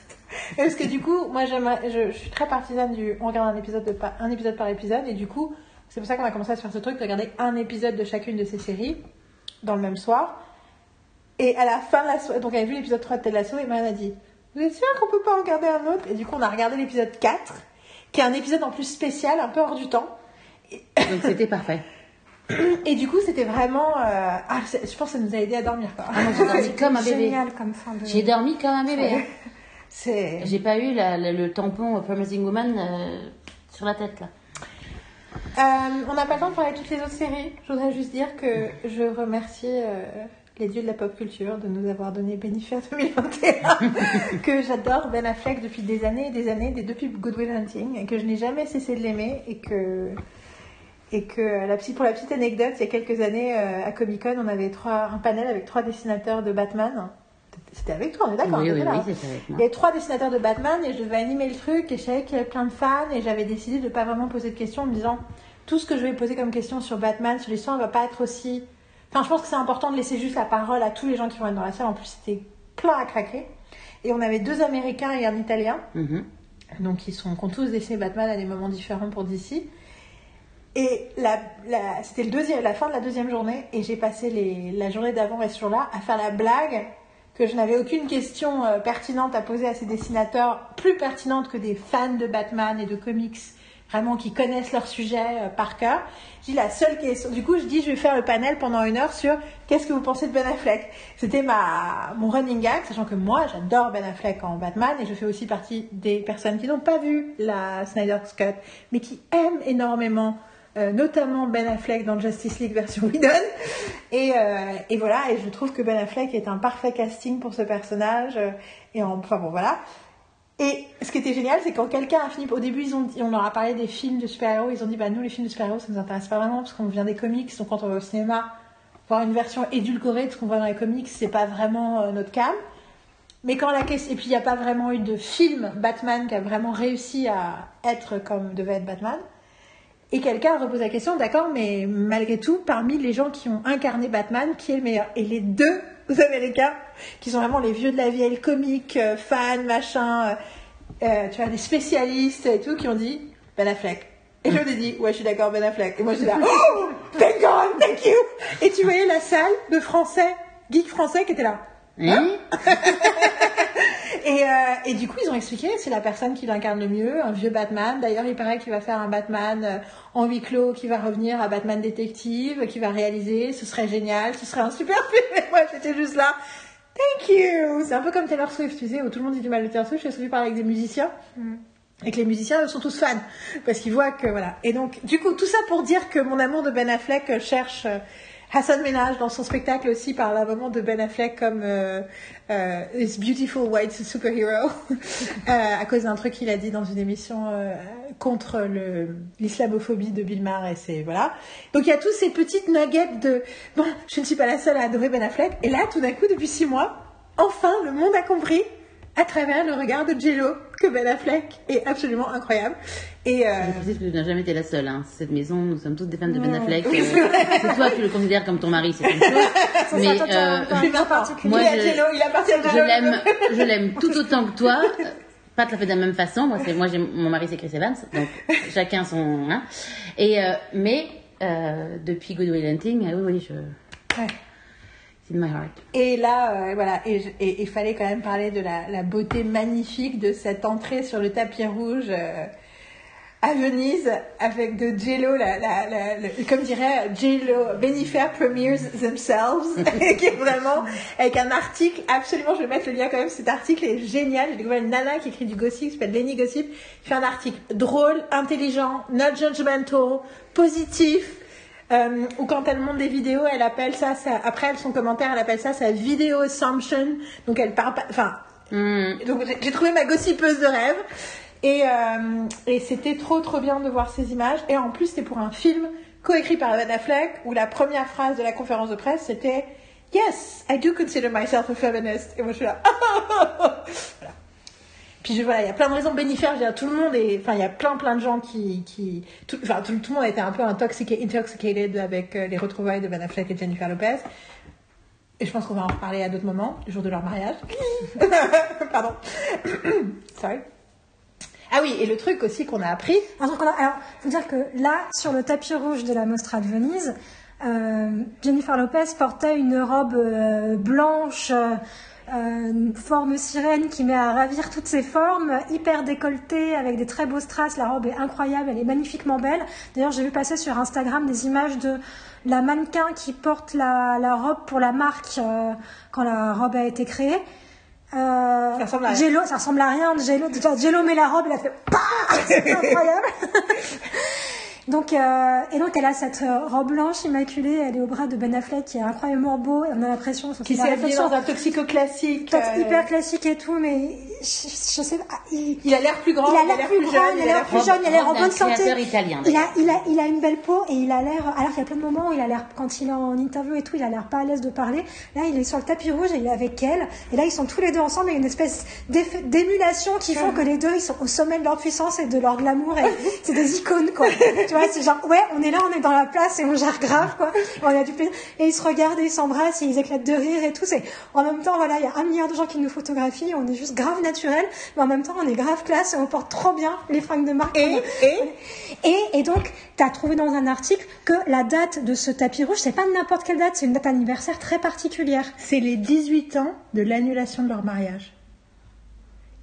Parce que du coup, moi je, je suis très partisane du, on regarde un épisode, de, un épisode par épisode, et du coup, c'est pour ça qu'on a commencé à se faire ce truc de regarder un épisode de chacune de ces séries dans le même soir. Et à la fin de la soirée, donc elle a vu l'épisode 3 de Ted Lasso, et Marianne a dit, vous êtes sûr qu'on peut pas en regarder un autre? Et du coup, on a regardé l'épisode 4, qui est un épisode en plus spécial, un peu hors du temps. Donc c'était parfait. Et du coup, c'était vraiment, euh, ah, je pense que ça nous a aidé à dormir, quoi. Ah, j'ai dormi comme un bébé. Génial comme fin de. J'ai dormi comme un bébé. hein. C'est, J'ai pas eu la- la- le tampon Promising Woman euh, sur la tête là. Euh, on n'a pas le temps de parler de toutes les autres séries. Je voudrais juste dire que je remercie euh, les dieux de la pop culture de nous avoir donné Benifere 2021, que j'adore Ben Affleck depuis des années et des années, depuis Good Will Hunting, et que je n'ai jamais cessé de l'aimer, et que euh, pour la petite anecdote, il y a quelques années à Comic Con, on avait trois, un panel avec trois dessinateurs de Batman. C'était avec toi, on est d'accord oui, oui, là, oui, hein. c'était avec Il y moi. avait trois dessinateurs de Batman et je devais animer le truc et je savais qu'il y avait plein de fans et j'avais décidé de ne pas vraiment poser de questions en me disant tout ce que je vais poser comme question sur Batman, sur l'histoire, va pas être aussi... Enfin, je pense que c'est important de laisser juste la parole à tous les gens qui vont être dans la salle. En plus, c'était plein à craquer. Et on avait deux Américains et un Italien. Mhm. Donc, ils sont, ont tous dessiné Batman à des moments différents pour DC. Et la, la- c'était le deuxième, la fin de la deuxième journée, et j'ai passé les, la journée d'avant et ce jour-là à faire la blague que je n'avais aucune question euh, pertinente à poser à ces dessinateurs, plus pertinente que des fans de Batman et de comics, vraiment qui connaissent leur sujet euh, par cœur. J'ai la seule question. Du coup, je dis, je vais faire le panel pendant une heure sur qu'est-ce que vous pensez de Ben Affleck. C'était ma mon running gag, sachant que moi, j'adore Ben Affleck en Batman et je fais aussi partie des personnes qui n'ont pas vu la Snyder's Cut, mais qui aiment énormément euh, notamment Ben Affleck dans Justice League version Whedon. Et, euh, et voilà, et je trouve que Ben Affleck est un parfait casting pour ce personnage. et en- enfin bon, voilà. Et ce qui était génial, c'est quand quelqu'un a fini, au début, ils ont on leur a parlé des films de super-héros, ils ont dit, bah nous, les films de super-héros, ça nous intéresse pas vraiment, parce qu'on vient des comics, donc quand on va au cinéma, voir une version édulcorée de ce qu'on voit dans les comics, c'est pas vraiment euh, notre cam. Mais quand la question, et puis il n'y a pas vraiment eu de film Batman qui a vraiment réussi à être comme devait être Batman. Et quelqu'un repose la question, d'accord, mais malgré tout, parmi les gens qui ont incarné Batman, qui est le meilleur? Et les deux Américains, qui sont vraiment les vieux de la vieille, comique, euh, fans, machin, euh, euh, tu vois, des spécialistes et tout, qui ont dit Ben Affleck. Et je ai dit, ouais, je suis d'accord, Ben Affleck. Et moi, j'étais là, oh, thank God, thank you. Et tu voyais la salle de français, geek français, qui était là. Hein? Et, euh, et du coup, ils ont expliqué c'est la personne qui l'incarne le mieux, un vieux Batman. D'ailleurs, il paraît qu'il va faire un Batman euh, en huis clos, qui va revenir à Batman détective, qui va réaliser. Ce serait génial, ce serait un super film. Et moi, j'étais juste là. Thank you. C'est un peu comme Taylor Swift, tu sais, où tout le monde dit du mal de Taylor Swift. J'ai souvent parler avec des musiciens. Et que les musiciens sont tous fans parce qu'ils voient que voilà. Et donc du coup tout ça pour dire que mon amour de Ben Affleck euh, cherche Hassan Ménage dans son spectacle aussi par la moment de Ben Affleck comme euh, euh, This Beautiful White Superhero euh, à cause d'un truc qu'il a dit dans une émission euh, contre l'islamophobie de Bill Maher et c'est voilà. Donc il y a tous ces petites nuggets de bon je ne suis pas la seule à adorer Ben Affleck et là tout d'un coup depuis six mois enfin le monde a compris à travers le regard de Jello que Ben Affleck est absolument incroyable. Et euh, Je précise que je n'ai jamais été la seule. Hein. Cette maison, nous sommes tous des fans de Ben. Affleck. Oui, Euh, c'est toi, tu le considères comme ton mari, c'est une chose. Mais euh. Moi, je- Jello, il appartient à je l'aime, je l'aime tout autant que toi. Pas tout à fait de la même façon. Moi, c'est, moi, j'ai, mon mari c'est Chris Evans, donc chacun son. Hein. Et euh, mais euh, depuis Good Will Hunting, euh, oui, oui, je. Ouais. Et là, euh, voilà, et il fallait quand même parler de la, la beauté magnifique de cette entrée sur le tapis rouge euh, à Venise avec de Jello, la, la, la- comme dirait Jello, Benifair Premiers themselves, qui est vraiment avec un article absolument, je vais mettre le lien quand même, cet article est génial. J'ai découvert une nana qui écrit du gossip, qui s'appelle Lenny Gossip, qui fait un article drôle, intelligent, not judgmental, positif. Euh, ou quand elle monte des vidéos, elle appelle ça, ça après son commentaire, elle appelle ça sa vidéo assumption. Donc elle parle pas, enfin, Hmm. donc j'ai- trouvé ma gossipeuse de rêve. Et, euh, et c'était trop trop bien de voir ces images. Et en plus, c'était pour un film coécrit par Ben Affleck où la première phrase de la conférence de presse c'était Yes, I do consider myself a feminist. Et moi je suis là. Puis voilà, il y a plein de raisons bénifères. Je veux dire, tout le monde est, enfin, il y a plein plein de gens qui, tout, enfin, tout, le monde était un peu intoxiqué, intoxicated avec euh, les retrouvailles de Ben Affleck et Jennifer Lopez. Et je pense qu'on va en reparler à d'autres moments, le jour de leur mariage. Pardon. Sorry. Ah oui, et le truc aussi qu'on a appris, Un truc a- faut dire que là, sur le tapis rouge de la Mostra de Venise, euh, Jennifer Lopez portait une robe euh, blanche, euh, euh, forme sirène qui met à ravir toutes ses formes, hyper décolletée, avec des très beaux strass. La robe est incroyable, elle est magnifiquement belle. D'ailleurs, j'ai vu passer sur Instagram des images de la mannequin qui porte la, la robe pour la marque euh, quand la robe a été créée. Euh, Ça ressemble à rien. Jello, ça ressemble à rien. Jello met la robe, il a fait C'est incroyable. donc, euh, et donc, elle a cette euh, robe blanche immaculée, elle est au bras de Ben Affleck qui est incroyablement beau. Et on a l'impression, qui s'est habillé dans un toxico classique. euh, hyper classique et tout, mais je, je sais pas. Il, Il a l'air plus grand, il a l'air plus grand, il a l'air plus jeune, il a l'air en bonne santé. italien, Il a, il, a, il a une belle peau et il a l'air. Alors qu'il y a plein de moments où il a l'air, quand il est en interview et tout, il a l'air pas à l'aise de parler. Là, il est sur le tapis rouge et il est avec elle. Et là, ils sont tous les deux ensemble. Il y a une espèce d'émulation qui font que les deux, ils sont au sommet de leur puissance et de leur glamour. Et c'est des icônes, quoi. vois, c'est genre, ouais, on est là, on est dans la place et on gère grave, quoi. On a du plaisir. Et ils se regardent et ils s'embrassent et ils éclatent de rire et tout. C'est, en même temps, voilà, il y a un milliard de gens qui nous photographient. On est juste grave naturel. Mais en même temps, on est grave classe et on porte trop bien les fringues de marque. Et, et, Et, et donc, tu as trouvé dans un article que la date de ce tapis rouge, c'est pas n'importe quelle date, c'est une date anniversaire très particulière. c'est les 18 ans de l'annulation de leur mariage.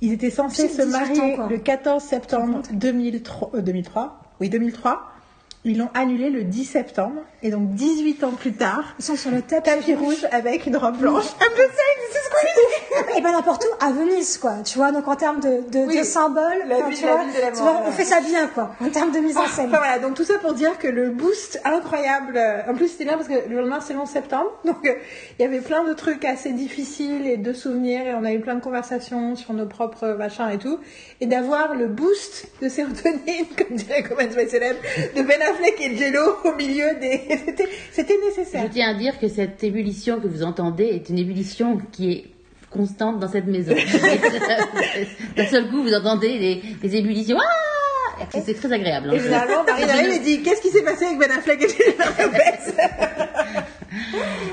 Ils étaient censés se 18 ans, marier le 14 septembre 2003, euh, 2003. Oui, 2003. Ils l'ont annulé le 10 septembre. Et donc, 18 ans plus tard, Ils sont sur le tapis, tapis rouge avec une robe blanche. Just saying, this is crazy. Et ben n'importe où, à Venise, quoi. Tu vois, donc en termes de, de, Oui. de symboles, La enfin, ville- tu, la vois, ville de la tu vois, on fait ça bien, quoi, en termes de mise en scène. Enfin, voilà, donc tout ça pour dire que le boost incroyable. euh, En plus, c'était bien parce que le lendemain, c'est le 11 septembre. Donc, euh, il y avait plein de trucs assez difficiles et de souvenirs. Et on a eu plein de conversations sur nos propres machins et tout. Et d'avoir le boost de sérotonine, comme dirait Comment Célèbre, de Ben Affleck et Jello au milieu des. C'était- nécessaire. Je tiens à dire que cette ébullition que vous entendez est une ébullition qui est constante dans cette maison. D'un seul coup, vous entendez les, les ébullitions. Ah c'est très agréable. hein. Et finalement, Marine arrive et dit Qu'est-ce qui s'est passé avec Ben Affleck et Jennifer Lopez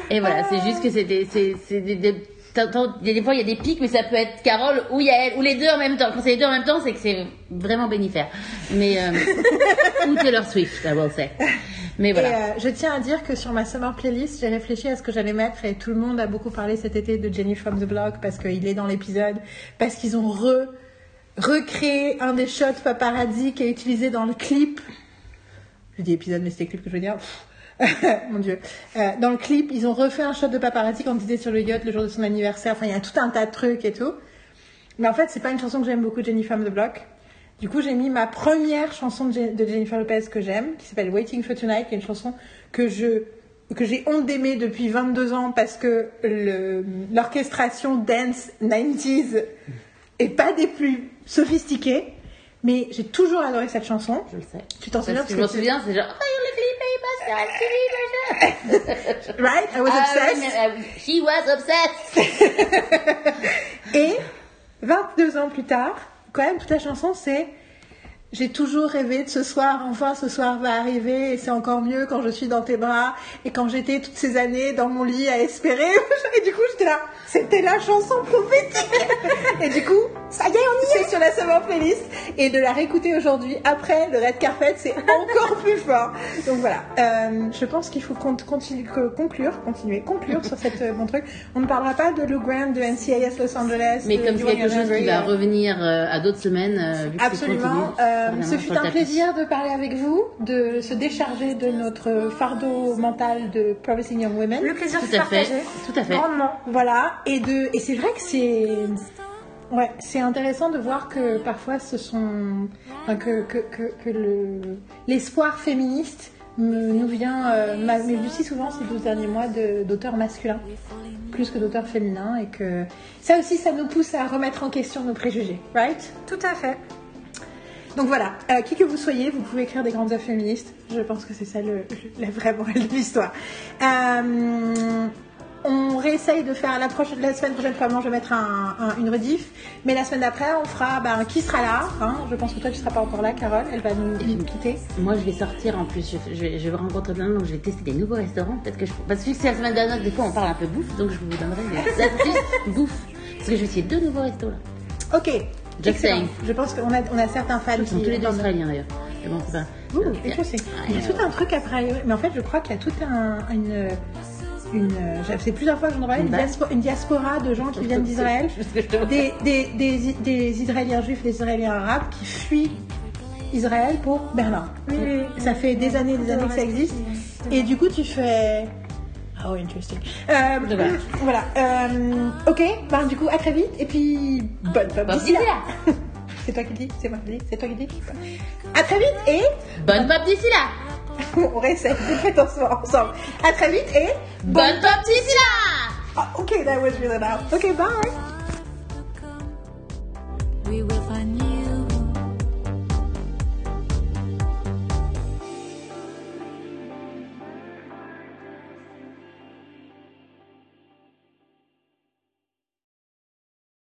Et voilà, c'est juste que c'est des, il y a des fois il y a des pics, mais ça peut être Carole ou Yael, ou les deux en même temps. Quand c'est les deux en même temps, c'est que c'est vraiment bénifère. Mais, euh, ou Taylor Swift, I will say. Mais Et voilà. euh, je tiens à dire que sur ma summer playlist, j'ai réfléchi à ce que j'allais mettre et tout le monde a beaucoup parlé cet été de Jenny from the Block parce qu'il est dans l'épisode, parce qu'ils ont re, recréé un des shots paparazzi qui est utilisé dans le clip. Je dis épisode, mais c'était clip que je veux dire. Pff. Mon dieu. Euh, dans le clip, ils ont refait un shot de paparazzi quand il était sur le yacht le jour de son anniversaire. Enfin, il y a tout un tas de trucs et tout. Mais en fait, c'est pas une chanson que j'aime beaucoup, Jenny from the Block. Du coup, j'ai mis ma première chanson de, Je- de Jennifer Lopez que j'aime, qui s'appelle Waiting for Tonight, qui est une chanson que je que j'ai honte d'aimer depuis 22 ans parce que l'orchestration dance 90s est pas des plus sophistiquées, mais j'ai toujours adoré cette chanson. Je le sais. Tu t'en souviens Parce que je me souviens, c'est genre, Right? I was obsessed. ouais, mais, euh, she was obsessed. Et 22 ans plus tard, quand même, toute la chanson, c'est j'ai toujours rêvé de ce soir, enfin ce soir va arriver et c'est encore mieux quand je suis dans tes bras et quand j'étais toutes ces années dans mon lit à espérer. Et du coup j'étais là, c'était la chanson prophétique. Et du coup, ça y est, on y est sur la Summer Playlist et de la réécouter aujourd'hui après le Red Carpet, c'est encore plus fort. Donc voilà, euh, je pense qu'il faut con- continue- conclure, continuer, conclure sur cette euh, bon truc. On ne parlera pas de Lou Grant, de NCIS Los Angeles. Mais de comme c'est quelque chose qui va revenir euh, à d'autres semaines, euh, Absolument. Euh, ce fut un plaisir de parler avec vous, de se décharger de notre fardeau mental de Promising Young Women. Le plaisir fait, partagé. tout à fait. Grandement. Voilà, et de et c'est vrai que c'est ouais, c'est intéressant de voir que parfois ce sont enfin, que que que, que le l'espoir féministe me- nous vient euh, m'a- m'est venu si souvent ces 12 derniers mois de- d'auteurs masculins plus que d'auteurs féminins et que ça aussi ça nous pousse à remettre en question nos préjugés, right? Tout à fait. Donc voilà, euh, qui que vous soyez, vous pouvez écrire des grandes œuvres féministes. Je pense que c'est ça le, la vraie morale de l'histoire. Euh, on réessaye de faire la, prochaine, la semaine prochaine, probablement, je vais mettre un- un- une rediff. Mais la semaine d'après, on fera ben, qui sera là. hein. Je pense que toi, tu seras pas encore là, Carole. Elle va nous, nous quitter. Moi, je vais sortir en plus. Je, je je vais rencontrer plein de gens, donc je vais tester des nouveaux restaurants. Peut-être que je. Parce que c'est la semaine dernière, des fois, on parle un peu bouffe, donc je vous donnerai des astuces bouffe. Parce que je vais essayer deux nouveaux restos là. Ok. Excellent. Je pense qu'on a, on a certains fans Ils sont qui. tous les deux australiens d'ailleurs. Mais bon, c'est pas. Ouh, Il y a tout un truc après. Mais en fait, je crois qu'il y a tout un, une. une c'est plusieurs fois que j'en ai parlé, une, Une diaspora de gens qui viennent d'Israël. Des, des, des, des Israéliens juifs et des Israéliens arabes qui fuient Israël pour Berlin. Oui, oui. Ça fait des années et des années que ça existe. Et du coup, tu fais. Oh, interesting. Euh, voilà. voilà. Euh, ok, ben, du coup, à très vite. Et puis, bonne femme Bonne d'ici là. là. C'est toi qui le dis C'est moi qui le dis C'est toi qui le dis À très vite et Bonne pop d'ici là on réessaye de faire ensemble. À très vite et. Bonne pop d'ici là Ah, ok, that was really loud. Ok, bye. We will find you